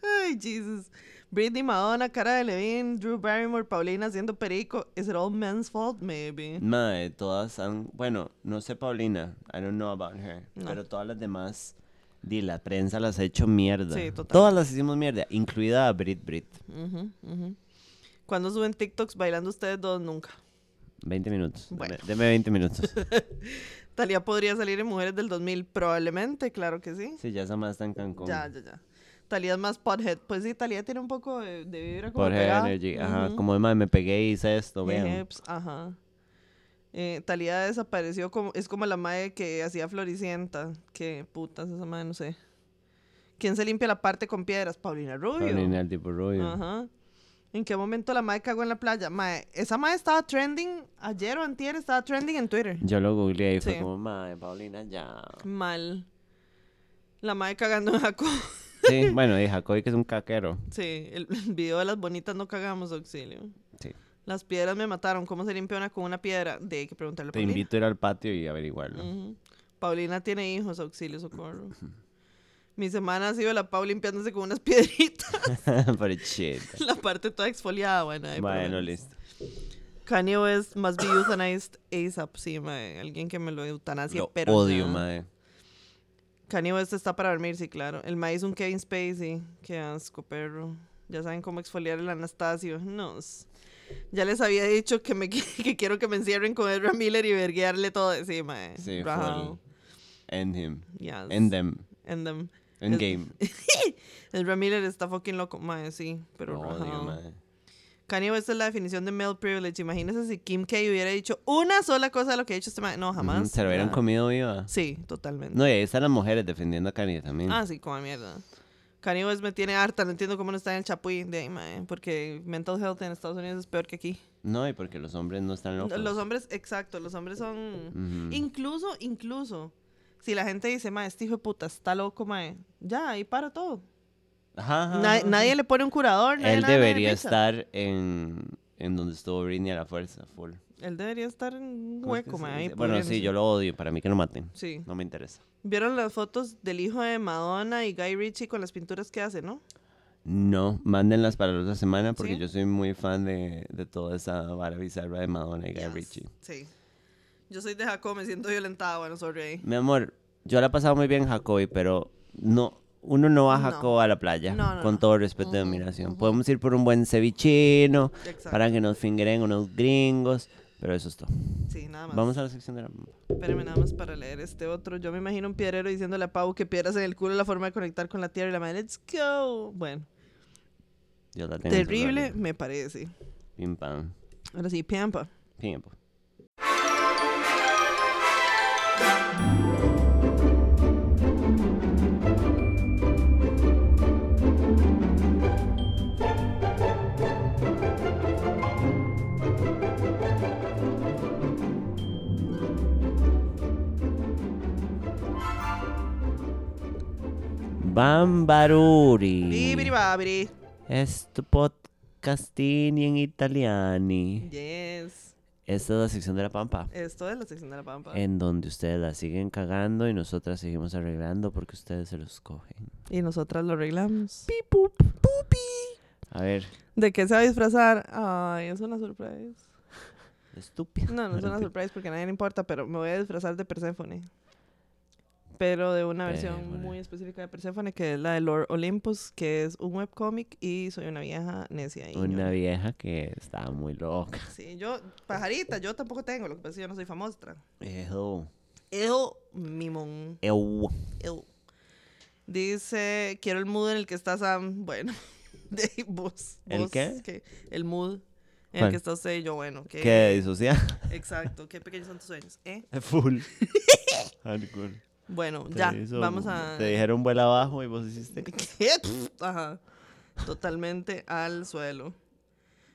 Ay, Jesus. Britney, Madonna, Cara de Levine, Drew Barrymore, Paulina haciendo perico. ¿Is it all men's fault? Maybe. Madre, todas han... Bueno, no sé Paulina. I don't know about her. No. Pero todas las demás... Di, la prensa las ha hecho mierda. Sí, total. Todas las hicimos mierda, incluida a Brit Brit. Ujú, ujú. ¿Cuándo suben TikToks bailando ustedes dos? Nunca. 20 minutos. Bueno. Deme, deme 20 minutos. <laughs> Talía podría salir en Mujeres del 2000, probablemente, claro que sí. sí, ya esa más está en Cancún. Ya, ya, ya. Talía es más pothead. Pues sí, Talía tiene un poco de, de vibra como pegada. Energy. Ajá. Ujú. Como de madre, me pegué y hice esto, vean. hips, ajá. Eh, Talía desapareció como, es como la madre que hacía Floricienta. Que putas esa madre, no sé. ¿Quién se limpia la parte con piedras? Paulina Rubio. Paulina el tipo rubio. Ajá. ¿En qué momento la madre cagó en la playa? Mae, esa madre estaba trending, ayer o antier estaba trending en Twitter. Yo lo googleé y fue Sí. como, madre, Paulina, ya. Mal. La madre cagando en Jaco. Sí, <laughs> bueno, y Jacoby que es un caquero. Sí, el <laughs> video de las bonitas no cagamos, auxilio. Sí. Las piedras me mataron. ¿Cómo se limpia una con una piedra? De hay que preguntarle a Te Paulina. invito a ir al patio y averiguarlo. Paulina tiene hijos, auxilio, socorro. Mi semana ha sido la Pau limpiándose con unas <laughs> piedritas. <laughs> La parte toda exfoliada, bueno. ahí Bueno, listo. Kanye West must be euthanized ASAP. Sí, mae. Alguien que me lo eutanasia, Lo pero odio, ya. madre. Kanye West está para dormir, sí, claro. El maíz un Kevin Spacey. Qué asco, perro. Ya saben cómo exfoliar el Anastasio. No. Ya les había dicho que, me, <laughs> que quiero que me encierren con Ezra Miller y verguearle todo encima. Sí, Rajao. full. End him. Yes. End them. End them. Es- game. <laughs> Ezra Miller está fucking loco, mae, sí. Pero Lo odio, rajao. madre. Kanye West es la definición de male privilege. Imagínense si Kim K hubiera dicho una sola cosa de lo que ha dicho este mae. No, jamás. Se lo hubieran comido viva. Sí, totalmente. No, y ahí están las mujeres defendiendo a Kanye también. Ah, sí, como mierda. Kanye West me tiene harta, no entiendo cómo no está en el chapuy de ahí, mae, porque mental health en Estados Unidos es peor que aquí. No, y porque los hombres no están locos. Los hombres, exacto, los hombres son... Incluso, incluso, si la gente dice, mae, este hijo de puta está loco, mae, ya, ahí para todo. Ajá, ajá, Na- ajá. nadie le pone un curador, Él debería estar en, en donde estuvo Britney a la fuerza, full. Él debería estar en un ¿Cómo es que hueco, mae, ahí? Bueno, sí, yo lo odio. Para mí que lo maten. Sí. No me interesa. ¿Vieron las fotos del hijo de Madonna y Guy Ritchie con las pinturas que hace, no? No, mándenlas para la otra semana porque ¿Sí? yo soy muy fan de, de toda esa vara bizarra de Madonna y Guy Yes. Ritchie. Sí. Yo soy de Jacob, me siento violentada, bueno, sorry. ahí. Mi amor, yo la he pasado muy bien en Jacoby, pero no, uno no va a No. Jacob a la playa, No, no, con no. todo respeto y Ujú, admiración. ujú. Podemos ir por un buen cevichino, Exacto. para que nos fingeren unos gringos, pero eso es todo. Sí, nada más. Vamos a la sección de la... Espérame nada más para leer este otro. Yo me imagino un piedrero diciéndole a Pau que piedras en el culo la forma de conectar con la tierra y la madre, let's go. Bueno, Yo la tengo terrible me parece. Pim pam. Ahora sí, Pampa. Tiempo. Bambaruri. Babiri. Es tu podcastini en italiani. Yes. Esta es la sección de la pampa. Esto es la sección de la Pampa. En donde ustedes la siguen cagando y nosotras seguimos arreglando porque ustedes se los cogen. Y nosotras lo arreglamos. A ver, ¿De qué se va a disfrazar? Ay, es una sorpresa. <laughs> estúpido. No, no es una sorpresa porque a nadie le importa, pero me voy a disfrazar de Perséfone. Pero de una versión Perséfone. muy específica de Perséfone, que es la de Lord Olympus, que es un webcómic y soy una vieja necia. y Una vieja que estaba muy loca. Sí, yo, pajarita, yo tampoco tengo, lo que pasa es que yo no soy famosa. Ew. El mimón. Ew. El. Dice, quiero el mood en el que está Sam. Bueno, <laughs> de vos. ¿El vos, qué? que- el mood en el ¿Cuál? que está usted y yo, bueno. Que, ¿Qué disociar? Exacto, qué pequeños son tus sueños. ¿eh? <laughs> Full. <laughs> Hardcore. Bueno, Te ya, hizo- vamos a... Te dijeron vuela abajo y vos hiciste. <laughs> ¿Qué? Ajá. Totalmente al suelo.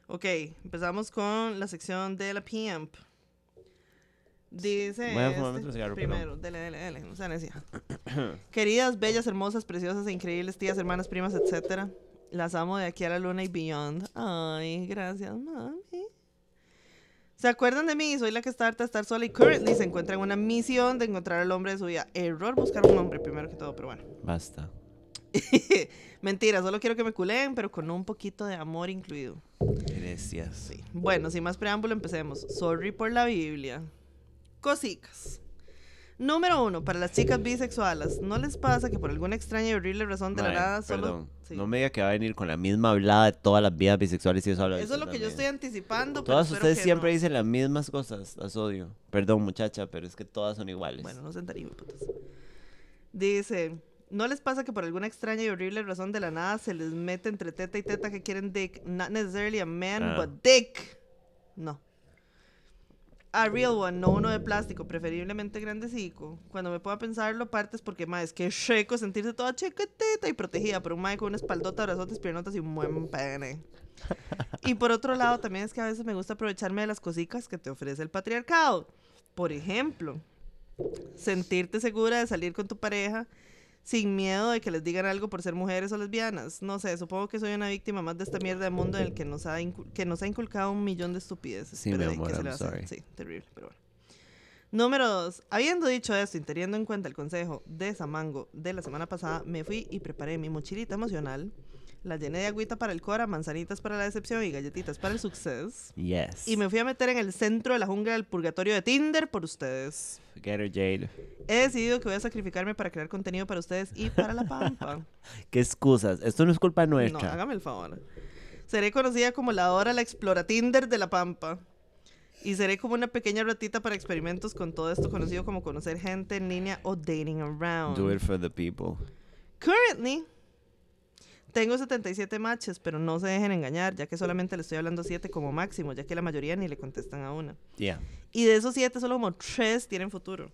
Ok, empezamos con la sección de la PIAMP. Dice. Voy a este otro cigarro, primero, dele, dele, dele. No sea necia. <clears throat> Queridas, bellas, hermosas, preciosas e increíbles tías, hermanas, primas, etcétera. Las amo de aquí a la luna y beyond. Ay, gracias, mami. ¿Se acuerdan de mí? Soy la que está harta de estar sola y currently se encuentra en una misión de encontrar al hombre de su vida. Error buscar un hombre primero que todo, pero bueno. Basta. <laughs> Mentira, solo quiero que me culeen, pero con un poquito de amor incluido. Gracias. Sí. Bueno, sin más preámbulo, empecemos. Sorry por la Biblia. Cosicas. Número uno, para las chicas bisexuales, ¿no les pasa que por alguna extraña y horrible razón de la Mae, nada solo... Perdón. Sí. No me diga que va a venir con la misma hablada de todas las vidas bisexuales y eso habla de Eso es lo que yo también. estoy anticipando. pero Todas espero ustedes siempre no. dicen las mismas cosas, las odio. Perdón, muchacha, pero es que todas son iguales. Bueno, no se entaríme, putas. Dice, ¿no les pasa que por alguna extraña y horrible razón de la nada se les mete entre teta y teta que quieren dick? Not necessarily a man, Ah. but dick. No. A real one, no uno de plástico, preferiblemente grandecico. Cuando me pueda pensarlo, partes porque, más es que rico sentirse toda chiquitita y protegida por un mae con una espaldota, brazotes, piernotas y un buen pene. Y por otro lado, también es que a veces me gusta aprovecharme de las cositas que te ofrece el patriarcado. Por ejemplo, sentirte segura de salir con tu pareja sin miedo de que les digan algo por ser mujeres o lesbianas. No sé, supongo que soy una víctima más de esta mierda de mundo en el que nos ha, que nos ha inculcado un millón de estupideces. Sí, mi Pero, ¿y amor, I'm sorry. Sí, terrible, pero bueno. Número dos. Habiendo dicho esto y teniendo en cuenta el consejo de Samango de la semana pasada, me fui y preparé mi mochilita emocional. La llené de agüita para el cora, manzanitas para la decepción y galletitas para el success. Yes. Y me fui a meter en el centro de la jungla del purgatorio de Tinder por ustedes. Get her, Jade. He decidido que voy a sacrificarme para crear contenido para ustedes y para la pampa. <laughs> ¿Qué excusas? Esto no es culpa no, nuestra. hágame el favor. Seré conocida como la Dora la Explora Tinder de la pampa. Y seré como una pequeña ratita para experimentos con todo esto conocido como conocer gente en línea o dating around. Do it for the people. Currently, tengo 77 matches, pero no se dejen engañar, ya que solamente le estoy hablando 7 como máximo, ya que la mayoría ni le contestan a una. Yeah. Y de esos 7, solo como 3 tienen futuro.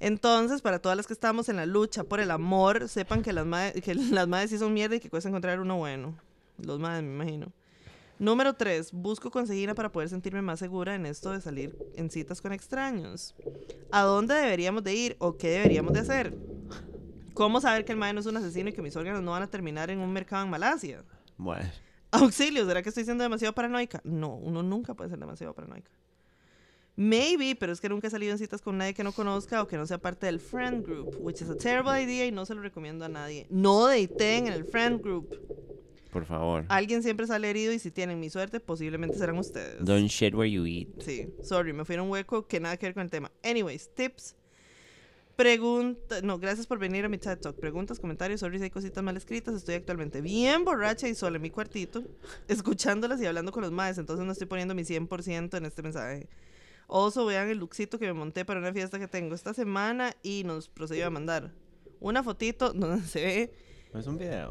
Entonces, para todas las que estamos en la lucha por el amor, sepan que las madres, que <laughs> las madres sí son mierda y que cuesta encontrar uno bueno. Los madres, me imagino. Número 3. Busco conseguir para poder sentirme más segura en esto de salir en citas con extraños. ¿A dónde deberíamos de ir o qué deberíamos de hacer? ¿Cómo saber que el mae no es un asesino y que mis órganos no van a terminar en un mercado en Malasia? Bueno. Auxilio, ¿será que estoy siendo demasiado paranoica? No, uno nunca puede ser demasiado paranoica. Maybe, pero es que nunca he salido en citas con nadie que no conozca o que no sea parte del friend group, which is a terrible idea y no se lo recomiendo a nadie. No daten en el friend group. Por favor. Alguien siempre sale herido y si tienen mi suerte, posiblemente serán ustedes. Don't shit where you eat. Sí, sorry, me fui a un hueco que nada que ver con el tema. Anyways, tips. Pregunta, no, gracias por venir a mi TED Talk. Preguntas, comentarios, sorry si hay cositas mal escritas. Estoy actualmente bien borracha y sola en mi cuartito, <laughs> escuchándolas y hablando con los maes, entonces no estoy poniendo mi 100% en este mensaje. Also, vean el lookcito que me monté para una fiesta que tengo esta semana y nos procedió a mandar una fotito <laughs> donde se ve. Es un video.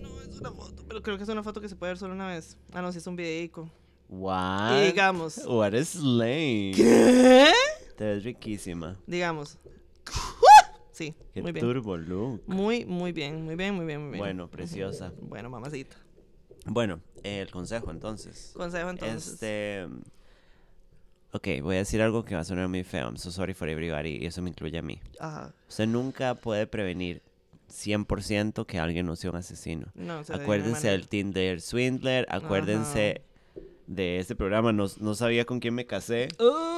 No es una foto, pero creo que es una foto que se puede ver solo una vez. Ah, no, sí es un videico. What? Y digamos. What is lame. ¿Qué? Te ves riquísima. Digamos. Sí, Qué muy bien. turbo look. Muy, muy bien, muy bien, muy bien, muy bien. Bueno, preciosa. Bueno, mamacita. Bueno, eh, el consejo entonces. Consejo entonces. Este. Ok, voy a decir algo que va a sonar muy feo. I'm so sorry for everybody. Y eso me incluye a mí. Ajá. Usted nunca puede prevenir 100% que alguien no sea un asesino. No, de Acuérdense del Tinder Swindler. Acuérdense de este programa. No, no sabía con quién me casé. manera.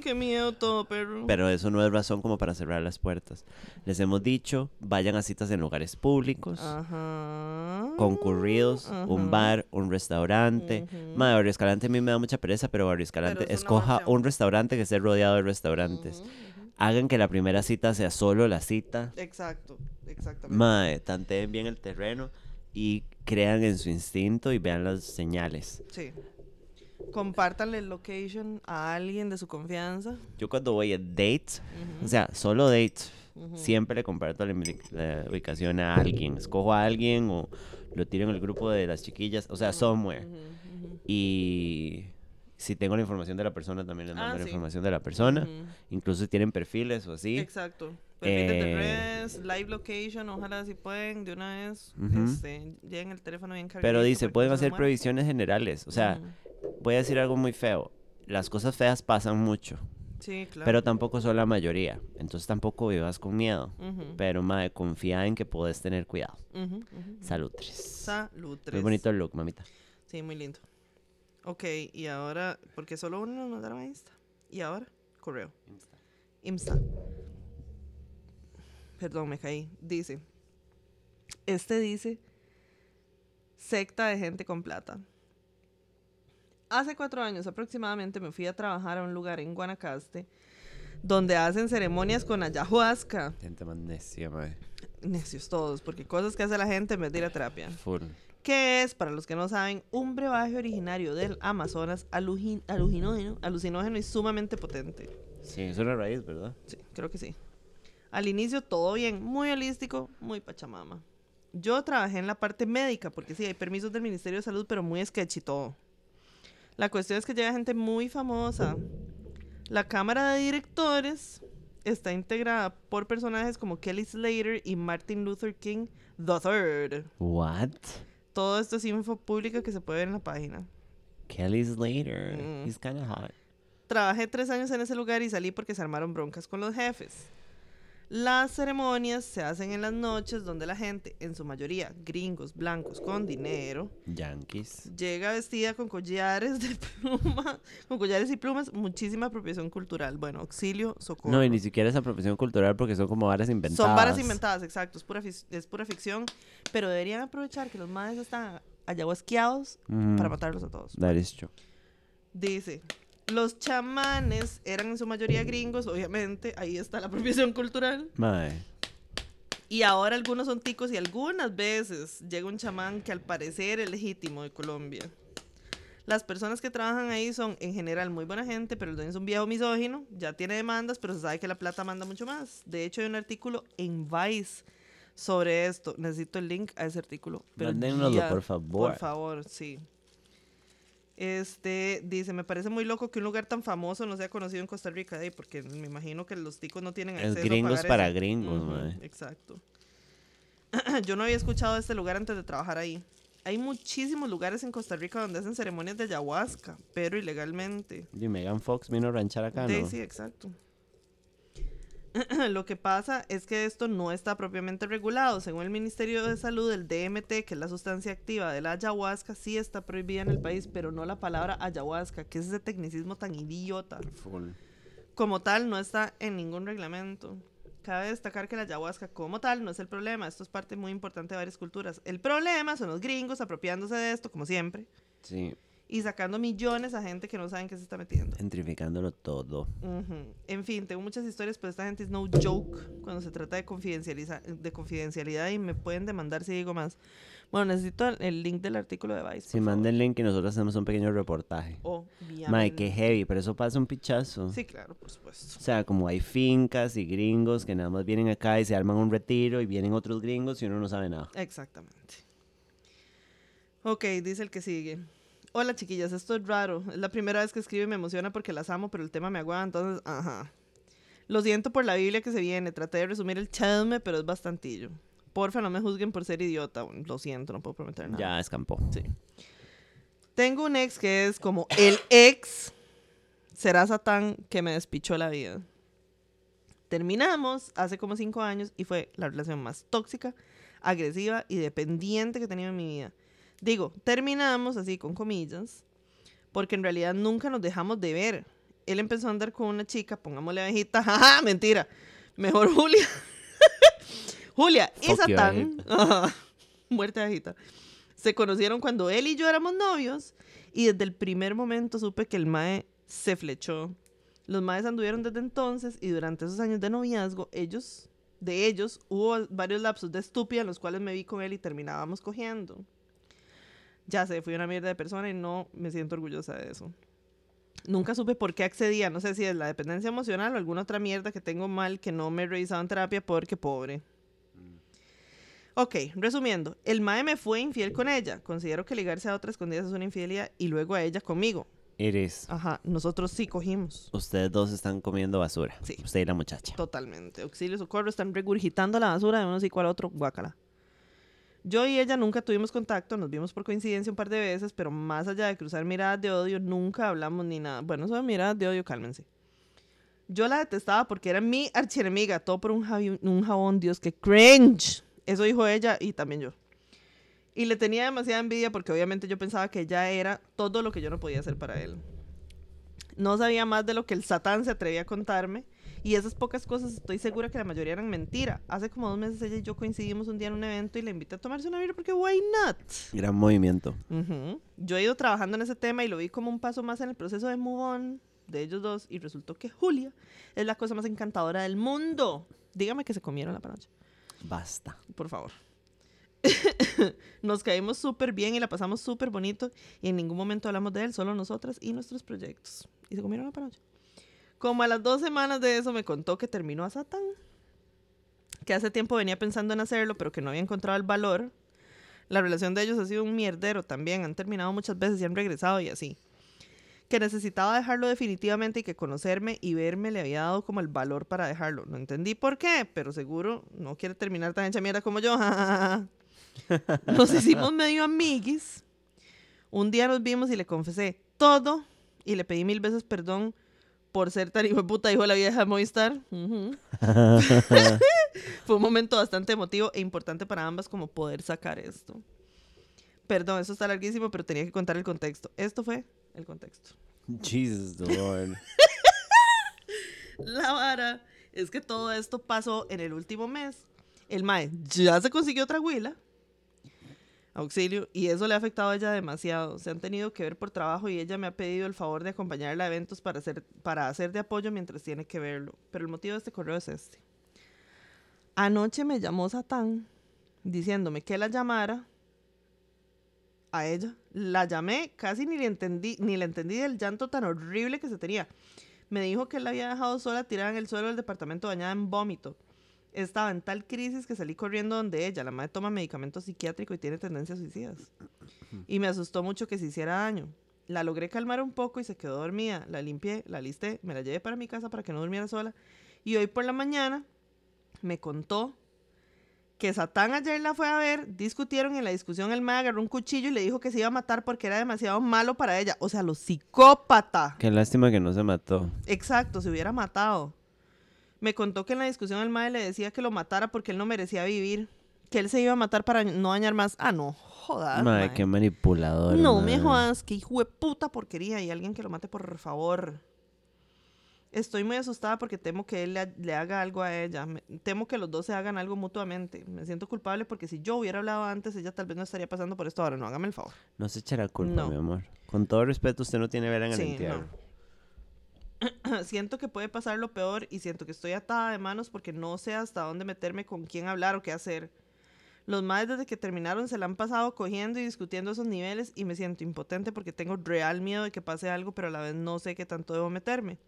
Ay, qué miedo todo, perro. Pero eso no es razón como para cerrar las puertas. Les hemos dicho, vayan a citas en lugares públicos, Ajá. concurridos, un Ajá. bar, un restaurante. Madre, Barrio Escalante a mí me da mucha pereza, pero Barrio Escalante, es una escoja un restaurante que esté rodeado de restaurantes. Hagan que la primera cita sea solo la cita. Exacto, exactamente. Mae, tanteen bien el terreno y crean en su instinto y vean las señales. Sí. Compártanle el location a alguien de su confianza. Yo cuando voy a date, Ujú, o sea, solo date, ujú. siempre le comparto la, la ubicación a alguien. Escojo a alguien o lo tiro en el grupo de las chiquillas, o sea, somewhere. Y si tengo la información de la persona, también les Ah, mando la sí. información de la persona. Incluso si tienen perfiles o así. Exacto. De Eh, redes, live location, ojalá si pueden de una vez. Ujú. este, lleguen el teléfono bien cargadito. Pero dice, pueden hacer previsiones generales. O sea. Voy a decir algo muy feo. Las cosas feas pasan mucho, Sí, claro. pero tampoco son la mayoría. Entonces tampoco vivas con miedo. Pero, madre, confía en que puedes tener cuidado. ujú, ujú, ujú. Salud, Tris. Salud. Muy bonito el look, mamita. Sí, muy lindo. Ok, y ahora, porque solo uno nos mandaron a Insta. Y ahora, correo. Insta. Perdón, me caí. Dice. Este dice. Secta de gente con plata. Hace cuatro años aproximadamente me fui a trabajar a un lugar en Guanacaste donde hacen ceremonias con ayahuasca. Gente más necia, madre. Necios todos, porque cosas que hace la gente en vez de ir a terapia. Full. que es, para los que no saben, un brebaje originario del Amazonas alucinógeno, alucinógeno y sumamente potente. Sí, es una raíz, ¿verdad? Sí, creo que sí. Al inicio todo bien, muy holístico, muy pachamama. Yo trabajé en la parte médica, porque sí, hay permisos del Ministerio de Salud, pero muy sketchy todo. La cuestión es que llega gente muy famosa. La Cámara de Directores está integrada por personajes como Kelly Slater y Martin Luther King III. What? Todo esto es info pública que se puede ver en la página. Kelly Slater. Mm. He's kind of hot. Trabajé tres años en ese lugar y salí porque se armaron broncas con los jefes. Las ceremonias se hacen en las noches donde la gente, en su mayoría gringos, blancos, con dinero, Yankees. llega vestida con collares de pluma, con collares y plumas, muchísima apropiación cultural. Bueno, auxilio, socorro. No, y ni siquiera es apropiación cultural porque son como varas inventadas. Son varas inventadas, exacto, es pura, fic- es pura ficción, pero deberían aprovechar que los madres están ayahuasqueados Ujú. para matarlos a todos. That is true. Dice, los chamanes eran en su mayoría gringos, obviamente, ahí está la <laughs> apropiación cultural. Mae. Y ahora algunos son ticos y algunas veces llega un chamán que al parecer es legítimo de Colombia. Las personas que trabajan ahí son en general muy buena gente, pero el dueño es un viejo misógino, ya tiene demandas, pero se sabe que la plata manda mucho más. De hecho, hay un artículo en Vice sobre esto. Necesito el link a ese artículo. Mándenoslo, por favor. Por favor, sí. Este dice, me parece muy loco que un lugar tan famoso no sea conocido en Costa Rica, eh, porque me imagino que los ticos no tienen Es acceso gringos a pagar para eso. gringos, mae. Exacto. <clears throat> Yo no había escuchado de este lugar antes de trabajar ahí. Hay muchísimos lugares en Costa Rica donde hacen ceremonias de ayahuasca, pero ilegalmente. Y Megan Fox vino a ranchar acá, ¿no? Sí, sí, exacto. <laughs> Lo que pasa es que esto no está propiamente regulado. Según el Ministerio de Salud, el DMT, que es la sustancia activa de la ayahuasca, sí está prohibida en el país, pero no la palabra ayahuasca, que es ese tecnicismo tan idiota. Full. Como tal, no está en ningún reglamento. Cabe destacar que la ayahuasca como tal no es el problema. Esto es parte muy importante de varias culturas. El problema son los gringos apropiándose de esto, como siempre, Sí, y sacando millones a gente que no saben qué se está metiendo. gentrificándolo todo. En fin, tengo muchas historias, pero esta gente es no joke cuando se trata de, confidencializa- de confidencialidad y me pueden demandar si digo más. Bueno, necesito el, el link del artículo de Vice. Si manden link y nosotros hacemos un pequeño reportaje. Obviamente. Mae, qué heavy, pero eso pasa un pichazo. Sí, claro, por supuesto. O sea, como hay fincas y gringos que nada más vienen acá y se arman un retiro y vienen otros gringos y uno no sabe nada. Exactamente. Ok, dice el que sigue. Hola chiquillas, esto es raro. Es la primera vez que escribo y me emociona porque las amo, pero el tema me aguanta, entonces, ajá. Lo siento por la Biblia que se viene. Traté de resumir el chisme, pero es bastantillo. Porfa, no me juzguen por ser idiota. Bueno, lo siento, no puedo prometer nada. Ya escampó. Sí. Tengo un ex que es como el ex será Satán que me despichó la vida. Terminamos hace como cinco años y fue la relación más tóxica, agresiva y dependiente que he tenido en mi vida. Digo, terminamos así con comillas, porque en realidad nunca nos dejamos de ver. Él empezó a andar con una chica, pongámosle abejita, <laughs> jaja, mentira. Mejor Julia. <laughs> Julia y Satán. Ajá, Muerte abejita se conocieron cuando él y yo éramos novios y desde el primer momento supe que el mae se flechó. Los maes anduvieron desde entonces y durante esos años de noviazgo, ellos, de ellos, hubo varios lapsos de estúpida en los cuales me vi con él y terminábamos cogiendo. Ya sé, fui una mierda de persona y no me siento orgullosa de eso. Nunca supe por qué accedía, no sé si es la dependencia emocional o alguna otra mierda que tengo mal que no me he revisado en terapia porque pobre. Ok, resumiendo, el mae me fue infiel con ella. Considero que ligarse a otras escondidas es una infidelidad y luego a ella conmigo. Iris, Ajá, nosotros sí cogimos. ustedes dos están comiendo basura. Sí. Usted y la muchacha. Totalmente. Auxilio, socorro, están regurgitando la basura de uno psico al otro, guácala. Yo y ella nunca tuvimos contacto, nos vimos por coincidencia un par de veces, pero más allá de cruzar miradas de odio, nunca hablamos ni nada. Bueno, de miradas de odio, cálmense. Yo la detestaba porque era mi archienemiga, todo por un, un jabón, Dios, que cringe. Eso dijo ella y también yo. Y le tenía demasiada envidia porque obviamente yo pensaba que ella era todo lo que yo no podía hacer para él. No sabía más de lo que el satán se atrevía a contarme. Y esas pocas cosas estoy segura que la mayoría eran mentira. Hace como dos meses ella y yo coincidimos un día en un evento y le invité a tomarse una birra porque why not? Gran movimiento. Yo he ido trabajando en ese tema y lo vi como un paso más en el proceso de move on de ellos dos y resultó que Julia es la cosa más encantadora del mundo. Dígame que se comieron la panocha, Basta. por favor. <laughs> Nos caímos súper bien y la pasamos súper bonito y en ningún momento hablamos de él, solo nosotras y nuestros proyectos. Y se comieron la panocha. Como a las dos semanas de eso me contó que terminó a Satán, que hace tiempo venía pensando en hacerlo, pero que no había encontrado el valor. La relación de ellos ha sido un mierdero también, han terminado muchas veces y han regresado y así. Que necesitaba dejarlo definitivamente y que conocerme y verme le había dado como el valor para dejarlo. No entendí por qué, pero seguro no quiere terminar tan hecha mierda como yo. <laughs> Nos hicimos medio amiguis. Un día nos vimos y le confesé todo y le pedí mil veces perdón por ser tan hijo de puta, dijo la vieja Movistar. Ujú. <laughs> Fue un momento bastante emotivo e importante para ambas como poder sacar esto. Perdón, eso está larguísimo, pero tenía que contar el contexto. Esto fue el contexto. Jesus the Lord. La vara es que todo esto pasó en el último mes. El mae ya se consiguió otra huila. Auxilio. Y eso le ha afectado a ella demasiado. Se han tenido que ver por trabajo y ella me ha pedido el favor de acompañarla a eventos para hacer, para hacer de apoyo mientras tiene que verlo. Pero el motivo de este correo es este. Anoche me llamó Satán diciéndome que la llamara a ella. La llamé, casi ni le entendí, ni le entendí del llanto tan horrible que se tenía. Me dijo que la había dejado sola tirada en el suelo del departamento bañada en vómito. Estaba en tal crisis que salí corriendo donde ella. La madre toma medicamento psiquiátrico y tiene tendencias suicidas. Y me asustó mucho que se hiciera daño. La logré calmar un poco y se quedó dormida. La limpié, la listé, me la llevé para mi casa para que no durmiera sola. Y hoy por la mañana me contó que Satán ayer la fue a ver, discutieron y en la discusión el mae agarró un cuchillo y le dijo que se iba a matar porque era demasiado malo para ella. O sea, lo psicópata. Qué lástima que no se mató. Exacto, se hubiera matado. Me contó que en la discusión el mae le decía que lo matara porque él no merecía vivir. Que él se iba a matar para no dañar más. Ah, no, jodas. Madre, mae. qué manipulador. No me madre. jodas, que hijo de puta porquería. Y alguien que lo mate, por favor. Estoy muy asustada porque temo que él le, le haga algo a ella. Me- temo que los dos se hagan algo mutuamente. Me siento culpable porque si yo hubiera hablado antes, ella tal vez no estaría pasando por esto ahora. No, hágame el favor. No se echará culpa, No. mi amor. Con todo respeto, usted no tiene vera en el Sí, entierro. <clears throat> siento que puede pasar lo peor y siento que estoy atada de manos porque no sé hasta dónde meterme, con quién hablar o qué hacer. Los más desde que terminaron se la han pasado cogiendo y discutiendo esos niveles y me siento impotente porque tengo real miedo de que pase algo, pero a la vez no sé qué tanto debo meterme.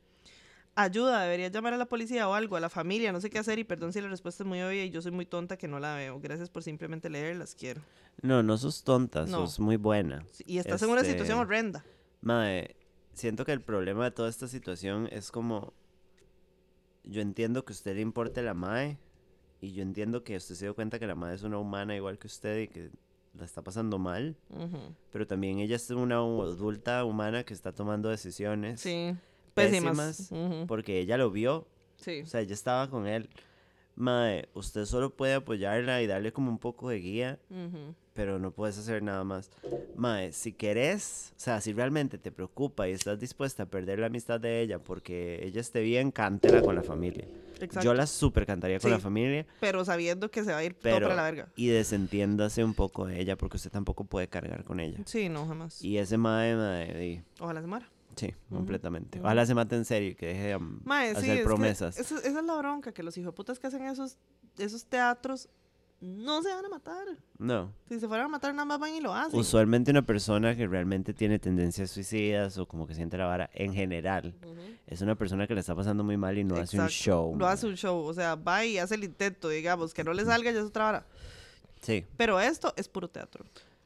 Ayuda, debería llamar a la policía o algo, a la familia, no sé qué hacer y perdón si la respuesta es muy obvia y yo soy muy tonta que no la veo. Gracias por simplemente leerlas, quiero. No, no sos tonta, No. sos muy buena. Y estás en una Este, situación horrenda. Mae, siento que el problema de toda esta situación es como. Yo entiendo que a usted le importe la Mae. Y yo entiendo que usted se dio cuenta que la Mae es una humana igual que usted y que la está pasando mal. Ujú. Pero también ella es una adulta humana que está tomando decisiones. Sí, pésimas. pésimas, Ujú. Porque ella lo vio. Sí. O sea, ella estaba con él. Mae, usted solo puede apoyarla y darle como un poco de guía. Pero no puedes hacer nada más. Mae, si querés, o sea, si realmente te preocupa y estás dispuesta a perder la amistad de ella porque ella esté bien, cántela con la familia. Exacto. Yo la super cantaría con Sí. la familia, Pero sabiendo que se va a ir todo pero para la verga. y desentiéndase un poco de ella porque usted tampoco puede cargar con ella. Sí, no, jamás. Y ese mae, mae, y- Ojalá se muera. Sí, completamente. ujú. Ojalá se mate en serio y que deje de um, Mae, sí, hacer es que promesas. esa, esa es la bronca, que los hijoputas que hacen esos, esos teatros no se van a matar. No. Si se fueran a matar, nada más van y lo hacen. Usualmente una persona que realmente tiene tendencias suicidas o como que siente la vara en general Ujú. es una persona que le está pasando muy mal y no hace un Exacto. show. Mae. hace un show. O sea, va y hace el intento, digamos. Que no le salga, ya es otra vara. Sí. Pero esto es puro teatro.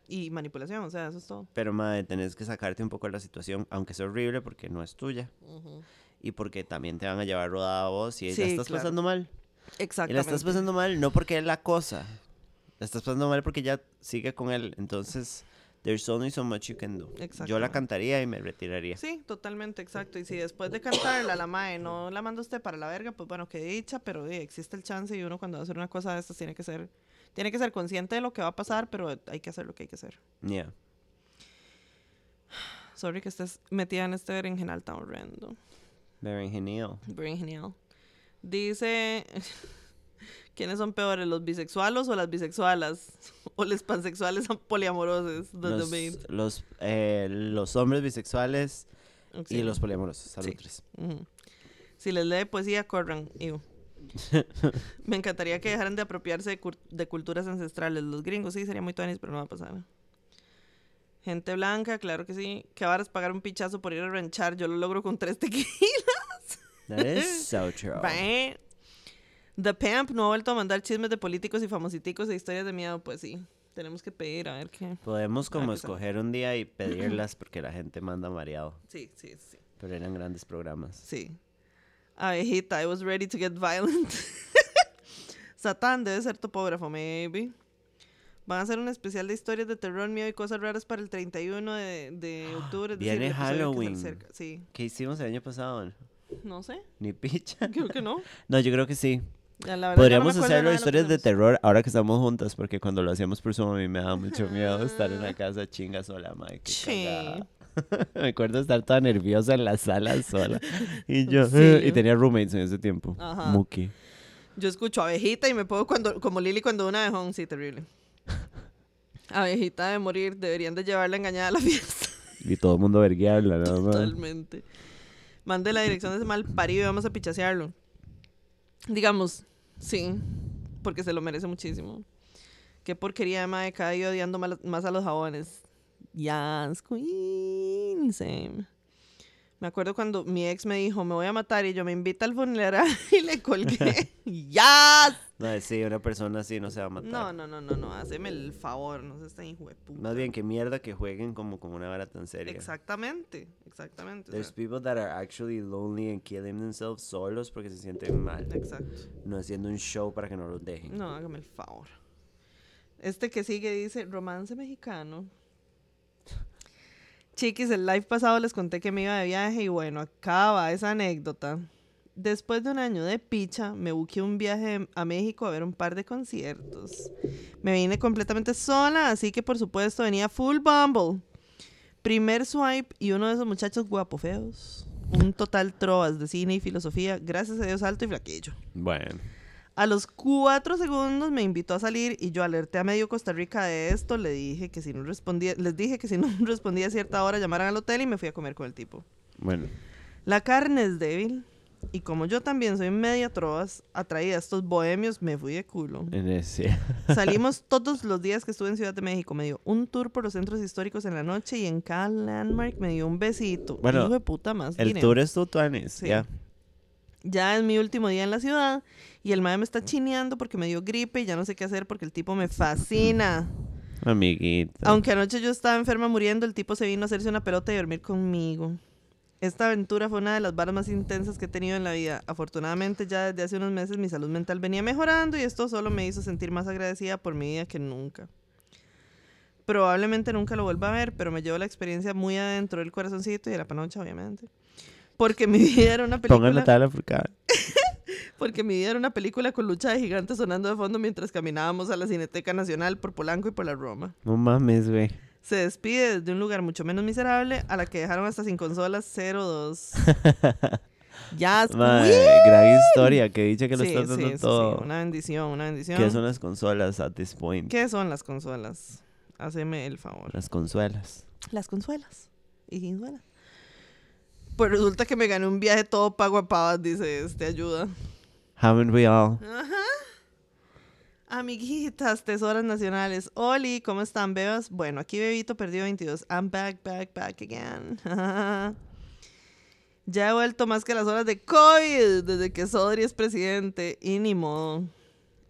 Y manipulación, o sea, eso es todo. Pero, madre, tenés que sacarte un poco de la situación, aunque sea horrible porque no es tuya. Y porque también te van a llevar rodada a vos y Sí, la estás claro. pasando mal. Y Exactamente. la estás pasando mal no porque es la cosa. La estás pasando mal porque ya sigue con él. Entonces, there's only so much you can do. Yo la cantaría y me retiraría. Sí, totalmente, exacto. Y si después de cantarla la mae no la manda usted para la verga, pues bueno, que dicha, pero eh, existe el chance y uno cuando va a hacer una cosa de estas tiene que ser tiene que ser consciente de lo que va a pasar, pero hay que hacer lo que hay que hacer. Yeah. Sorry que estés metida en este berenjenal tan horrendo. Very genial. Berenjenal. Dice, <laughs> ¿quiénes son peores, los bisexuales o las bisexualas? <laughs> O los pansexuales son <laughs> poliamorosos. Los, los, eh, los hombres bisexuales Sí. y los poliamorosos. Salud, Sí. tres. Ujú. Si les lee poesía, corran. Iu. Me encantaría que dejaran de apropiarse de, culturas ancestrales. Los gringos sí, sería muy tuanis, pero no va a pasar. Gente blanca, claro que sí. Que es pagar un pichazo por ir a ranchar. Yo lo logro con tres tequilas. That is <laughs> so true. The Pamp no ha vuelto a mandar chismes de políticos y famositicos e historias de miedo. Pues sí, tenemos que pedir a ver qué. Podemos como escoger un día y pedirlas <clears throat> porque la gente manda mareado. Sí, sí, sí. Pero eran grandes programas. Sí. Abejita, I was ready to get violent. <laughs> Satán debe ser topógrafo, maybe. Van a hacer un especial de historias de terror, miedo y cosas raras para el 31 de, de <gasps> octubre. es decir, Viene el episodio que se Halloween. Sí. ¿Qué hicimos el año pasado? No sé, Ni picha. <laughs> creo que no. No, yo creo que sí. Ya, la verdad, ya no me Podríamos acuerdo de hacerlo nada de lo que historias de terror ahora que estamos juntas, porque cuando lo hacíamos por Zoom a mí me daba mucho miedo estar en la casa chinga sola, qué Sí. <laughs> me acuerdo estar toda nerviosa en la sala sola. Y <laughs> yo, Sí. y tenía roommates en ese tiempo. Ajá. Muki. Yo escucho abejita y me pongo cuando, como Lily cuando una abejón, sí, terrible. <laughs> Abejita de morir, deberían de llevarla engañada a la fiesta. Y todo el mundo verguearla, nada más. Totalmente. Mande la dirección de ese mal parido y vamos a pichasearlo. Digamos, sí, porque se lo merece muchísimo. Qué porquería de madre, cada día odiando más a los jabones. Yes, queen, same. Me acuerdo cuando mi ex me dijo, me voy a matar y yo me invita al funeral <laughs> y le colgué. <laughs> ¡Yes! No, sí, una persona así no se va a matar. No, no, no, no, no, haceme el favor, no se estén hijo de puta. Más bien, que mierda que jueguen como, como una vara tan seria. Exactamente, exactamente. o There's sea, people that are actually lonely and killing themselves solos porque se sienten mal. exacto. No haciendo un show para que no los dejen. No, hágame el favor. Este que sigue dice, romance mexicano. Chiquis, el live pasado les conté que me iba de viaje y bueno, acaba esa anécdota. Después de un año de picha, me buqué un viaje a México a ver un par de conciertos. Me vine completamente sola, así que por supuesto venía full Bumble. Primer swipe y uno de esos muchachos guapo feos. Un total trovas de cine y filosofía, gracias a Dios alto y flaquillo. Bueno. A los cuatro segundos me invitó a salir y yo alerté a medio Costa Rica de esto. Le dije que si no respondía, les dije que si no <laughs> respondía a cierta hora llamaran al hotel y me fui a comer con el tipo. Bueno. La carne es débil y como yo también soy media trovas, atraída a estos bohemios, me fui de culo. En ese. Salimos <laughs> todos los días que estuve en Ciudad de México. Me dio un tour por los centros históricos en la noche y en cada landmark me dio un besito. Bueno, Hijo de puta más. El dinero. tour es tu Sí. ya. Ya es mi último día en la ciudad y el madre me está chineando porque me dio gripe y ya no sé qué hacer porque el tipo me fascina. Amiguita. Aunque anoche yo estaba enferma muriendo, el tipo se vino a hacerse una pelota y dormir conmigo. Esta aventura fue una de las varas más intensas que he tenido en la vida. Afortunadamente ya desde hace unos meses mi salud mental venía mejorando y esto solo me hizo sentir más agradecida por mi vida que nunca. Probablemente nunca lo vuelva a ver, pero me llevo la experiencia muy adentro del corazoncito y de la panocha, obviamente. Porque mi <laughs> vida era una película... Pongan la tabla por. <laughs> Porque mi vida era una película con lucha de gigantes sonando de fondo mientras caminábamos a la Cineteca Nacional por Polanco y por la Roma. No mames, güey. Se despide desde un lugar mucho menos miserable a la que dejaron hasta sin consolas 02. <laughs> ya, gran historia que dice que lo sí, dando sí, todo. sí, una bendición, una bendición. ¿Qué son las consolas at this point? ¿Qué son las consolas? Haceme el favor. Las consuelas. Las consuelas. Y consuelas. Pues resulta que me gané un viaje todo pago a pavas, dice este, ayuda. Haven't we all? Ajá. Amiguitas, tesoras nacionales. Oli, ¿cómo están, bebas? Bueno, aquí Bebito perdió 22. I'm back, back, back again. <laughs> ya he vuelto más que las horas de COVID desde que Sodri es presidente. Y ni modo.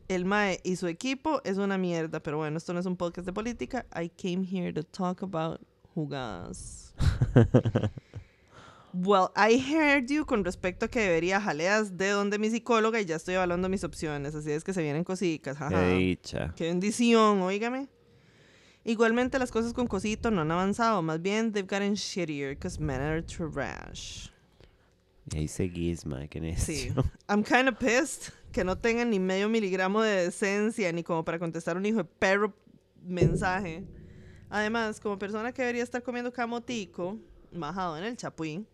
El MAE y su equipo es una mierda. Pero bueno, esto no es un podcast de política. I came here to talk about jugadas. <laughs> Well, I heard you con respecto a que debería jaleas de donde mi psicóloga y ya estoy evaluando mis opciones, así es que se vienen cositas, jaja. Qué dicha. Qué bendición, óigame. Igualmente las cosas con Cosito no han avanzado, más bien they've gotten shittier because men are trash. Y ahí seguís, mae, qué Sí. I'm kind of pissed que no tengan ni medio miligramo de decencia ni como para contestar un hijo de perro mensaje. Además, como persona que debería estar comiendo camotico, majado en el chapuí,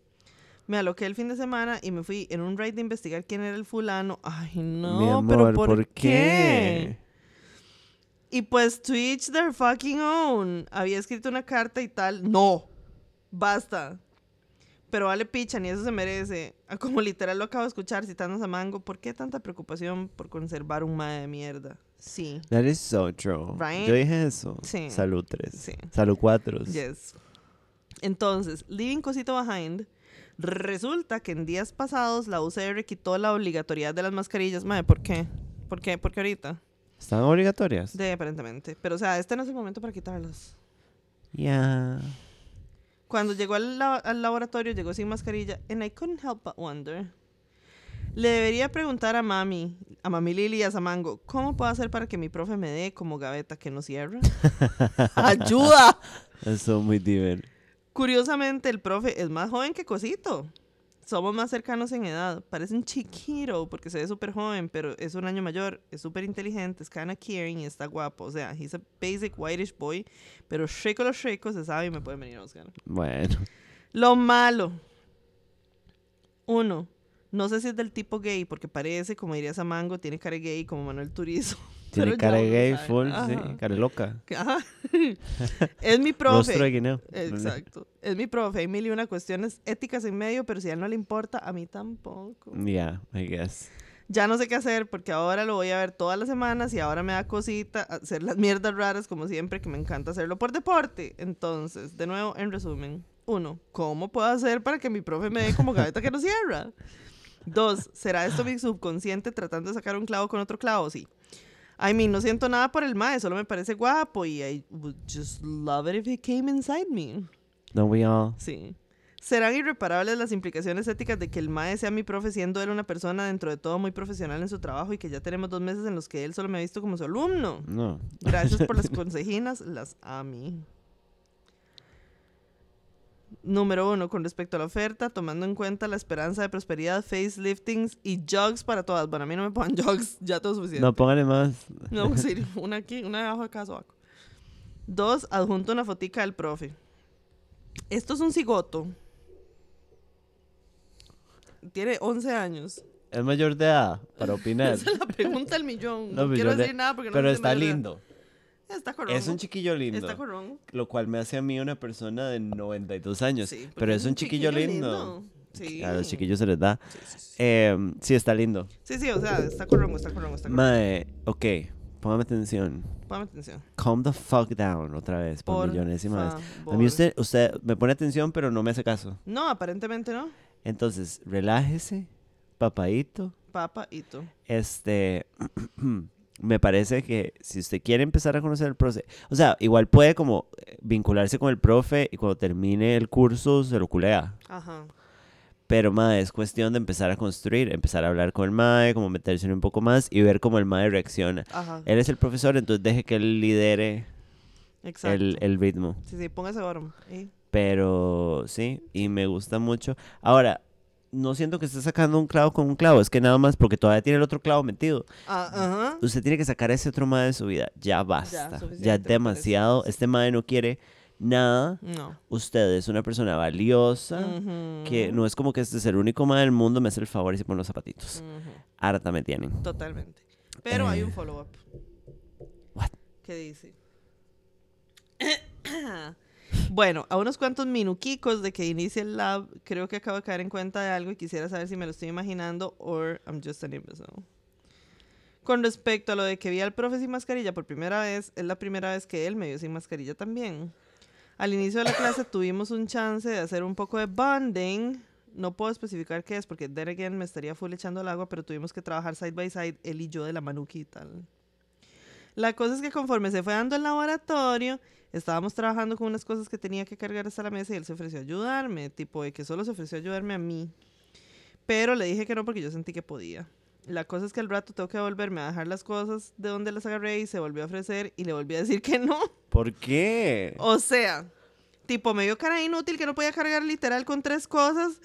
me aloqué el fin de semana y me fui en un raid de investigar quién era el fulano. Ay, no, Mi amor, pero ¿por, ¿por qué? qué? Y pues to each their fucking own. Había escrito una carta y tal. No, basta. Pero vale picha, ni eso se merece. Ah, Como literal lo acabo de escuchar citando a Mango. ¿Por qué tanta preocupación por conservar un mae de mierda? Sí. That is so true. Right? Yo dije eso. Sí. Salud 3. Sí. Salud 4. Yes. Entonces, Leaving Cosito Behind, resulta que en días pasados la UCR quitó la obligatoriedad de las mascarillas. Mae, ¿por qué? ¿Por qué? Porque ahorita. ¿Están obligatorias? De aparentemente. Pero, o sea, este no es el momento para quitarlas. Ya. Cuando llegó al, la- al laboratorio, llegó sin mascarilla. And I couldn't help but wonder. Le debería preguntar a mami, a mami Lili y a Samango, ¿cómo puedo hacer para que mi profe me dé como gaveta que no cierra? <laughs> ¡Ayuda! Eso muy divertido. Curiosamente, el profe es más joven que Cosito. Somos más cercanos en edad. Parece un chiquito porque se ve súper joven, pero es un año mayor. Es súper inteligente, es kinda caring y está guapo. O sea, he's a basic whitish boy, pero rico los ricos se sabe y me pueden venir a buscar. Bueno. Lo malo. Uno, no sé si es del tipo gay, porque parece, como diría Samango, tiene cara gay como Manuel Turizo. <laughs> Tiene cara gay, sabe. full, Ajá. sí, cara loca. Ajá. <laughs> es mi <laughs> de profe. guineo. Exacto. Es mi profe. Hay mil y una cuestiones éticas en medio, pero si a él no le importa, a mí tampoco. Yeah, I guess. Ya no sé qué hacer porque ahora lo voy a ver todas las semanas y ahora me da cosita hacer las mierdas raras como siempre, que me encanta hacerlo por deporte. Entonces, de nuevo, en resumen. Uno, ¿cómo puedo hacer para que mi profe me dé como gaveta que no cierra? Dos, ¿será esto mi subconsciente tratando de sacar un clavo con otro clavo? Sí. I mean, no siento nada por el mae, solo me parece guapo y I would just love it if he came inside me. Don't we all? Sí. ¿Serán irreparables las implicaciones éticas de que el MAE sea mi profe siendo él una persona dentro de todo muy profesional en su trabajo y que ya tenemos dos meses en los que él solo me ha visto como su alumno? No. Gracias por <laughs> las consejinas, las a mí. Número uno, con respecto a la oferta, tomando en cuenta la esperanza de prosperidad, faceliftings y jogs para todas. Bueno, a mí no me pongan <laughs> jogs, ya todo suficiente. No, póngale más. No, sí, <laughs> una aquí, una debajo de cada sobaco. Dos, adjunto una fotica del profe. Esto es un cigoto. Tiene 11 años. Es mayor de edad para <laughs> opinar. Esa es la pregunta del millón. No, No, pues quiero decir nada porque no Pero está lindo. Está corrongo. Es un chiquillo lindo. Está corrongo. Lo cual me hace a mí una persona de 92 años. Sí, pero es un chiquillo, lindo. Sí. A los chiquillos se les da. Sí. Eh, sí, está lindo. Sí, sí, o sea, está corrongo, está corrongo, está corrongo. Mae, ok, póngame atención. Póngame atención. Calm the fuck down otra vez, por, Por millonésima vez. A mí usted, usted me pone atención, pero no me hace caso. No, aparentemente no. Entonces, relájese, papadito. Papa y tú. Este, <clears throat> me parece que si usted quiere empezar a conocer el proceso, o sea, igual puede como eh, vincularse con el profe y cuando termine el curso se lo culea. Ajá. Pero, mae, es cuestión de empezar a construir, empezar a hablar con el mae, como meterse un poco más y ver cómo el mae reacciona. Ajá. Él es el profesor, entonces deje que él lidere el, el ritmo. Sí, sí, póngase. Y- Pero sí, y me gusta mucho. Ahora, no siento que esté sacando un clavo con un clavo, es que nada más porque todavía tiene el otro clavo metido. Ah, ajá. Usted tiene que sacar ese otro mae de su vida. Ya basta. Ya, es demasiado. Este mae no quiere nada. No. Usted es una persona valiosa. Que no es como que este es el único mae del mundo, me hace el favor y se pone los zapatitos. Harta me tienen. Totalmente. Pero hay un Eh, follow-up. what? ¿Qué dice? <clears throat> <clears throat> bueno, a unos cuantos minuquicos de que inicie el lab, creo que acabo de caer en cuenta de algo y quisiera saber si me lo estoy imaginando or I'm just an imbecile. Con respecto a lo de que vi al profe sin mascarilla por primera vez, es la primera vez que él me vio sin mascarilla también. Al inicio de la clase tuvimos un chance de hacer un poco de bonding. No puedo especificar qué es porque then again me estaría full echando el agua, pero tuvimos que trabajar side by side, él y yo de la tal. La cosa es que conforme se fue dando el laboratorio, estábamos trabajando con unas cosas que tenía que cargar hasta la mesa y él se ofreció a ayudarme, tipo de que solo se ofreció a ayudarme a mí. Pero le dije que no porque yo sentí que podía. La cosa es que al rato tengo que volverme a dejar las cosas de donde las agarré y se volvió a ofrecer y le volví a decir que no. ¿Por qué? O sea, tipo, me dio cara inútil que no podía cargar literal con tres cosas.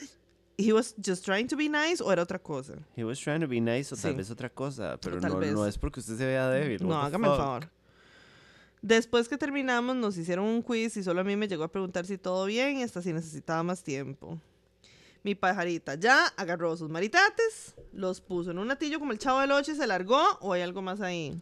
He was just trying to be nice o era otra cosa. He was trying to be nice o tal Sí. vez otra cosa, pero no, no es porque usted se vea débil. No, hágame el favor. Después que terminamos, nos hicieron un quiz y solo a mí me llegó a preguntar si todo bien y hasta si necesitaba más tiempo. Mi pajarita ya agarró sus maritates, los puso en un atillo como el chavo del 8 y se largó, o hay algo más ahí.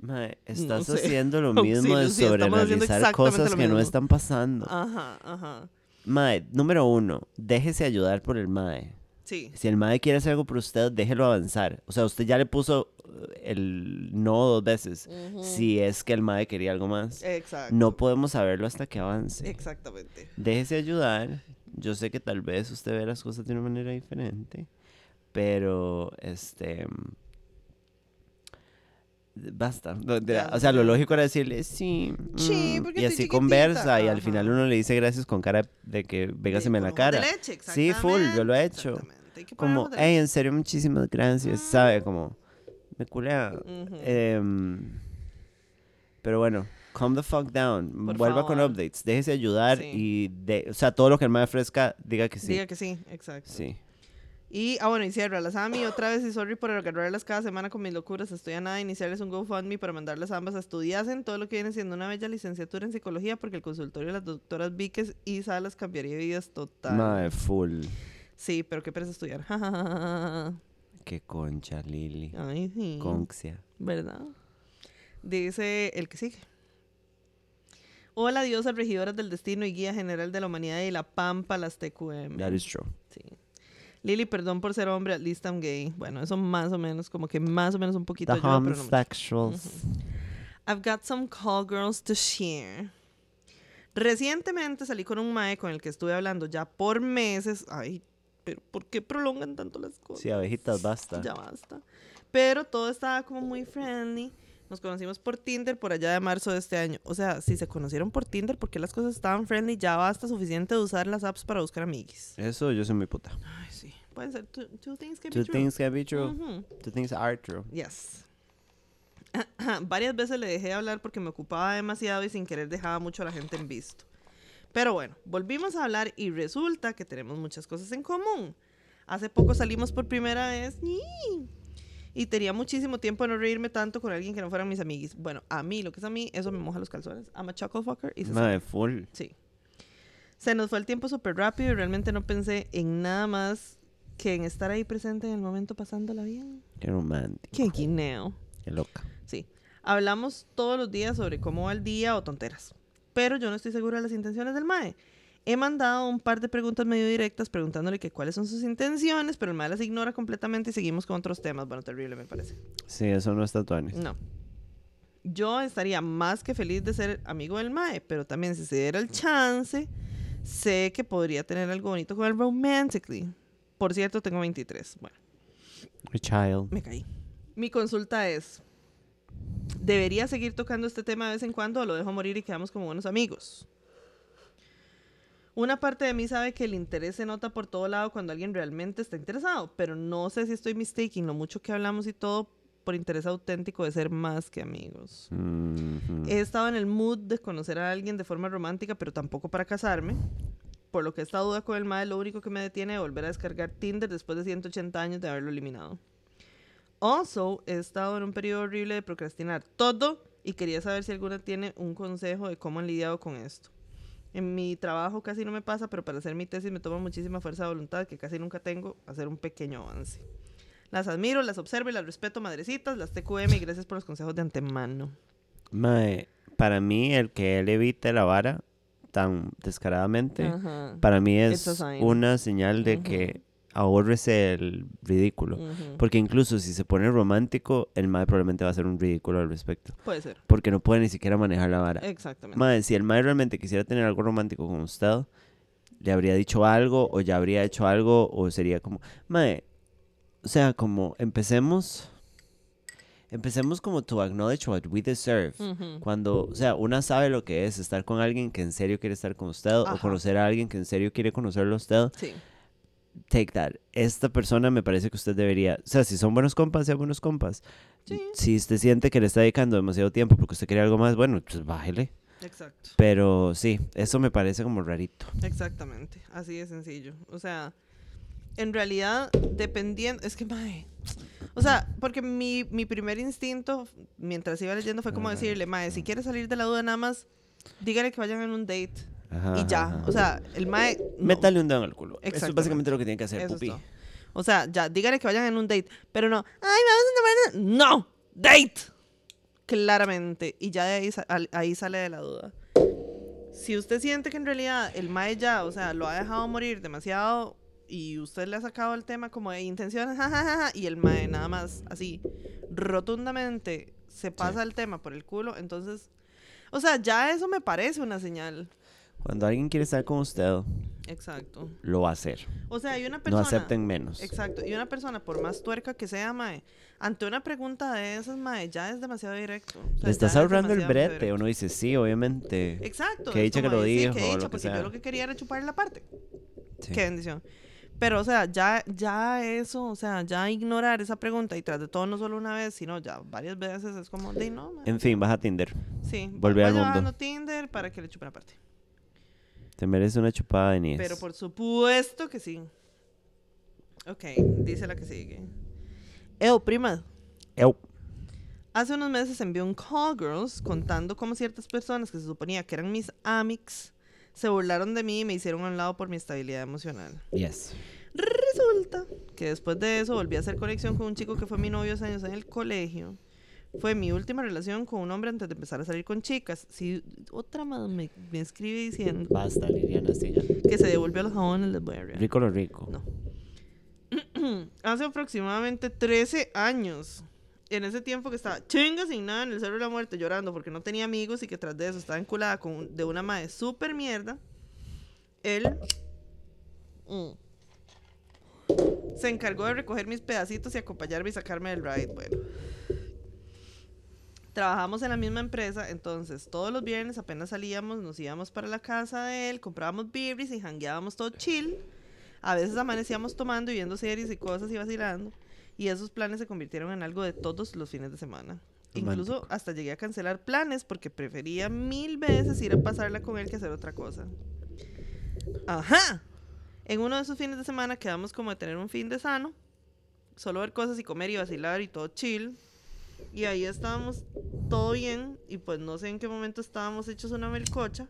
Mae, estás sé. haciendo lo <laughs> mismo de Auxilio, sí, sobreanalizar exactamente cosas que no están pasando. Ajá, ajá. Mae, número uno, déjese ayudar por el Mae. Sí. Si el Mae quiere hacer algo por usted, déjelo avanzar. O sea, usted ya le puso eh, el no dos veces. Si es que el Mae quería algo más. Exacto. No podemos saberlo hasta que avance. Exactamente. Déjese ayudar. Yo sé que tal vez usted ve las cosas de una manera diferente. Pero, este... Basta. No, de- Ya, o sea, lo lógico era decirle sí. Sí, mm", porque y así conversa y al final uno le dice gracias con cara de que végaseme en la ojos de cara. leche, Sí, full, yo lo he exactamente, hecho. Hay que Como, hey, en serio, muchísimas gracias, ¿sabe? Como, me culea. Ujú. Em, pero bueno, calm the fuck down. Por Vuelva con favor. updates. Déjese ayudar Sí. y, de, o sea, todo lo que el mae ofrezca, diga que sí. Diga que sí, exacto. Sí. Y, ah, bueno, y cierra la Sami otra vez y sorry por agarrarlas cada semana con mis locuras. Estoy a nada de iniciarles un GoFundMe para mandarlas ambas a estudiasen todo lo que viene siendo una bella licenciatura en psicología porque el consultorio de las doctoras Víquez y Salas cambiaría vidas total. Mae, full. Sí, pero qué pereza estudiar. <laughs> Qué concha, Lili. Ay, sí. Conxia. ¿Verdad? Dice el que sigue. Hola, diosas regidoras del destino y guía general de la humanidad y la pampa, las TQM. That is true. Sí. Lili, perdón por ser hombre, at least I'm gay. Bueno, eso más o menos, como que más o menos un poquito The ayuda, pero no homosexuals. I've got some call girls to share. Recientemente salí con un mae con el que estuve hablando ya por meses. Ay, pero ¿por qué prolongan tanto las cosas? Sí, abejitas, basta. Ya basta. Pero todo estaba como muy friendly. Nos conocimos por Tinder por allá de marzo de este año. O sea, si se conocieron por Tinder, ¿por qué las cosas estaban friendly? Ya basta suficiente de usar las apps para buscar amiguis. Eso yo soy muy puta. Ay, sí. Pueden ser two, two things can Two be true. things can be true. Two things are true. Yes. <clears throat> Varias veces le dejé de hablar porque me ocupaba demasiado y sin querer dejaba mucho a la gente en visto. Pero bueno, volvimos a hablar y resulta que tenemos muchas cosas en común. Hace poco salimos por primera vez y tenía muchísimo tiempo de no reírme tanto con alguien que no fueran mis amiguis. Bueno, a mí, lo que es a mí, eso me moja los calzones. I'm a chuckle fucker y se. Mae, full. Sí. Se nos fue el tiempo súper rápido y realmente no pensé en nada más que en estar ahí presente en el momento pasándola bien. Qué romántico. Qué guineo. Qué loca. Sí. Hablamos todos los días sobre cómo va el día o tonteras. Pero yo no estoy segura de las intenciones del MAE. He mandado un par de preguntas medio directas preguntándole que cuáles son sus intenciones, pero el MAE las ignora completamente y seguimos con otros temas. Bueno, terrible me parece. Sí, eso no está tuanis. No. Yo estaría más que feliz de ser amigo del MAE, pero también si se diera el chance, sé que podría tener algo bonito con él romantically. Por cierto, tengo 23. Bueno. A child. Me caí. Mi consulta es, ¿debería seguir tocando este tema de vez en cuando o lo dejo morir y quedamos como buenos amigos? Una parte de mí sabe que el interés se nota por todo lado cuando alguien realmente está interesado, pero no sé si estoy mistaken lo mucho que hablamos y todo por interés auténtico de ser más que amigos. Mhm. He estado en el mood de conocer a alguien de forma romántica, pero tampoco para casarme. Por lo que esta duda con el MAE lo único que me detiene de volver a descargar Tinder después de 180 años de haberlo eliminado. Also, he estado en un periodo horrible de procrastinar todo y quería saber si alguna tiene un consejo de cómo han lidiado con esto. En mi trabajo casi no me pasa, pero para hacer mi tesis me toma muchísima fuerza de voluntad que casi nunca tengo hacer un pequeño avance. Las admiro, las observo y las respeto, madrecitas, las TQM y gracias por los consejos de antemano. Mae, para mí, el que él evite la vara tan descaradamente, Ajá. para mí es una señal de que ahorrese el ridículo. Porque incluso si se pone romántico, el mae probablemente va a hacer un ridículo al respecto. Puede ser. Porque no puede ni siquiera manejar la vara. Exactamente. Mae, si el mae realmente quisiera tener algo romántico con usted, le habría dicho algo o ya habría hecho algo o sería como, mae, o sea, como empecemos, empecemos como to acknowledge what we deserve. Cuando, o sea, una sabe lo que es estar con alguien que en serio quiere estar con usted o conocer a alguien que en serio quiere conocerlo a usted, Sí. Take that. Esta persona me parece que usted debería, o sea, si son buenos compas, sean buenos compas. Sí. Si usted siente que le está dedicando demasiado tiempo porque usted quiere algo más, bueno, pues bájele. Exacto. Pero sí, eso me parece como rarito. Exactamente. Así de sencillo. O sea, en realidad, dependiendo. Es que, mae. O sea, porque mi, mi primer instinto, mientras iba leyendo, fue como Ajá. decirle, mae, si quiere salir de la duda, nada más dígale que vayan en un date Ajá, y ya. ajá. O sea, el mae. no. Métale un dedo en el culo. Eso es básicamente lo que tiene que hacer, Eso es pupi. O sea, ya, dígale que vayan en un date. Pero no, ay, vamos a tomar. una-". No, date. Claramente. Y ya de ahí, ahí sale de la duda. Si usted siente que en realidad el mae ya, o sea, lo ha dejado morir demasiado y usted le ha sacado el tema como de intenciones, <laughs> jajajaja, y el mae nada más así rotundamente se pasa el tema por el culo, entonces, o sea, ya eso me parece una señal. Cuando alguien quiere estar con usted, Exacto. lo va a hacer. O sea, hay una No persona... acepten menos. Exacto. Y una persona, por más tuerca que sea, Mae, ante una pregunta de esas, Mae, ya es demasiado directo. O sea, Le estás es ahorrando el demasiado brete. Uno dice, sí, obviamente. Exacto. Que es dicha que lo dijo, que o dicha, que porque sea. yo lo que quería era chupar la parte. Sí. Qué bendición. Pero, o sea, ya, ya eso, o sea, ya ignorar esa pregunta y tras de todo no solo una vez, sino ya varias veces es como, de no, mae". En fin, vas a Tinder. Sí, volver al mundo. Tinder para que le chupen aparte. Te mereces una chupada de nieve. Pero por supuesto que sí. Ok, dice la que sigue. Eo, prima. Ew. Hace unos meses envió un call girls contando cómo ciertas personas que se suponía que eran mis amics se burlaron de mí y me hicieron a un lado por mi estabilidad emocional. Yes. Resulta que después de eso volví a hacer conexión con un chico que fue mi novio hace años en el colegio. Fue mi última relación con un hombre antes de empezar a salir con chicas. Si otra más me, me escribe diciendo Basta, Liliana, sí, ya. que se devolvió los jabones, les voy a. Rico lo rico. No. <clears throat> Hace aproximadamente 13 años. En ese tiempo que estaba chinga sin nada en el cerro de la muerte llorando porque no tenía amigos y que tras de eso estaba enculada con, un- de una madre súper mierda. Él mm, se encargó de recoger mis pedacitos y acompañarme y sacarme del ride. Bueno. Trabajamos en la misma empresa, entonces todos los viernes apenas salíamos, nos íbamos para la casa de él, comprábamos birris y jangueábamos todo chill. A veces amanecíamos tomando y viendo series y cosas y vacilando. Y esos planes se convirtieron en algo de todos los fines de semana. Incluso hasta llegué a cancelar planes porque prefería mil veces ir a pasarla con él que hacer otra cosa. Ajá. En uno de esos fines de semana quedamos como de tener un fin de sano. Solo ver cosas y comer y vacilar y todo chill. Y ahí estábamos todo bien. Y pues no sé en qué momento estábamos hechos una melcocha.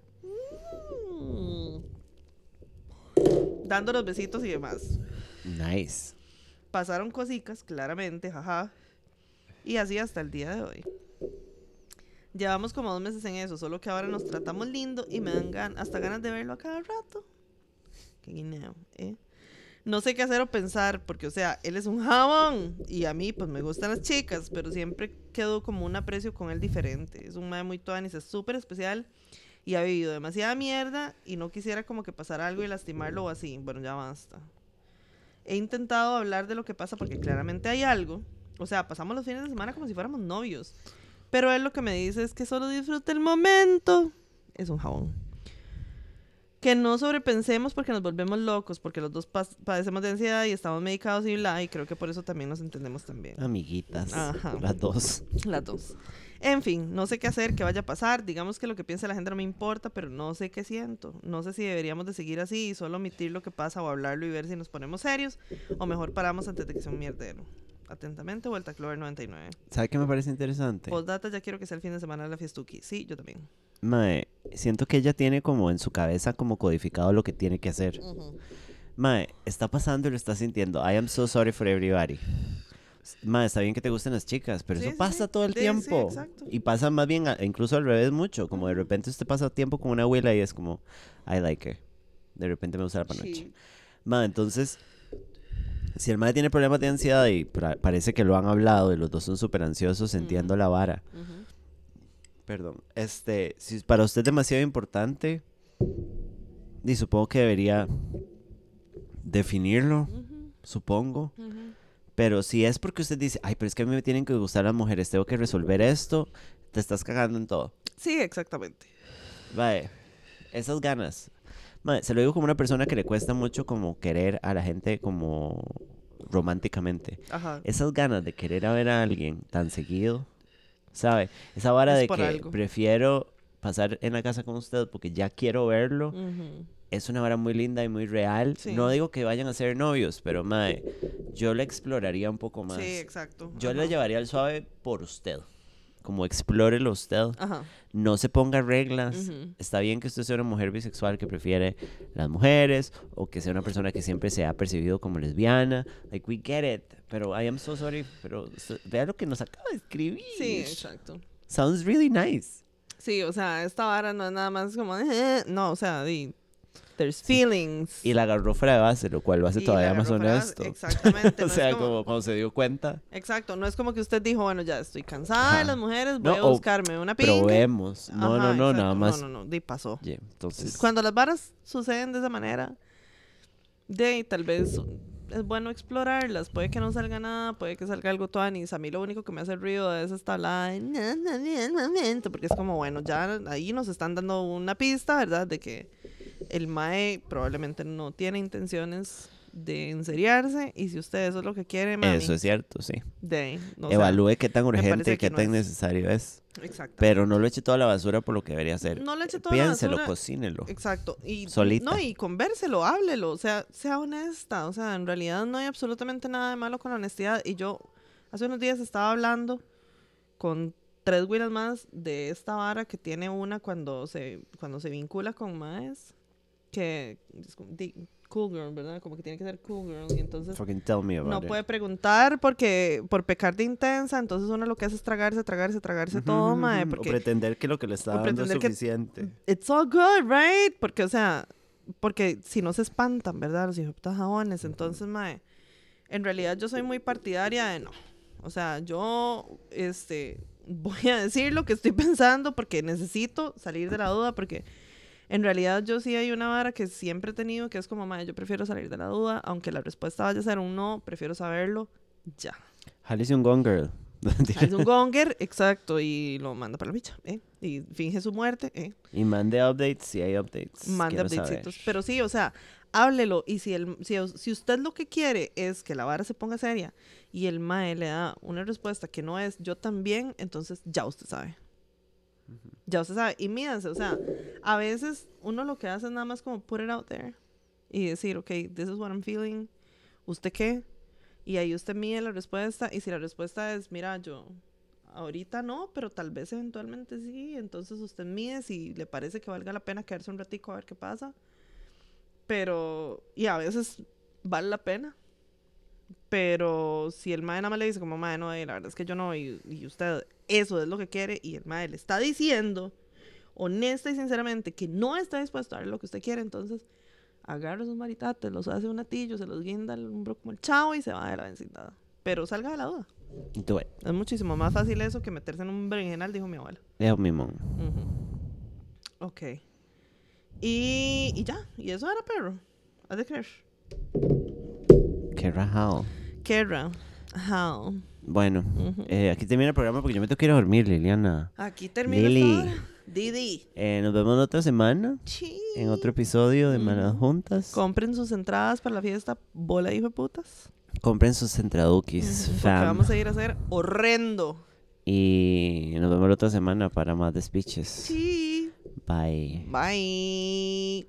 Mm. Dando los besitos y demás. Nice. Pasaron cositas, claramente, jaja. Y así hasta el día de hoy. Llevamos como dos meses en eso, solo que ahora nos tratamos lindo y me dan gan- hasta ganas de verlo a cada rato. Qué guineo, ¿eh? No sé qué hacer o pensar, porque, o sea, él es un jabón y a mí, pues me gustan las chicas, pero siempre quedó como un aprecio con él diferente. Es un mae muy tuanis, es súper especial y ha vivido demasiada mierda y no quisiera como que pasara algo y lastimarlo o así. Bueno, ya basta. He intentado hablar de lo que pasa porque claramente hay algo. O sea, pasamos los fines de semana como si fuéramos novios. Pero él lo que me dice es que solo disfrute el momento. Es un jabón. Que no sobrepensemos porque nos volvemos locos, porque los dos padecemos de ansiedad y estamos medicados y bla, y creo que por eso también nos entendemos también. Amiguitas. Ajá. Las dos. Las dos. En fin, no sé qué hacer, qué vaya a pasar. Digamos que lo que piense la gente no me importa, pero no sé qué siento. No sé si deberíamos de seguir así y solo omitir lo que pasa o hablarlo y ver si nos ponemos serios o mejor paramos antes de que sea un mierdero. Atentamente, Vuelta Clover 99. ¿Sabe qué me parece interesante? Postdata, ya quiero que sea el fin de semana de la fiestuki. Sí, yo también. Mae, siento que ella tiene como en su cabeza como codificado lo que tiene que hacer. Mae, está pasando y lo está sintiendo. I am so sorry for everybody. Mae, está bien que te gusten las chicas, pero Sí, eso sí, pasa sí. todo el tiempo. y pasa más bien, a- incluso al revés mucho. Como de repente usted pasa tiempo con una abuela y es como, I like her. De repente me gusta la panoche. Sí. Mae, entonces, si el mae tiene problemas de ansiedad y parece que lo han hablado y los dos son súper ansiosos, entiendo la vara. Perdón. Este, si para usted es demasiado importante, y supongo que debería definirlo, supongo. Pero si es porque usted dice, ay, pero es que a mí me tienen que gustar las mujeres, tengo que resolver esto, te estás cagando en todo. Sí, exactamente. Vale, esas ganas. Mae, se lo digo como una persona que le cuesta mucho como querer a la gente como románticamente. Ajá. Esas ganas de querer a ver a alguien tan seguido, ¿sabe? Esa vara Es de que algo. prefiero pasar en la casa con usted porque ya quiero verlo, es una vara muy linda y muy real. Sí. No digo que vayan a ser novios, pero mae, yo la exploraría un poco más. Sí, exacto. yo Ajá. la llevaría al suave por usted. Como explórelo usted. Ajá. No se ponga reglas. Está bien que usted sea una mujer bisexual que prefiere las mujeres o que sea una persona que siempre se ha percibido como lesbiana. Like, we get it. Pero I am so sorry. Pero vea lo que nos acaba de escribir. Sí, exacto. Sounds really nice. Sí, o sea, esta vara no es nada más como, "Eh", no, o sea, di, there's feelings. Y la agarró fuera de base, lo cual lo hace Y todavía más de- honesto. Exactamente. <laughs> o no sea, como- como cuando se dio cuenta. Exacto, no es como que usted dijo, bueno, ya estoy cansada de Ajá. las mujeres, voy No, a buscarme una pinga. Probemos. No, Ajá, no, no, exacto. nada más. No, no, no, di pasó. Yeah, entonces, Cuando las varas suceden de esa manera, de tal vez es bueno explorarlas. Puede que no salga nada, puede que salga algo tuanis. A mí lo único que me hace ruido es esta hablada de porque es como, bueno, ya ahí nos están dando una pista, ¿verdad? De que el Mae probablemente no tiene intenciones de enseriarse y si usted eso es lo que quiere, mami, Eso es cierto, sí. de ahí, no, o sea, Evalúe qué tan urgente qué no tan es. necesario es. Exacto. Pero no lo eche toda la basura por lo que debería hacer. no le eche toda la Piénselo, basura. cocínelo. Exacto. Y, Solita. No, y convérselo, háblelo. O sea, sea honesta. O sea, en realidad no hay absolutamente nada de malo con la honestidad. Y yo hace unos días estaba hablando con tres güiras más de esta vara que tiene una cuando se, cuando se vincula con más que cool girl, ¿verdad? Como que tiene que ser cool girl. Y entonces Fucking tell me about no it. puede preguntar porque por pecar de intensa, entonces uno lo que hace es tragarse, tragarse, tragarse todo, mae, porque O pretender que lo que le está dando es que- suficiente. it's all good, right? Porque, o sea, porque si no se espantan, ¿verdad? Los hijos de jabones. Entonces, mae, en realidad yo soy muy partidaria de no. O sea, yo, este, voy a decir lo que estoy <laughs> pensando porque necesito salir de la duda porque en realidad yo sí hay una vara que siempre he tenido que es como, mae, yo prefiero salir de la duda, aunque la respuesta vaya a ser un no, prefiero saberlo ya. Jálese un gone girl. Es un gonger, exacto, y lo manda para la bicha, ¿eh? Y finge su muerte, ¿eh? y mande updates si hay updates. mande saber. Pero sí, o sea, háblelo. Y si, el, si, si usted lo que quiere es que la vara se ponga seria y el mae le da una respuesta que no es yo también, entonces ya usted sabe. Ya usted sabe. Y mídanse, o sea, a veces uno lo que hace es nada más como put it out there y decir, ok, this is what I'm feeling. ¿Usted qué? Y ahí usted mide la respuesta. Y si la respuesta es, mira, yo ahorita no, pero tal vez eventualmente sí. Entonces usted mide si le parece que valga la pena quedarse un ratico a ver qué pasa. Pero, y a veces vale la pena. Pero si el mae nada más le dice como, mae, no, eh, la verdad es que yo no, y, y usted eso es lo que quiere, y el mae le está diciendo, honesta y sinceramente, que no está dispuesto a dar lo que usted quiere, entonces agarra sus maritates, los hace un atillo, se los guinda al hombro como el chavo y se va de la vecindad. Pero salga de la duda. Do it. Es muchísimo más fácil eso que meterse en un berenjenal, dijo mi abuela. Me, mom. Ujú. Ok. Y, y ya, y eso era perro. Haz de creer. Qué rajado. Kera. How. Bueno, eh, aquí termina el programa porque yo me tengo que ir a dormir, Liliana. Aquí termina Lili. Didi. Eh, nos vemos en otra semana, Sí. en otro episodio de Malas Ujú. Juntas. Compren sus entradas para la fiesta bola de hijo de putas. Compren sus centradukis, Porque fam. vamos a ir a hacer horrendo. Y nos vemos la otra semana para más despiches. Sí. Bye. Bye.